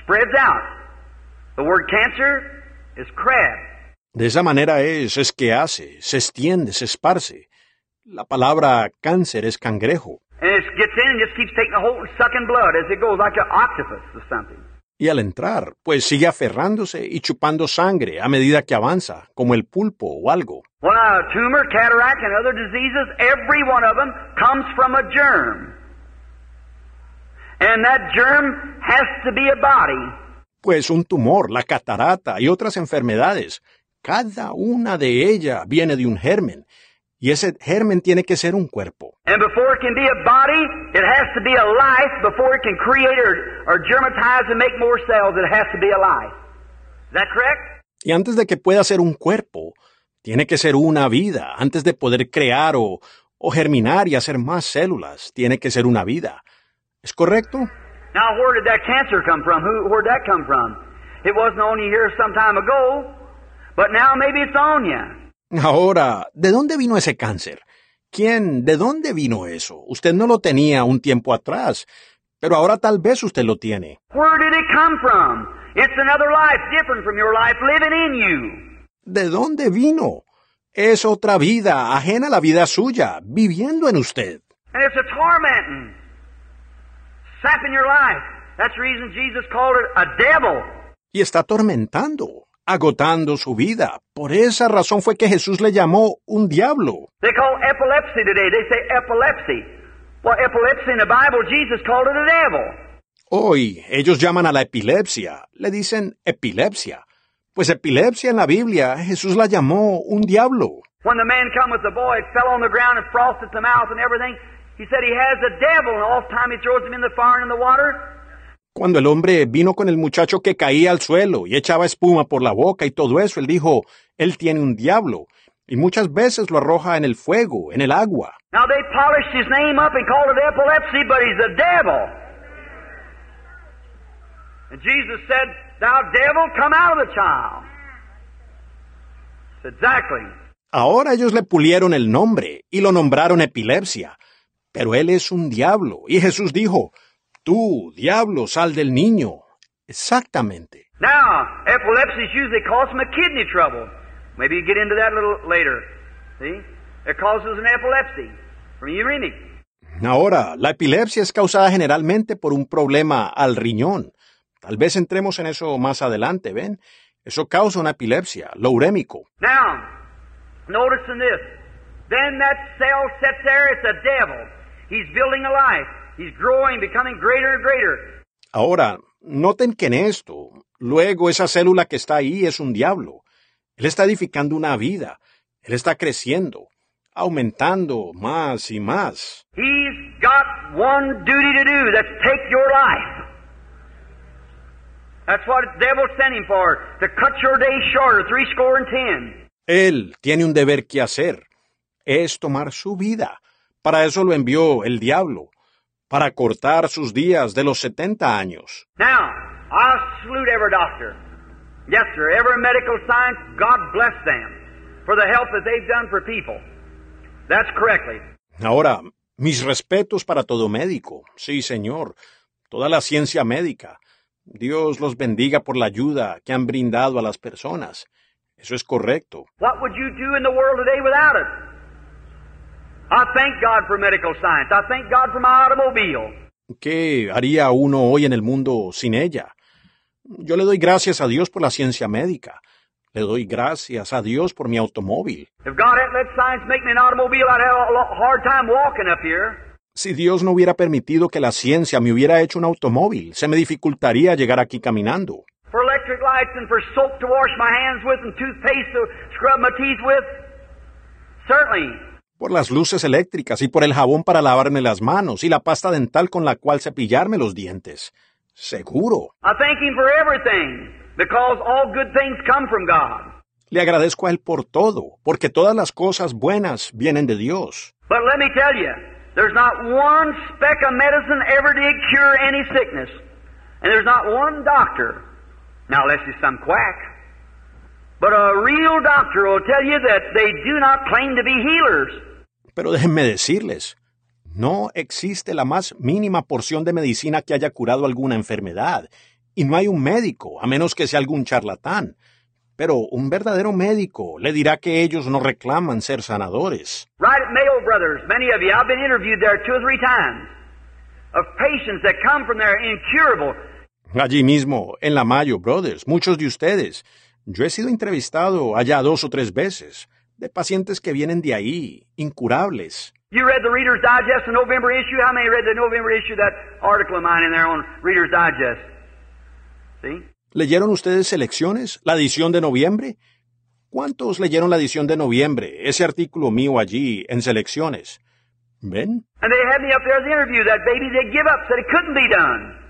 spreads out. The word cancer is crab.
De esa manera es, es que hace, se extiende, se esparce. La palabra cáncer es cangrejo.
And it gets in and just keeps taking a hold and sucking blood as it goes, like an octopus or something.
Y al entrar, pues sigue aferrándose y chupando sangre a medida que avanza, como el pulpo o algo. Pues un tumor, la catarata y otras enfermedades, cada una de ellas viene de un germen. Y ese germen tiene que ser un cuerpo.
And before it can be a body, it has to be a life. Before it can create or, or germatize and make more cells, it has to be a life. Is that correct?
Y antes de que pueda ser un cuerpo, tiene que ser una vida. Antes de poder crear o, o germinar y hacer más células, tiene que ser una vida. ¿Es correcto?
Now, where did that cancer come from? Who, where'd that come from? It wasn't on you here some time ago, but now maybe it's on you.
Ahora, ¿de dónde vino ese cáncer? ¿Quién? ¿De dónde vino eso? Usted no lo tenía un tiempo atrás, pero ahora tal vez usted lo tiene.
Where did it come from? It's another life different from your life living in you.
¿De dónde vino? Es otra vida, ajena a la vida suya, viviendo en usted.
And it's a tormenting, sapping your life. That's the reason Jesus called it a devil.
Y está atormentando, agotando su vida. Por esa razón fue que Jesús le llamó un diablo.
They call epilepsy today. They say epilepsy. Well, epilepsy in the Bible, Jesus called it a devil.
Hoy ellos llaman a la epilepsia, le dicen epilepsia. Pues epilepsia en la Biblia Jesús la llamó un diablo.
When the man come with the boy, it fell on the ground and frosted the mouth and everything. He said he has a devil, and all the time he throws him in the fire and in the water.
Cuando el hombre vino con el muchacho que caía al suelo y echaba espuma por la boca y todo eso, él dijo, él tiene un diablo. Y muchas veces lo arroja en el fuego, en el agua.
Now they polished his name up and called it epilepsy, but he's devil. And Jesus said, Thou devil, come out of the child. It's exactly.
Ahora ellos le pulieron el nombre y lo nombraron epilepsia. Pero él es un diablo. Y Jesús dijo, tú, diablo, sal del niño. Exactamente.
Now, epilepsy is usually caused from a kidney trouble. Maybe you get into that a little later. See? It causes an epilepsy from uremic.
Ahora, la epilepsia es causada generalmente por un problema al riñón. Tal vez entremos en eso más adelante, ¿ven? Eso causa una epilepsia, lo urémico.
Now, notice in this. Then that cell sits there, it's a devil. He's building a life. He's growing, becoming greater and greater.
Ahora, noten que en esto, luego esa célula que está ahí es un diablo. Él está edificando una vida. Él está creciendo, aumentando más y más.
He's got one duty to do, that's take your life. That's what the devil sent him for, to cut your days shorter, three score and ten.
Él tiene un deber que hacer, es tomar su vida. Para eso lo envió el diablo, para cortar sus días de los 70 años.
Now, I salute every doctor. Yes, sir, every medical science, God bless them for the help that they've done for people. That's correctly.
Ahora, mis respetos para todo médico. Sí, señor. Toda la ciencia médica. Dios los bendiga por la ayuda que han brindado a las personas. Eso es correcto.
What would you do in the world today without it?
¿Qué haría uno hoy en el mundo sin ella? Yo le doy gracias a Dios por la ciencia médica. Le doy gracias a Dios por mi automóvil.
If God hadn't let science make me an automobile, I'd have a lo- hard time walking up here.
Si Dios no hubiera permitido que la ciencia me hubiera hecho un automóvil, se me dificultaría llegar aquí caminando.
For electric lights and for soap to wash my hands with and toothpaste to scrub my teeth with. Certainly.
Por las luces eléctricas y por el jabón para lavarme las manos y la pasta dental con la cual cepillarme los dientes. Seguro.
I thank Him for everything because all good things come from God.
Le agradezco a Él por todo, porque todas las cosas buenas vienen de Dios.
But let me tell you, there's not one speck of medicine ever did cure any sickness. And there's not one doctor, now unless he's some quack, but a real doctor will tell you that they do not claim to be healers.
Pero déjenme decirles, no existe la más mínima porción de medicina que haya curado alguna enfermedad, y no hay un médico, a menos que sea algún charlatán. Pero un verdadero médico le dirá que ellos no reclaman ser sanadores.
Right at Mayo Brothers, many of you, I've been interviewed there two or three times, of patients that come from there incurable.
Allí mismo, en la Mayo Brothers, muchos de ustedes. Yo he sido entrevistado allá dos o tres veces, de pacientes que vienen de ahí, incurables.
You read the Reader's Digest, the November issue? How many read the November issue, that article of mine in there on Reader's Digest? See?
¿Leyeron ustedes Selecciones, la edición de noviembre? ¿Cuántos leyeron la edición de noviembre, ese artículo mío allí en Selecciones? ¿Ven?
And they had me up there as the interview. That baby they give up, said it couldn't be done.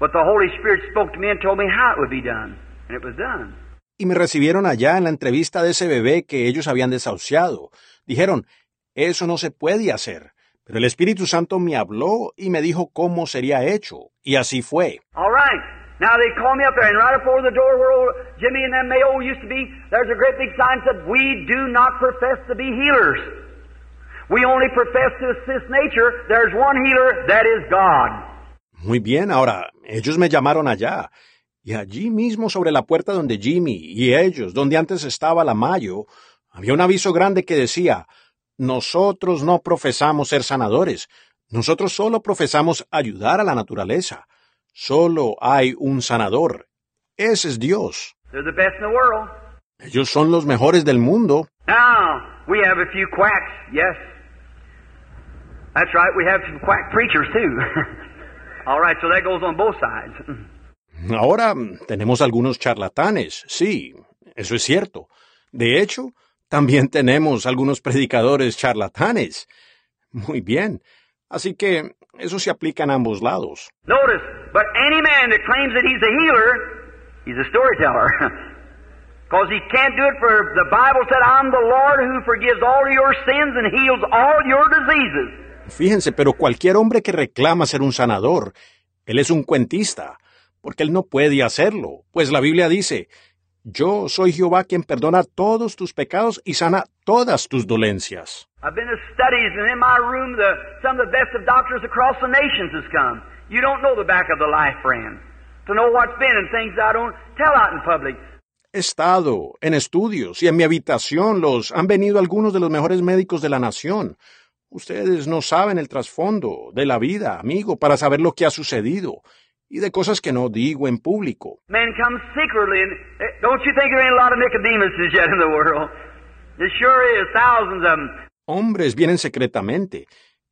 But the Holy Spirit spoke to me and told me how it would be done. And it was done.
Y me recibieron allá en la entrevista de ese bebé que ellos habían desahuciado. Dijeron, eso no se puede hacer. Pero el Espíritu Santo me habló y me dijo cómo sería hecho. Y así fue.
All right. Now they call me up there, and right before the door where old Jimmy and them Mayo used to be, there's a great big sign that said, We do not profess to be healers. We only profess to assist nature. There's one healer, that is God.
Muy bien, ahora, ellos me llamaron allá. Y allí mismo sobre la puerta donde Jimmy y ellos, donde antes estaba la Mayo, había un aviso grande que decía, nosotros no profesamos ser sanadores, nosotros solo profesamos ayudar a la naturaleza. Solo hay un sanador. Ese es Dios.
They're the best in the world.
Ellos son los mejores del mundo.
Now, we have a few quacks, yes. That's right, we have some quack preachers too. All right, so that goes on both sides.
Ahora mm, tenemos algunos charlatanes, sí, eso es cierto. De hecho, también tenemos algunos predicadores charlatanes. Muy bien. Así que eso se aplica en ambos lados.
Notice, but any man that claims that he's a healer, he's a storyteller. Because he can't do it for the Bible said, I'm the Lord who forgives all your sins and heals all your diseases.
Fíjense, pero cualquier hombre que reclama ser un sanador, él es un cuentista, porque él no puede hacerlo, pues la Biblia dice, yo soy Jehová quien perdona todos tus pecados y sana todas tus dolencias.
I've been to studies, and in my room, the, some of the best of doctors across the nations has come. You don't know the back of the life, friend. To know what's been and things I don't tell out in public.
He estado en estudios y en mi habitación los han venido algunos de los mejores médicos de la nación. Ustedes no saben el trasfondo de la vida, amigo, para saber lo que ha sucedido y de cosas que no digo en público.
Men come secretly, and eh, don't you think there ain't a lot of Nicodemuses yet in the world? It sure is, thousands of them.
Hombres vienen secretamente.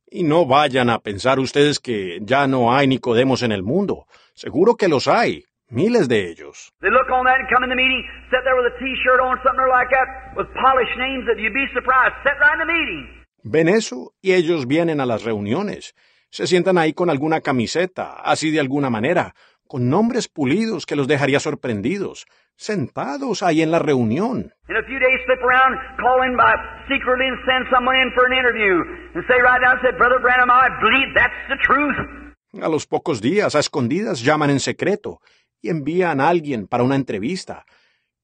Y no vayan a pensar ustedes que ya no hay Nicodemos en el mundo. Seguro que los hay. Miles de ellos.
They look on that and come in the meeting, sit there with a t-shirt on, something like that, with polished names that you'd be surprised. Sit right in the meeting.
Ven eso y ellos vienen a las reuniones. Se sientan ahí con alguna camiseta, así de alguna manera, con nombres pulidos que los dejaría sorprendidos, sentados ahí en la reunión.
In a few days, slip around, call in by secretly and send someone in for an interview, and say right down, say, Brother Branham, I believe that's the truth.
A los pocos días, a escondidas, llaman en secreto y envían a alguien para una entrevista.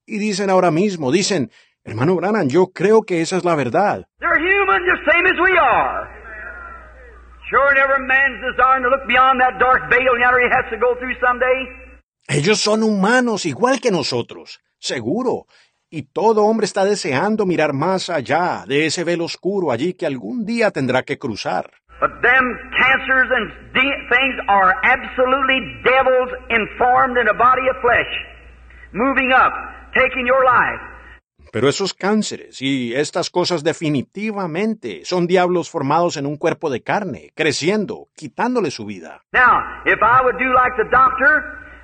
Y dicen ahora mismo, dicen, hermano Branham, yo creo que esa es la verdad.
They're human, just same as we are.
Ellos son humanos igual que nosotros, seguro. Y todo hombre está deseando mirar más allá de ese velo oscuro allí que algún día tendrá que cruzar.
But them cancers and de- things are absolutely devils informed in a body of flesh, moving up, taking your life.
Pero esos cánceres y estas cosas definitivamente son diablos formados en un cuerpo de carne, creciendo, quitándole su vida.
Now, if I would do like the doctor,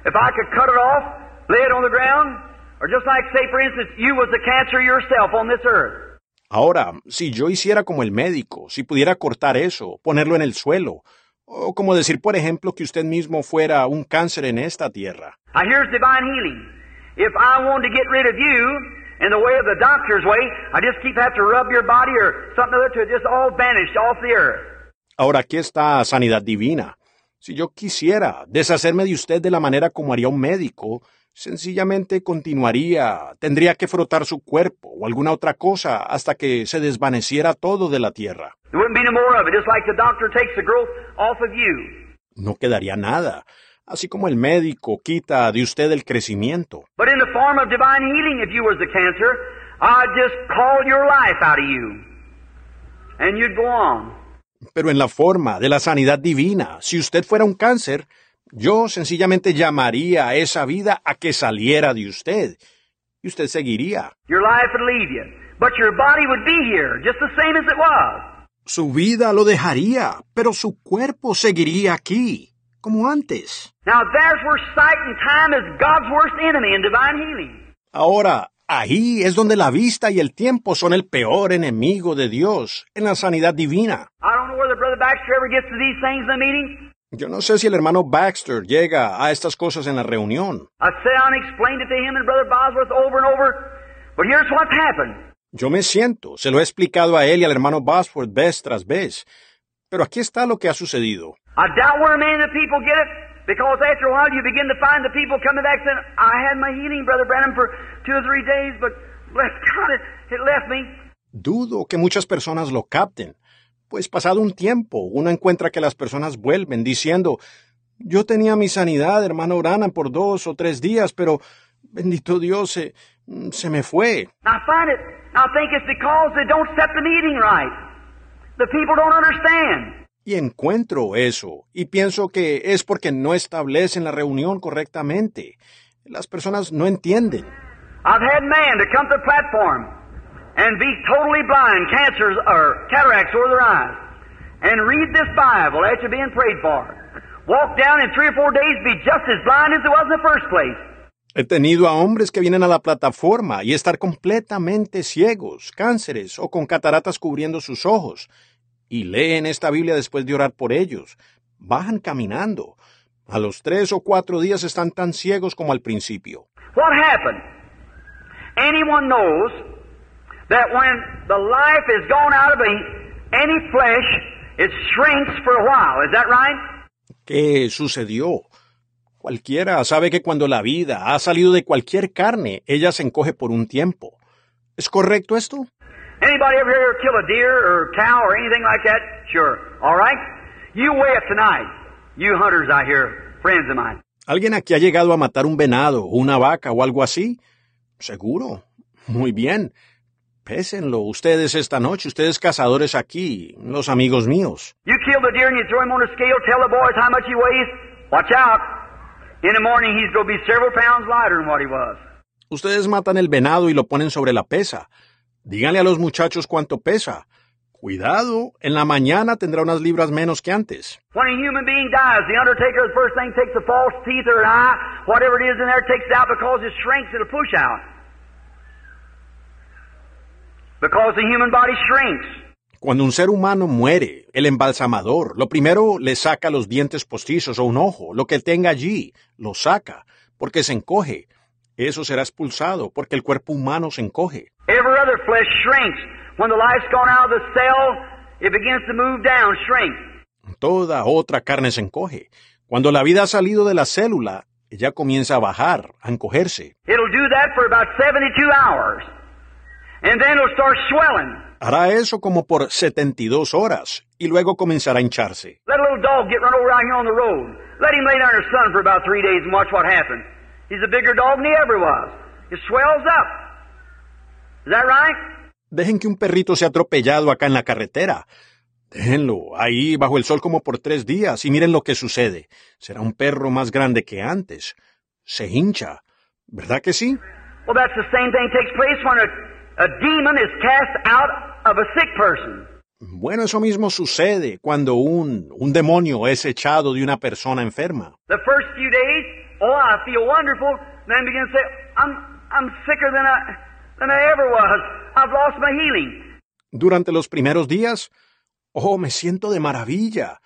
if I could cut it off, lay it on the ground, or just like, say, for instance, you was the cancer yourself on this earth.
Ahora, si yo hiciera como el médico, si pudiera cortar eso, ponerlo en el suelo, o como decir, por ejemplo, que usted mismo fuera un cáncer en esta tierra.
Now, here's divine healing. If I wanted to get rid of you in the way of the doctor's way, I just keep have to rub your body or something other to just all vanish off the earth.
Ahora aquí está sanidad divina. Si yo quisiera deshacerme de usted de la manera como haría un médico, sencillamente continuaría, tendría que frotar su cuerpo o alguna otra cosa hasta que se desvaneciera todo de la tierra.
There wouldn't be no more of it, just like the doctor takes the growth off of you.
No quedaría nada, así como el médico quita de usted el crecimiento.
But in the form of divine healing, if you was the cancer, I'd just call your life out of you. And you'd go on.
Pero en la forma de la sanidad divina, si usted fuera un cáncer, yo sencillamente llamaría a esa vida a que saliera de usted. Y usted seguiría.
Your life would leave you. But your body would be here, just the same as it was.
Su vida lo dejaría, pero su cuerpo seguiría aquí, como antes.
Now there's where sight and time is God's worst enemy in divine healing.
Ahora, ahí es donde la vista y el tiempo son el peor enemigo de Dios en la sanidad divina.
I don't know whether Brother Baxter ever gets to these things in the meeting.
Yo no sé si el hermano Baxter llega a estas cosas en la reunión.
I sat down and explained it to him and Brother Bosworth over and over. But here's what's happened.
Yo me siento, se lo he explicado a él y al hermano Bosworth vez tras vez. Pero aquí está lo que ha sucedido.
I doubt where many of the people get it, because after a while you begin to find the people coming back saying, I had my healing, Brother Branham, for two or three days, but bless God, it, it left me.
Dudo que muchas personas lo capten, pues pasado un tiempo uno encuentra que las personas vuelven diciendo, yo tenía mi sanidad, hermano Branham, por dos o tres días, pero bendito Dios, se, se me fue.
I find it, I think it's because they don't set the meeting right. The people don't understand.
Y encuentro eso, y pienso que es porque no establecen la reunión correctamente. Las personas no entienden.
I've had man to come to the platform and be totally blind, cancers or cataracts over their eyes, and read this Bible after being prayed for. Walk down in three or four days, be just as blind as it was in the first place.
He tenido a hombres que vienen a la plataforma y estar completamente ciegos, cánceres o con cataratas cubriendo sus ojos, y leen esta Biblia después de orar por ellos. Bajan caminando. A los tres o cuatro días están tan ciegos como al principio.
What happened? Anyone knows that when the life is gone out of any flesh, it shrinks for a while. Is that right?
¿Qué sucedió? Cualquiera sabe que cuando la vida ha salido de cualquier carne, ella se encoge por un tiempo. ¿Es correcto esto?
Anybody ever here kill a deer or cow or anything like that? Sure. All right? You weigh it tonight. You hunters out here, friends of mine.
¿Alguien aquí ha llegado a matar un venado, una vaca o algo así? Seguro. Muy bien. Pésenlo ustedes esta noche, ustedes cazadores aquí, los amigos míos.
You kill the deer and you throw him on a scale, tell the boys how much he weighs. Watch out. In the morning he's going to be several pounds lighter than what he was.
Ustedes matan el venado y lo ponen sobre la pesa. Díganle a los muchachos cuánto pesa. Cuidado, en la mañana tendrá unas libras menos que antes.
When a human being dies, the undertaker, the first thing, takes the false teeth or an eye, whatever it is in there, takes it out because it shrinks, it'll push out. Because the human body shrinks.
Cuando un ser humano muere, el embalsamador, lo primero le saca los dientes postizos o un ojo, lo que tenga allí, lo saca, porque se encoge. Eso será expulsado, porque el cuerpo humano se encoge.
Every other flesh shrinks. When the life's gone out of the cell, it begins to move down, shrink.
Toda otra carne se encoge. Cuando la vida ha salido de la célula, ella comienza a bajar, a encogerse.
It'll do that for about 72 hours. And then it'll start swelling.
Hará eso como por 72 horas y luego comenzará a hincharse.
Let a little dog get run over out here on the road. Let him lay down in the sun for about three days and watch what happens. He's a bigger dog than he ever was. It swells up. Is that right?
Dejen que un perrito sea atropellado acá en la carretera. Déjenlo ahí bajo el sol como por tres días y miren lo que sucede. Será un perro más grande que antes. Se hincha. ¿Verdad que sí?
Well, that's the same thing takes place when a, a demon is cast out of a sick person.
Bueno, eso mismo sucede cuando un, un demonio es echado de una persona enferma.
The first few days, oh, I feel wonderful. Then begin to say, I'm, I'm sicker than I, than I ever was. I've lost my healing.
Durante los primeros días, oh, me siento de maravilla.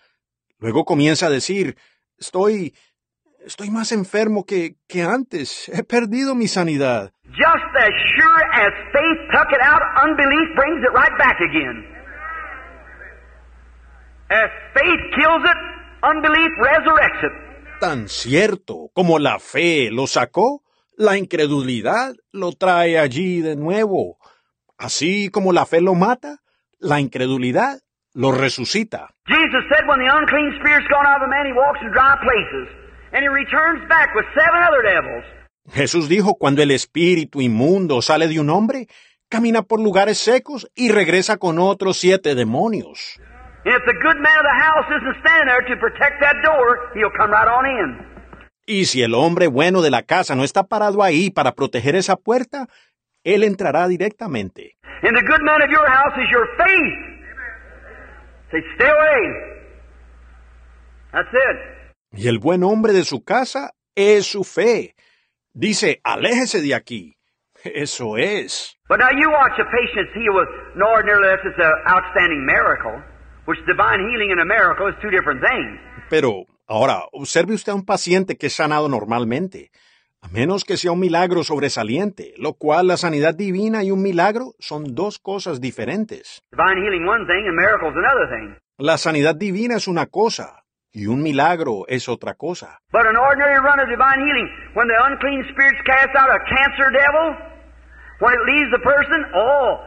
Luego comienza a decir, estoy, estoy más enfermo que, que antes. He perdido mi sanidad.
Just as sure as faith tuck it out, unbelief brings it right back again. As faith kills it, unbelief resurrects it.
Tan cierto como la fe lo sacó, la incredulidad lo trae allí de nuevo. Así como la fe lo mata, la incredulidad lo resucita.
Jesus said when the unclean spirit's gone out of a man, he walks in dry places. And he returns back with seven other devils.
Jesús dijo, cuando el espíritu inmundo sale de un hombre, camina por lugares secos y regresa con otros siete demonios.
And if the good man of the house isn't standing there to protect that door, he'll come right on in.
Y si el hombre bueno de la casa no está parado ahí para proteger esa puerta, él entrará directamente.
And the good man of your house is your faith. Say, stay away. That's it.
Y el buen hombre de su casa es su fe. Dice, aléjese de aquí. Eso es.
But now you watch a patient healed with, no, ordinarily that's an outstanding miracle, which divine healing and a miracle is two different things.
Pero ahora, observe usted a un paciente que es sanado normalmente, a menos que sea un milagro sobresaliente, lo cual la sanidad divina y un milagro son dos cosas diferentes.
Divine healing one thing and miracles another thing.
La sanidad divina es una cosa y un milagro es otra cosa.
But an ordinary run of divine healing, when the unclean spirits cast out a cancer devil, when it leaves the person, oh,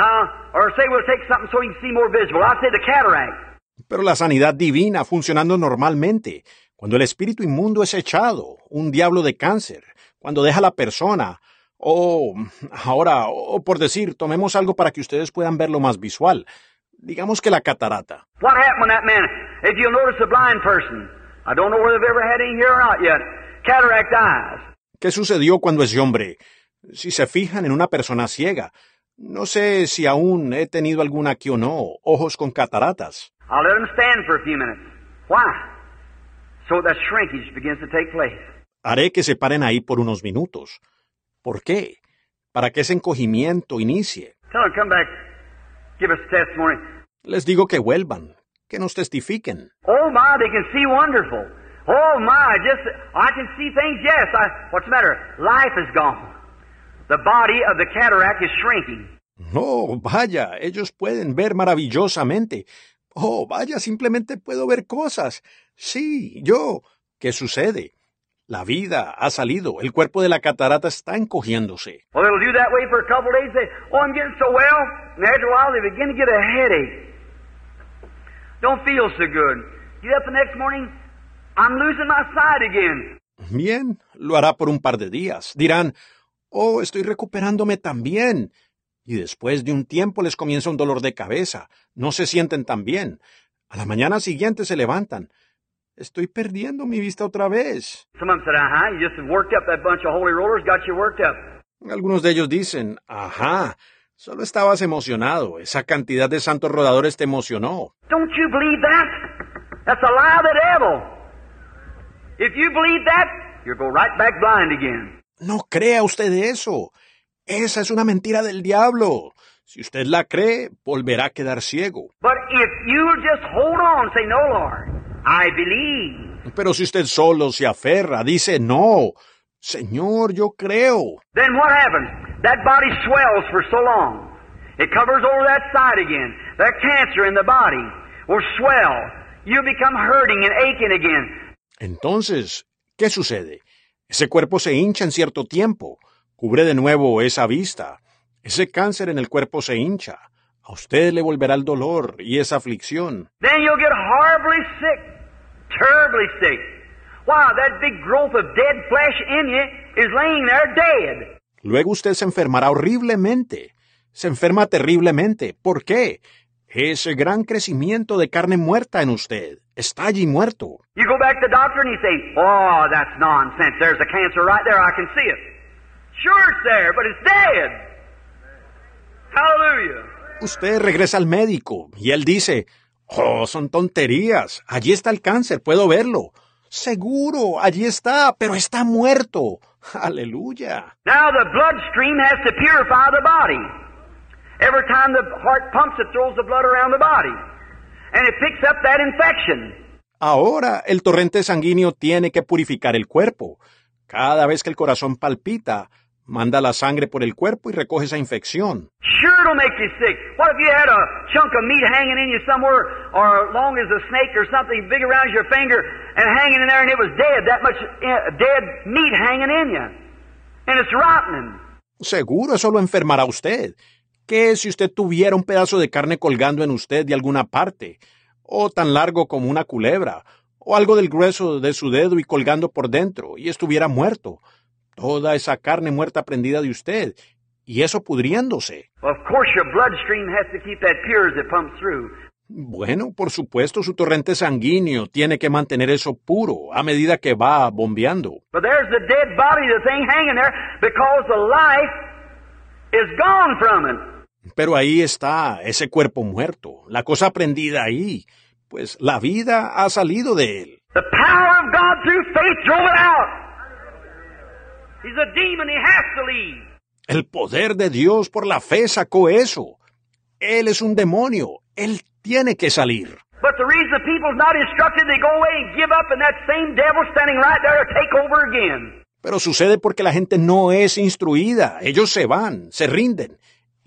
now, or say we'll take something so you can see more visible. I'll say the cataract.
Pero la sanidad divina funcionando normalmente, cuando el espíritu inmundo es echado, un diablo de cáncer, cuando deja a la persona, o ahora, o por decir, tomemos algo para que ustedes puedan verlo más visual. Digamos que la catarata.
What happened when that man, if you'll notice a blind person, I don't know whether they've ever had any here or not yet, cataract eyes.
¿Qué sucedió cuando ese hombre, si se fijan en una persona ciega, no sé si aún he tenido alguna aquí o no, ojos con cataratas?
I'll let them stand for a few minutes. Why? So that shrinkage begins to take place.
Haré que se paren ahí por unos minutos. ¿Por qué? Para que ese encogimiento inicie.
Tell them, come back, give us testimony.
Les digo que vuelvan, que nos testifiquen.
Oh my, they can see wonderful. Oh my, just, I can see things, yes. I, what's the matter? Life is gone. The body of the cataract is shrinking.
Oh, vaya, ellos pueden ver maravillosamente. Oh, vaya, simplemente puedo ver cosas. Sí, yo. ¿Qué sucede? La vida ha salido, el cuerpo de la catarata está encogiéndose.
Well, it'll do that way for a couple days. Say, oh, I'm getting so well. And after a while, they begin to get a headache. Don't feel so good. Get up the next morning, I'm losing my sight again.
Bien, lo hará por un par de días. Dirán, oh, estoy recuperándome también. Y después de un tiempo les comienza un dolor de cabeza. No se sienten tan bien. A la mañana siguiente se levantan. Estoy perdiendo mi vista otra vez.
Some of them said, you just worked up that bunch of holy rollers, got you worked up.
Algunos de ellos dicen, ajá, Solo estabas emocionado. Esa cantidad de santos rodadores te emocionó.
Don't you believe that? That's a lie of the devil. If you believe that, you'll go right back blind again.
No crea usted eso. Esa es una mentira del diablo. Si usted la cree, volverá a quedar ciego.
But if you just hold on, say, No, Lord, I believe.
Pero si usted solo se aferra, dice, no, Señor, yo creo.
Then what happens? That body swells for so long. It covers over that side again. That cancer in the body will swell. You become hurting and aching again.
Entonces, ¿qué sucede? Ese cuerpo se hincha en cierto tiempo, cubre de nuevo esa vista. Ese cáncer en el cuerpo se hincha. A usted le volverá el dolor y esa aflicción.
Then you'll get horribly sick, terribly sick. Why, that big growth of dead flesh in you is laying there dead.
Luego usted se enfermará horriblemente. Se enferma terriblemente. ¿Por qué? Ese gran crecimiento de carne muerta en usted está allí muerto.
You go back to the doctor and you say, Oh, that's nonsense. There's a cancer right there. I can see it. Sure, it's there, but it's dead. Hallelujah.
Usted regresa al médico y él dice, Oh, son tonterías. Allí está el cáncer, puedo verlo. Seguro, allí está, pero está muerto. Aleluya.
Now the bloodstream has to purify the body. Every time the heart pumps, it throws the blood around the body. And it picks up that infection.
Ahora el torrente sanguíneo tiene que purificar el cuerpo. Cada vez que el corazón palpita, manda la sangre por el cuerpo y recoge esa infección.
Sure, it'll make you sick. What if you had a chunk of meat hanging in you somewhere, or long as a snake or something big around your finger, and hanging in there, and it was dead, that much uh, dead meat hanging in you, and it's rotting.
Seguro eso lo enfermará usted. ¿Qué si usted tuviera un pedazo de carne colgando en usted de alguna parte? O tan largo como una culebra, o algo del grueso de su dedo y colgando por dentro, y estuviera muerto. Toda esa carne muerta prendida de usted, y eso pudriéndose.
Well, of course, your bloodstream has to keep that pure as it pumps through.
Bueno, por supuesto, su torrente sanguíneo tiene que mantener eso puro a medida que va bombeando.
The
Pero ahí está ese cuerpo muerto, la cosa prendida ahí, pues la vida ha salido de él.
The power of God through faith drove it out. He's a demon, he has to leave.
El poder de Dios por la fe sacó eso. Él es un demonio, él tiene que salir.
But the reason the people's not instructed, they go away and give up, and that same devil standing right there to take over again.
Pero sucede porque la gente no es instruida, ellos se van, se rinden,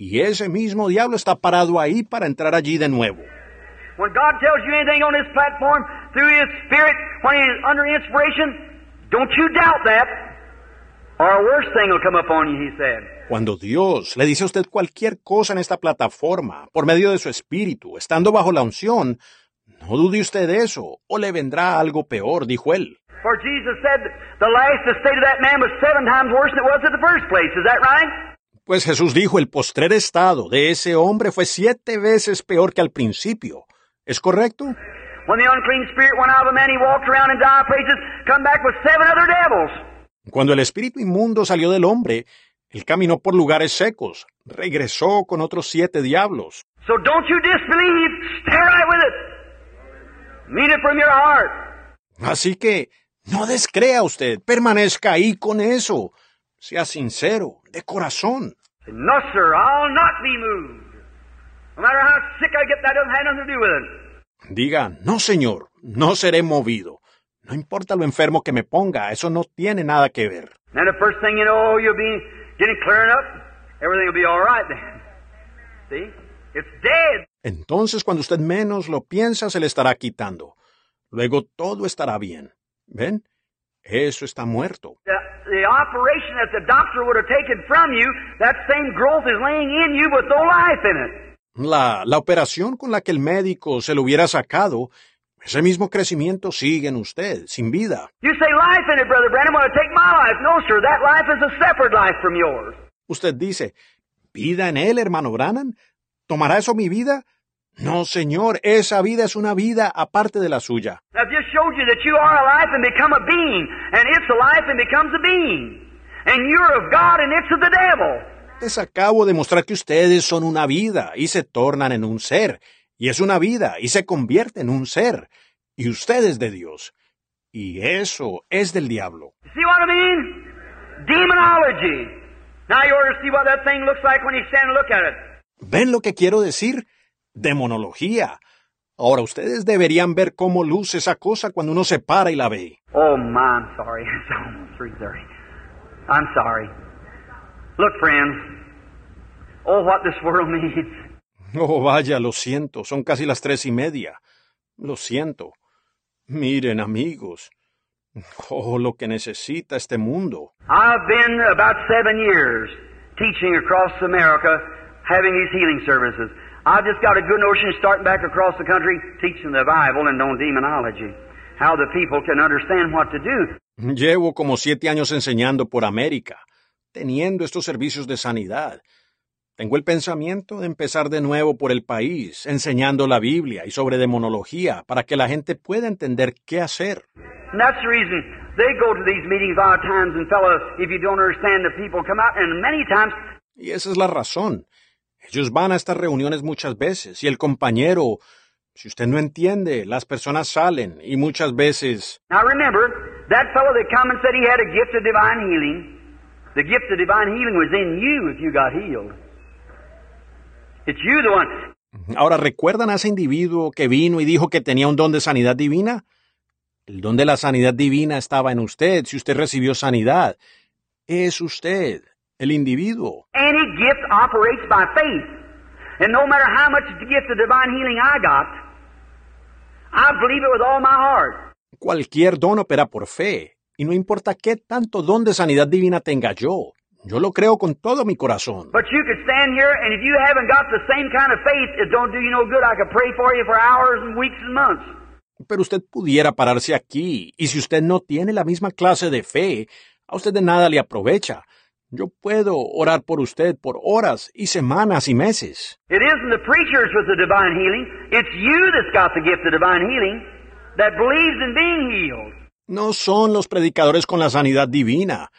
y ese mismo diablo está parado ahí para entrar allí de nuevo.
When God tells you anything on this platform through His Spirit, when He's under inspiration, don't you doubt that, or a worse thing will come upon you, He said.
Cuando Dios le dice a usted cualquier cosa en esta plataforma, por medio de su espíritu, estando bajo la unción, no dude usted de eso, o le vendrá algo peor, dijo él.
For Jesus said the last estate of that man was seven times worse than it was at the first place. Is that right?
Pues Jesús dijo, el postrer estado de ese hombre fue siete veces peor que al principio. ¿Es correcto? Cuando el espíritu inmundo salió del hombre, él caminó por lugares secos, regresó con otros siete diablos.
So don't you disbelieve. Stay right with it. Mean it from your heart.
Así que no descrea usted, permanezca ahí con eso. Sea sincero, de corazón.
No, sir, I'll not be moved. No matter how sick I get, that doesn't have nothing to do with it.
Diga, no señor, no seré movido. No importa lo enfermo que me ponga, eso no tiene nada que ver.
Then the first thing you know, you'll be getting clearing up. Everything will be all right then. See? It's dead.
Entonces cuando usted menos lo piensa, se le estará quitando. Luego todo estará bien. ¿Ven? Eso está muerto.
The, the operation that the doctor would have taken from you, that same growth is laying in you with no life in it.
La, la operación con la que el médico se lo hubiera sacado, ese mismo crecimiento sigue en usted, sin vida.
You say life in it, Brother Branham, want to take my life. No, sir, that life is a separate life from yours.
Usted dice, ¿vida en él, hermano Branham? ¿Tomará eso mi vida? No, señor, esa vida es una vida aparte de la suya.
I've just showed you that you are a life and become a being, and it's a life and becomes a being. And you're of God and it's of the devil.
Les acabo de mostrar que ustedes son una vida y se tornan en un ser, y es una vida y se convierte en un ser, y ustedes de Dios. Y eso es del diablo.
See what I mean? Demonology. Now you ought to see what that thing looks like when you stand and look at it.
¿Ven lo que quiero decir? Demonología. Ahora ustedes deberían ver cómo luce esa cosa cuando uno se para y la ve.
Oh my, I'm sorry. It's almost three thirty. I'm sorry. Look, friends. Oh, what this world needs.
Oh, vaya, lo siento, son casi las tres y media. Lo siento. Miren, amigos. Oh, lo que necesita este mundo.
I've been about seven years teaching across America, having these healing services. I've just got a good notion starting back across the country, teaching the Bible and on demonology. How the people can understand what to do.
Llevo como siete años enseñando por América, teniendo estos servicios de sanidad. Tengo el pensamiento de empezar de nuevo por el país, enseñando la Biblia y sobre demonología, para que la gente pueda entender qué hacer.
And that's the reason they go to these meetings a lot of times, and fellow, if you don't understand, the people come out, and many times
Y esa es la razón. Ellos van a estas reuniones muchas veces y el compañero, si usted no entiende, las personas salen y muchas veces...
Now remember, that fellow that come and said he had a gift of divine healing, the gift of divine healing was in you if you got healed. It's you the one.
Ahora, ¿recuerdan a ese individuo que vino y dijo que tenía un don de sanidad divina? El don de la sanidad divina estaba en usted si usted recibió sanidad. Es usted, el individuo.
Any gift operates by faith. And no matter how much the gift of divine healing I got, I believe it with all my heart.
Cualquier don opera por fe, y no importa qué tanto don de sanidad divina tenga yo. Yo lo creo con todo mi corazón.
But you could stand here, and if you haven't got the same kind of faith, it don't do you no good. I could pray for you for hours and weeks and months.
Pero usted pudiera pararse aquí, y si usted no tiene la misma clase de fe, a usted de nada le aprovecha. Yo puedo orar por usted por horas y semanas y meses.
It isn't the preachers with the divine healing. It's you that's got the gift of divine healing that believes in being healed.
No son los predicadores con la sanidad divina.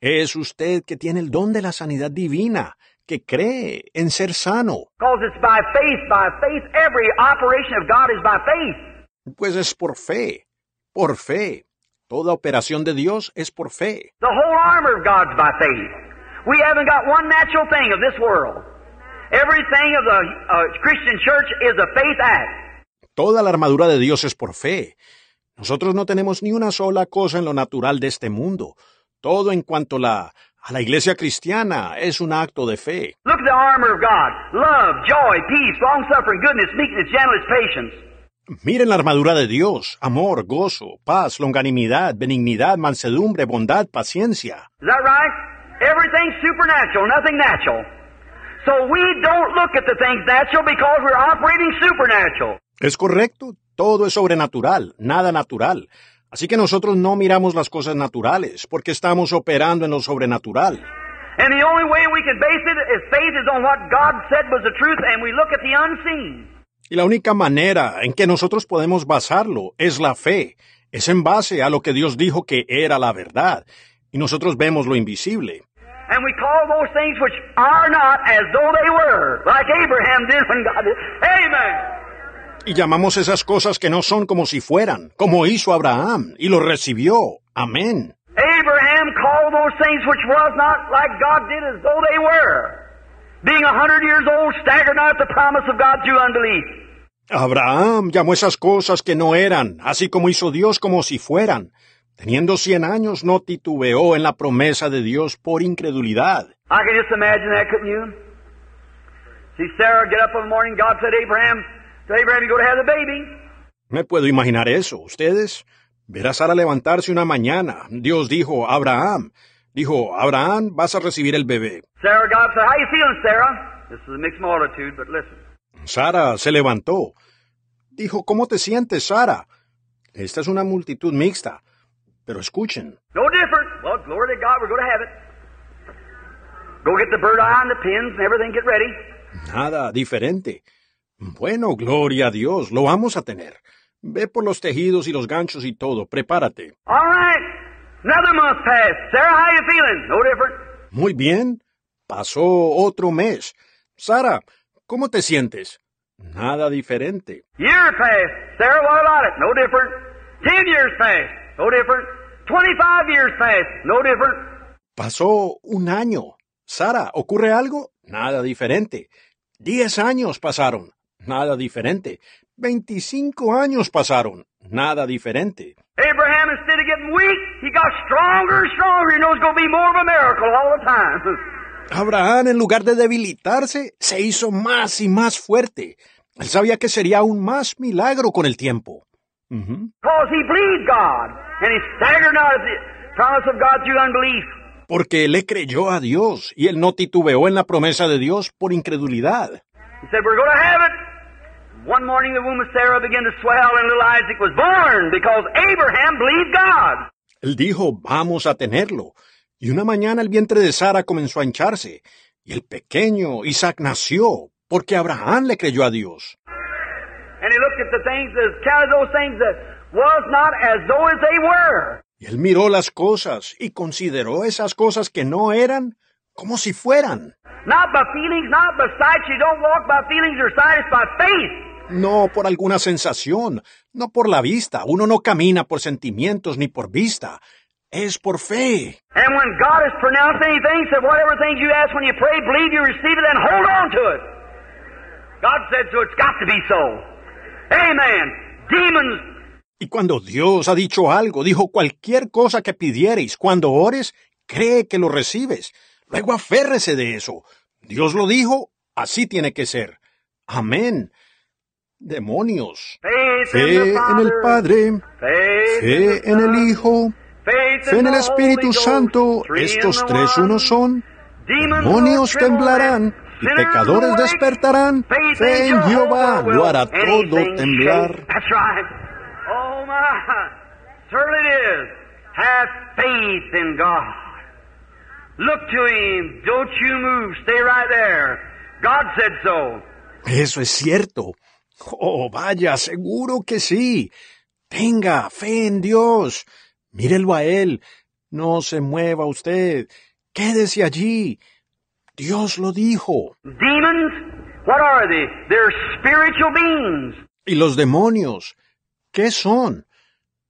Es usted que tiene el don de la sanidad divina, que cree en ser sano.
Because it's by faith, by faith. Every operation of God is by faith.
Pues es por fe, por fe. Toda operación de Dios es por fe.
The whole armor of God's by faith. We haven't got one natural thing of this world. Everything of the uh, Christian church is a faith act.
Toda la armadura de Dios es por fe. Nosotros no tenemos ni una sola cosa en lo natural de este mundo. Todo en cuanto la, a la iglesia cristiana es un acto de fe.
Look at the armor of God. Love, joy, peace, long suffering, goodness, meekness, gentleness, patience.
Miren la armadura de Dios, amor, gozo, paz, longanimidad, benignidad, mansedumbre, bondad, paciencia.
Is that right? Everything's supernatural, nothing natural. So we don't look at the things natural because we're operating supernatural.
Es correcto, todo es sobrenatural, nada natural. Así que nosotros no miramos las cosas naturales, porque estamos operando en lo sobrenatural.
And the only way we can base it is faith is on what God said was the truth, and we look at the unseen.
Y la única manera en que nosotros podemos basarlo es la fe. Es en base a lo que Dios dijo que era la verdad. Y nosotros vemos lo invisible.
And we call those things which are not as though they were, like Abraham did when God did. Amen.
Y llamamos esas cosas que no son como si fueran, como hizo Abraham, y lo recibió. Amén.
Abraham called those things which was not like God did as though they were. Being a hundred years old, staggered not at the promise of God through unbelief.
Abraham llamó esas cosas que no eran, así como hizo Dios como si fueran. Teniendo cien años, no titubeó en la promesa de Dios por incredulidad.
I can just imagine that, couldn't you? See Sarah get up the morning, God said, Abraham, to Abraham, you go to have the baby.
Me puedo imaginar eso. ¿Ustedes? Ver a Sara levantarse una mañana. Dios dijo, Abraham, dijo, Abraham, vas a recibir el bebé.
Sarah, God said, how you feeling, Sarah? This is a mixed multitude, but listen.
Sara se levantó. Dijo, ¿cómo te sientes, Sara? Esta es una multitud mixta. Pero escuchen,
No different. Well, glory to God, we're going to have it. Go get the bird eye and the pins and everything, get ready.
nada diferente. Bueno, gloria a Dios, lo vamos a tener. Ve por los tejidos y los ganchos y todo, prepárate.
All right. Another month passed. Sarah, how you feeling? No different.
Muy bien. Pasó otro mes. Sara, ¿cómo te sientes? Nada diferente.
Years passed. Sarah, what about it? No different. Ten years passed. No different. Twenty-five years passed. No different.
Pasó un año. Sara, ¿ocurre algo? Nada diferente. Diez años pasaron. Nada diferente. Veinticinco años pasaron. Nada diferente.
Abraham, instead of getting weak, he got stronger and stronger. He knows it's going to be more of a miracle all the time.
Abraham, en lugar de debilitarse, se hizo más y más fuerte. Él sabía que sería aún más milagro con el tiempo. Ujú.
Because he believed God. And he staggered not at the promise of God through unbelief.
Porque le creyó a Dios y él no titubeó en la promesa de Dios por incredulidad.
He said, We're going to have it. One morning the womb of Sarah began to swell and little Isaac was born because Abraham believed God.
Él dijo, vamos a tenerlo. Y una mañana el vientre de Sara comenzó a hincharse, y el pequeño Isaac nació, porque Abraham le creyó a Dios.
And he looked at the things, counted those things that was not as though as they were.
Y él miró las cosas y consideró esas cosas que no eran como si fueran.
Not by feelings, not by sight. You don't walk by feelings or sight, it's by faith.
No por alguna sensación, no por la vista. Uno no camina por sentimientos ni por vista. Es por fe.
And when God has pronounced anything, said whatever things you ask when you pray, believe you receive it, then hold on to it. God said so, it's got to be so.
Y cuando Dios ha dicho algo, dijo cualquier cosa que pidiereis, cuando ores, cree que lo recibes. Luego aférrese de eso. Dios lo dijo, así tiene que ser. Amén. Demonios. Fe en el Padre, fe en el Hijo, fe en el Espíritu Santo. Estos tres unos son. Demonios temblarán y pecadores despertarán. Fe en Jehová lo hará todo temblar.
shake. That's right. Oh my, certainly it is. Have faith in God. Look to Him. Don't you move. Stay right there. God said so.
Eso es cierto. Oh, vaya, seguro que sí. Tenga fe en Dios. Mírelo a Él. No se mueva usted. Quédese allí. Dios lo dijo.
Demons, what are they? They're spiritual beings.
¿Y los demonios? ¿Qué son?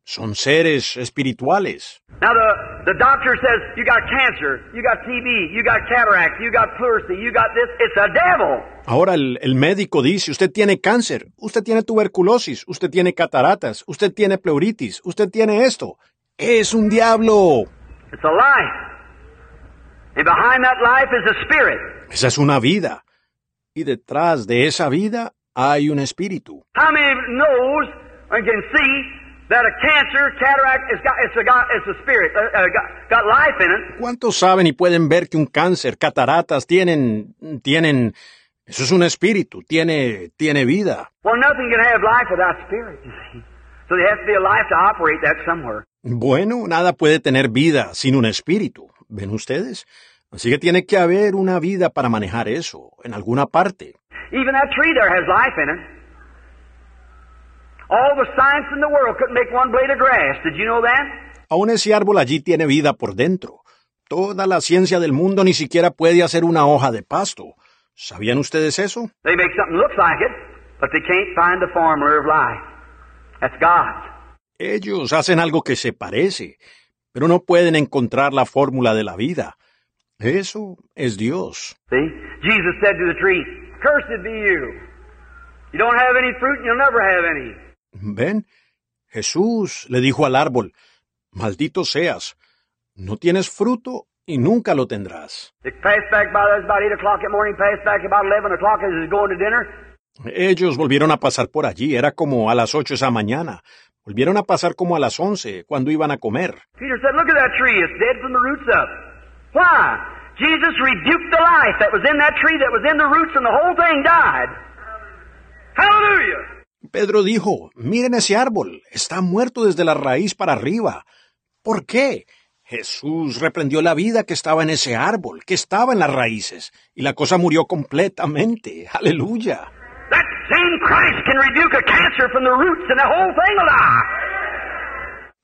Son seres espirituales.
Now the, the doctor says, you got cancer, you got TB, you got cataract, you got pleurisy, you got this. It's a devil.
Ahora el, el médico dice, usted tiene cáncer, usted tiene tuberculosis, usted tiene cataratas, usted tiene pleuritis, usted tiene esto. Es un diablo.
It's a life. And behind that life is a spirit.
Esa es una vida. Y detrás de esa vida hay un espíritu.
How many knows and can see that a cancer, cataract, it's got, it's a, got, it's a spirit, got, got life in it.
¿Cuántos saben y pueden ver que un cáncer, cataratas, tienen, tienen, eso es un espíritu, tiene, tiene vida?
Well, nothing can have life without spirit, you see. So there has to be a life to operate that somewhere.
Bueno, nada puede tener vida sin un espíritu. ¿Ven ustedes? Así que tiene que haber una vida para manejar eso, en alguna parte.
Even that tree there has life in it. All the science in the world couldn't make one blade of grass. Did you know that?
Aún ese árbol allí tiene vida por dentro. Toda la ciencia del mundo ni siquiera puede hacer una hoja de pasto. ¿Sabían ustedes eso?
They make something look like it, but they can't find the formula of life. That's God's.
Ellos hacen algo que se parece, pero no pueden encontrar la fórmula de la vida. Eso es Dios.
See? Jesus said to the tree, Cursed be you. You don't have any fruit and you'll never have any.
¿Ven? Jesús le dijo al árbol, maldito seas, no tienes fruto y nunca lo tendrás.
They passed back by, that was about 8 o'clock in the morning, passed back about 11 o'clock as he was going to dinner.
Ellos volvieron a pasar por allí, era como a las ocho esa mañana. Volvieron a pasar como a las once, cuando iban a comer.
Peter said, Look at that tree. It's dead from the roots up. Why? Jesus rebuked the life that was in that tree that was in the roots and the whole thing died. Hallelujah!
Pedro dijo, miren ese árbol, está muerto desde la raíz para arriba. ¿Por qué? Jesús reprendió la vida que estaba en ese árbol, que estaba en las raíces, y la cosa murió completamente. Aleluya.
Same Christ can rebuke a cancer from the roots and the whole thing will die.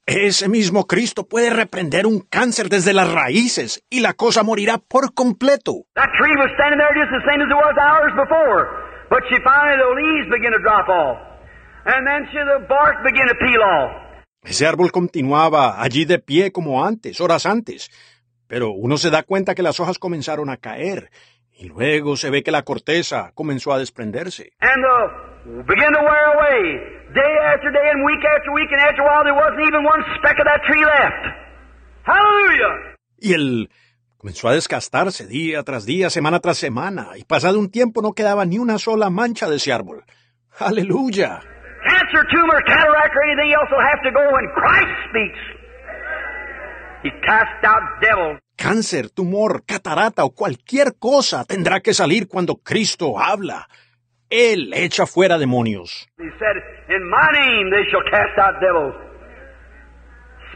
Ese mismo Cristo puede reprender un cáncer desde las raíces y la cosa morirá por completo.
That tree was standing there just the same as it was hours before. But she finally, the leaves begin to drop off. And then she, the bark began to peel off.
Ese árbol continuaba allí de pie como antes, horas antes. Pero uno se da cuenta que las hojas comenzaron a caer y luego se ve que la corteza comenzó a desprenderse.
And the began to wear away. Day after day and week after week, and after a while there wasn't even one speck of that tree left. Hallelujah!
Y él comenzó a desgastarse día tras día, semana tras semana, y pasado un tiempo no quedaba ni una sola mancha de ese árbol. Aleluya.
Cancer, tumor, cataract, or anything else will have to go when Christ speaks. He cast out devils.
Cáncer, tumor, catarata o cualquier cosa tendrá que salir cuando Cristo habla. Él echa fuera demonios.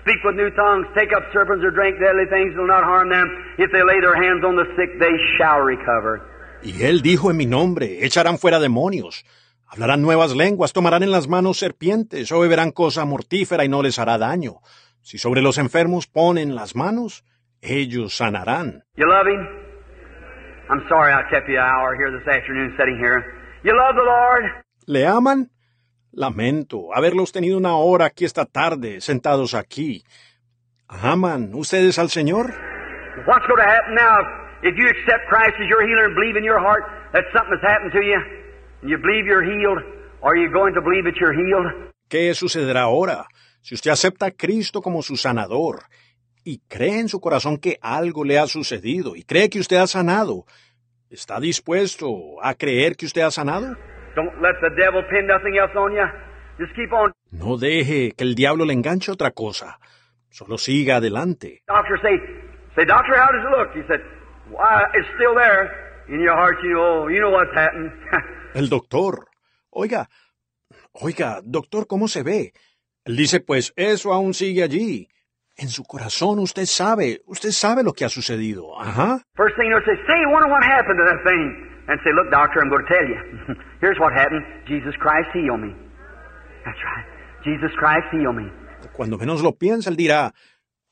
Speak with new tongues, take up serpents or drink deadly things, will not harm them. If they lay their hands on the sick, they shall recover.
Y él dijo en mi nombre, echarán fuera demonios. Hablarán nuevas lenguas, tomarán en las manos serpientes, o beberán cosa mortífera y no les hará daño. Si sobre los enfermos ponen las manos, ellos sanarán.
You love Him? I'm sorry I kept you an hour here this afternoon sitting here. You love the Lord?
¿Le aman? Lamento haberlos tenido una hora aquí esta tarde, sentados aquí. ¿Aman ustedes al Señor?
What's going to happen now if you accept Christ as your healer and believe in your heart that something has happened to you, and you believe you're healed, are you going to believe that you're healed?
¿Qué sucederá ahora si usted acepta a Cristo como su sanador y cree en su corazón que algo le ha sucedido y cree que usted ha sanado? ¿Está dispuesto a creer que usted ha sanado? No deje que el diablo le enganche otra cosa. Solo siga adelante. El doctor. Oiga, oiga, doctor, ¿cómo se ve? Él dice, pues eso aún sigue allí. En su corazón usted sabe, usted sabe lo que ha sucedido. Ajá.
First thing you know, say, say, you wonder what happened to that thing. And say, look, doctor, I'm going to tell you. Here's what happened. Jesus Christ healed me. That's right. Jesus Christ healed me.
Cuando menos lo piensa, él dirá,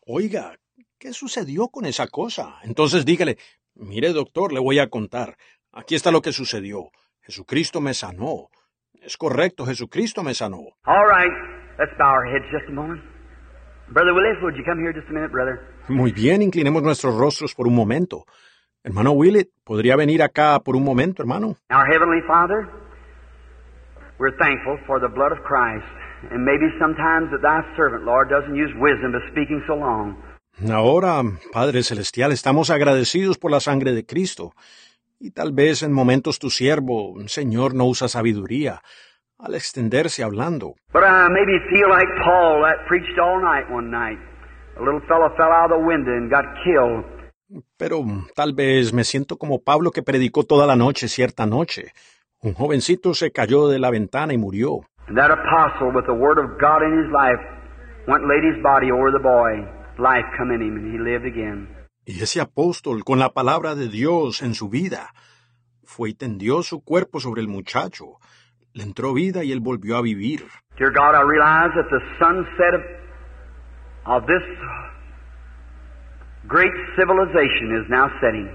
oiga, ¿qué sucedió con esa cosa? Entonces dígale, mire doctor, le voy a contar. Aquí está lo que sucedió. Jesucristo me sanó. Es correcto, Jesucristo me sanó.
All right. Let's bow our heads just a moment.
Muy bien, inclinemos nuestros rostros por un momento. Hermano Willett, ¿podría venir acá por un momento, hermano?
Our Heavenly Father, we're thankful for the blood of Christ. And maybe sometimes that thy servant, Lord, doesn't use wisdom by speaking so long.
Ahora, Padre Celestial, estamos agradecidos por la sangre de Cristo. Y tal vez en momentos tu siervo, Señor, no usa sabiduría al extenderse hablando.
But I maybe feel like Paul that preached all night one night. A little fellow fell out of the window and got killed.
Pero tal vez me siento como Pablo que predicó toda la noche cierta noche. Un jovencito se cayó de la ventana y murió.
And that apostle with the word of God in his life went laid his body over the boy. Life come in him and he lived again.
Y ese apóstol, con la palabra de Dios en su vida, fue y tendió su cuerpo sobre el muchacho. Le entró vida y él volvió a vivir.
Dear God, I realize that the sunset of, of this great civilization is now setting.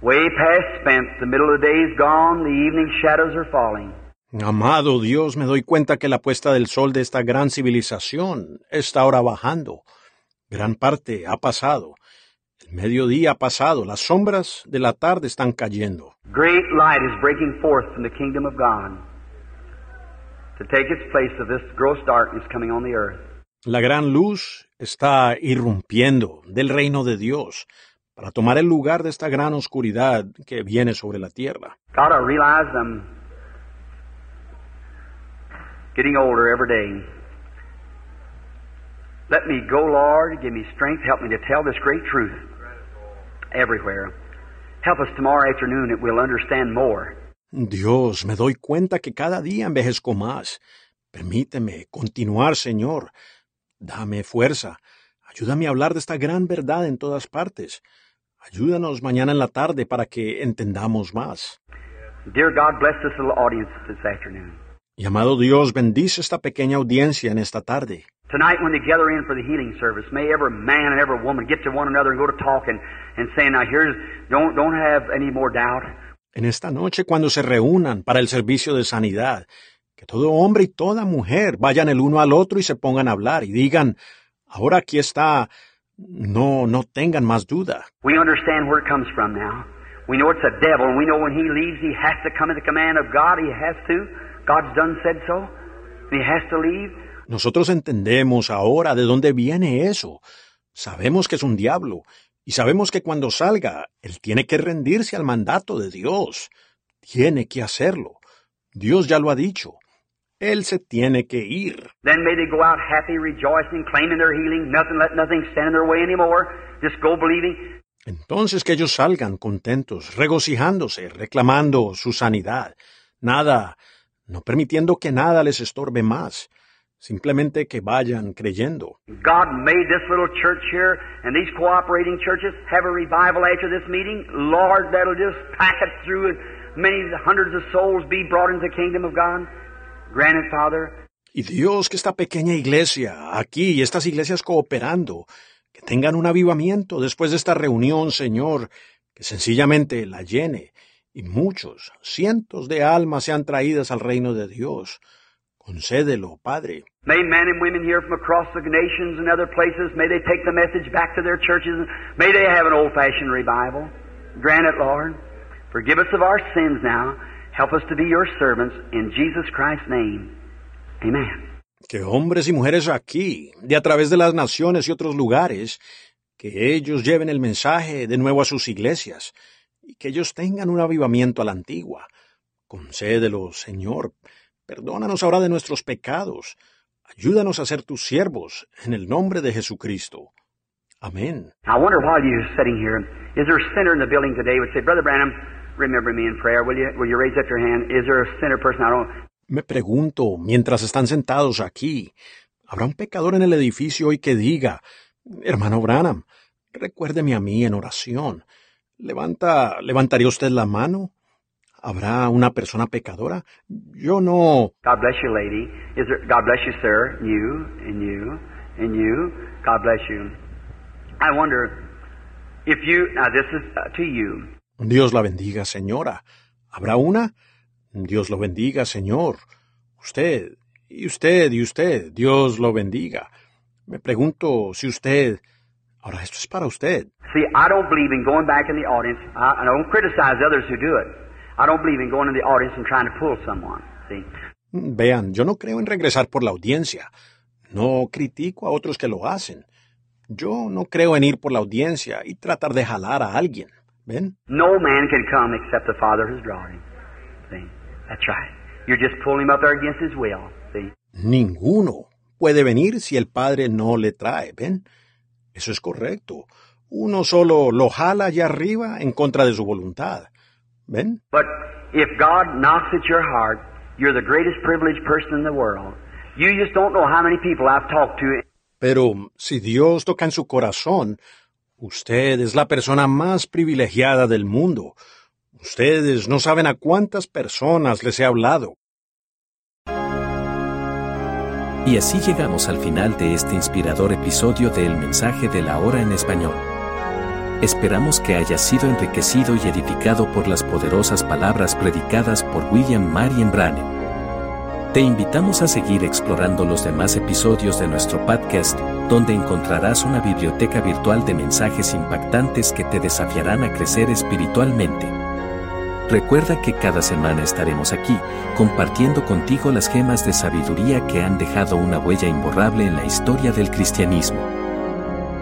Way past spent, the middle of the day is gone, the evening shadows are falling.
Amado Dios, me doy cuenta que la puesta del sol de esta gran civilización está ahora bajando. Gran parte ha pasado. Mediodía ha pasado. Las sombras de la tarde están cayendo.
Great light is breaking forth from the kingdom of God to take its place of this gross darkness coming on the earth.
La gran luz está irrumpiendo del reino de Dios para tomar el lugar de esta gran oscuridad que viene sobre la tierra.
God, I realize I'm getting older every day. Let me go, Lord. Give me strength. Help me to tell this great truth everywhere. Help us tomorrow afternoon that we'll understand more.
Dios, me doy cuenta que cada día envejezco más. Permíteme continuar, Señor. Dame fuerza. Ayúdame a hablar de esta gran verdad en todas partes. Ayúdanos mañana en la tarde para que entendamos más.
Dear God, bless this little audience this afternoon.
Y amado Dios, bendice esta pequeña audiencia en esta tarde.
Tonight, when they gather in for the healing service, may every man and every woman get to one another and go to talk and, and say, now here's, don't, don't have any more doubt.
En esta noche, cuando se reúnan para el servicio de sanidad, que todo hombre y toda mujer vayan el uno al otro y se pongan a hablar y digan, ahora aquí está, no, no tengan más duda.
We understand where it comes from now. We know it's a devil, and we know when he leaves, he has to come at the command of God. He has to. God's done said so. He has to leave.
Nosotros entendemos ahora de dónde viene eso. Sabemos que es un diablo y sabemos que cuando salga, él tiene que rendirse al mandato de Dios. Tiene que hacerlo. Dios ya lo ha dicho. Él se tiene que ir.
Then may they go out happy, rejoicing, claiming their healing, nothing, let nothing stand in their way anymore. Just go believing.
Entonces que ellos salgan contentos, regocijándose, reclamando su sanidad. Nada, no permitiendo que nada les estorbe más. Simplemente que vayan creyendo.
God made this little church here and these cooperating churches have a revival after this meeting. Lord, that'll just pack it through and many hundreds of souls be brought into the kingdom of God. Granted, Father.
Y Dios, que esta pequeña iglesia, aquí y estas iglesias cooperando, que tengan un avivamiento después de esta reunión, Señor, que sencillamente la llene, y muchos, cientos de almas sean traídas al reino de Dios. Concédelo, Padre.
May men and women here from across the nations and other places, may they take the message back to their churches, may they have an old-fashioned revival. Grant it, Lord. Forgive us of our sins now. Help us to be your servants in Jesus Christ's name. Amen.
Que hombres y mujeres aquí, de a través de las naciones y otros lugares, que ellos lleven el mensaje de nuevo a sus iglesias, y que ellos tengan un avivamiento a la antigua. Concédelo, Señor. Perdónanos ahora de nuestros pecados. Ayúdanos a ser tus siervos, en el nombre de Jesucristo. Amén.
I wonder while you're sitting here, is there a sinner in the building today would say, Brother Branham, remember me in prayer. Will you, will you raise up your hand? Is there a sinner person? I don't.
Me pregunto, mientras están sentados aquí, ¿habrá un pecador en el edificio hoy que diga, hermano Branham, recuérdeme a mí en oración? Levanta, ¿levantaría usted la mano? ¿Habrá una persona pecadora? Yo no.
God bless you, lady. Is there, God bless you, sir. You, and you, and you. God bless you. I wonder if you, now this is uh, to you.
Dios la bendiga, señora. ¿Habrá una? Dios lo bendiga, señor. Usted, y usted, y usted. Dios lo bendiga. Me pregunto si usted. Ahora, esto es para usted.
See, I don't believe in going back in the audience. I, I don't criticize others who do it. I don't believe in going in the audience and trying to pull someone. See?
Vean, yo no creo en regresar por la audiencia. No critico a otros que lo hacen. Yo no creo en ir por la audiencia y tratar de jalar a alguien. ¿Ven?
No man can come except the Father has drawn him. See? That's right. You're just pulling him up there against his will. See?
Ninguno puede venir si el Padre no le trae. ¿Ven? Eso es correcto. Uno solo lo jala allá arriba en contra de su voluntad. ¿Ven?
But if God knocks at your heart, you're the greatest privileged person in the world. You just don't know how many people I've talked to.
Pero si Dios toca en su corazón, usted es la persona más privilegiada del mundo. Ustedes no saben a cuántas personas les he hablado.
Y así llegamos al final de este inspirador episodio de El mensaje de la hora en español. Esperamos que haya sido enriquecido y edificado por las poderosas palabras predicadas por William Marion Branham. Te invitamos a seguir explorando los demás episodios de nuestro podcast, donde encontrarás una biblioteca virtual de mensajes impactantes que te desafiarán a crecer espiritualmente. Recuerda que cada semana estaremos aquí, compartiendo contigo las gemas de sabiduría que han dejado una huella imborrable en la historia del cristianismo.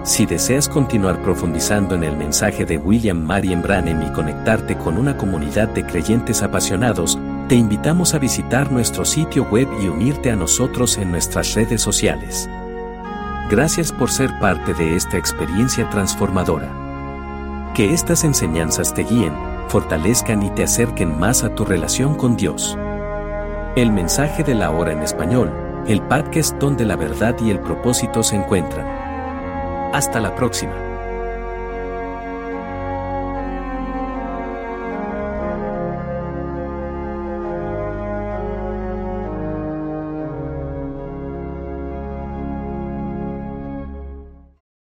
Si deseas continuar profundizando en el mensaje de William Marion Branham y conectarte con una comunidad de creyentes apasionados, te invitamos a visitar nuestro sitio web y unirte a nosotros en nuestras redes sociales. Gracias por ser parte de esta experiencia transformadora. Que estas enseñanzas te guíen, fortalezcan y te acerquen más a tu relación con Dios. El mensaje de la hora en español, el podcast donde la verdad y el propósito se encuentran. Hasta la próxima.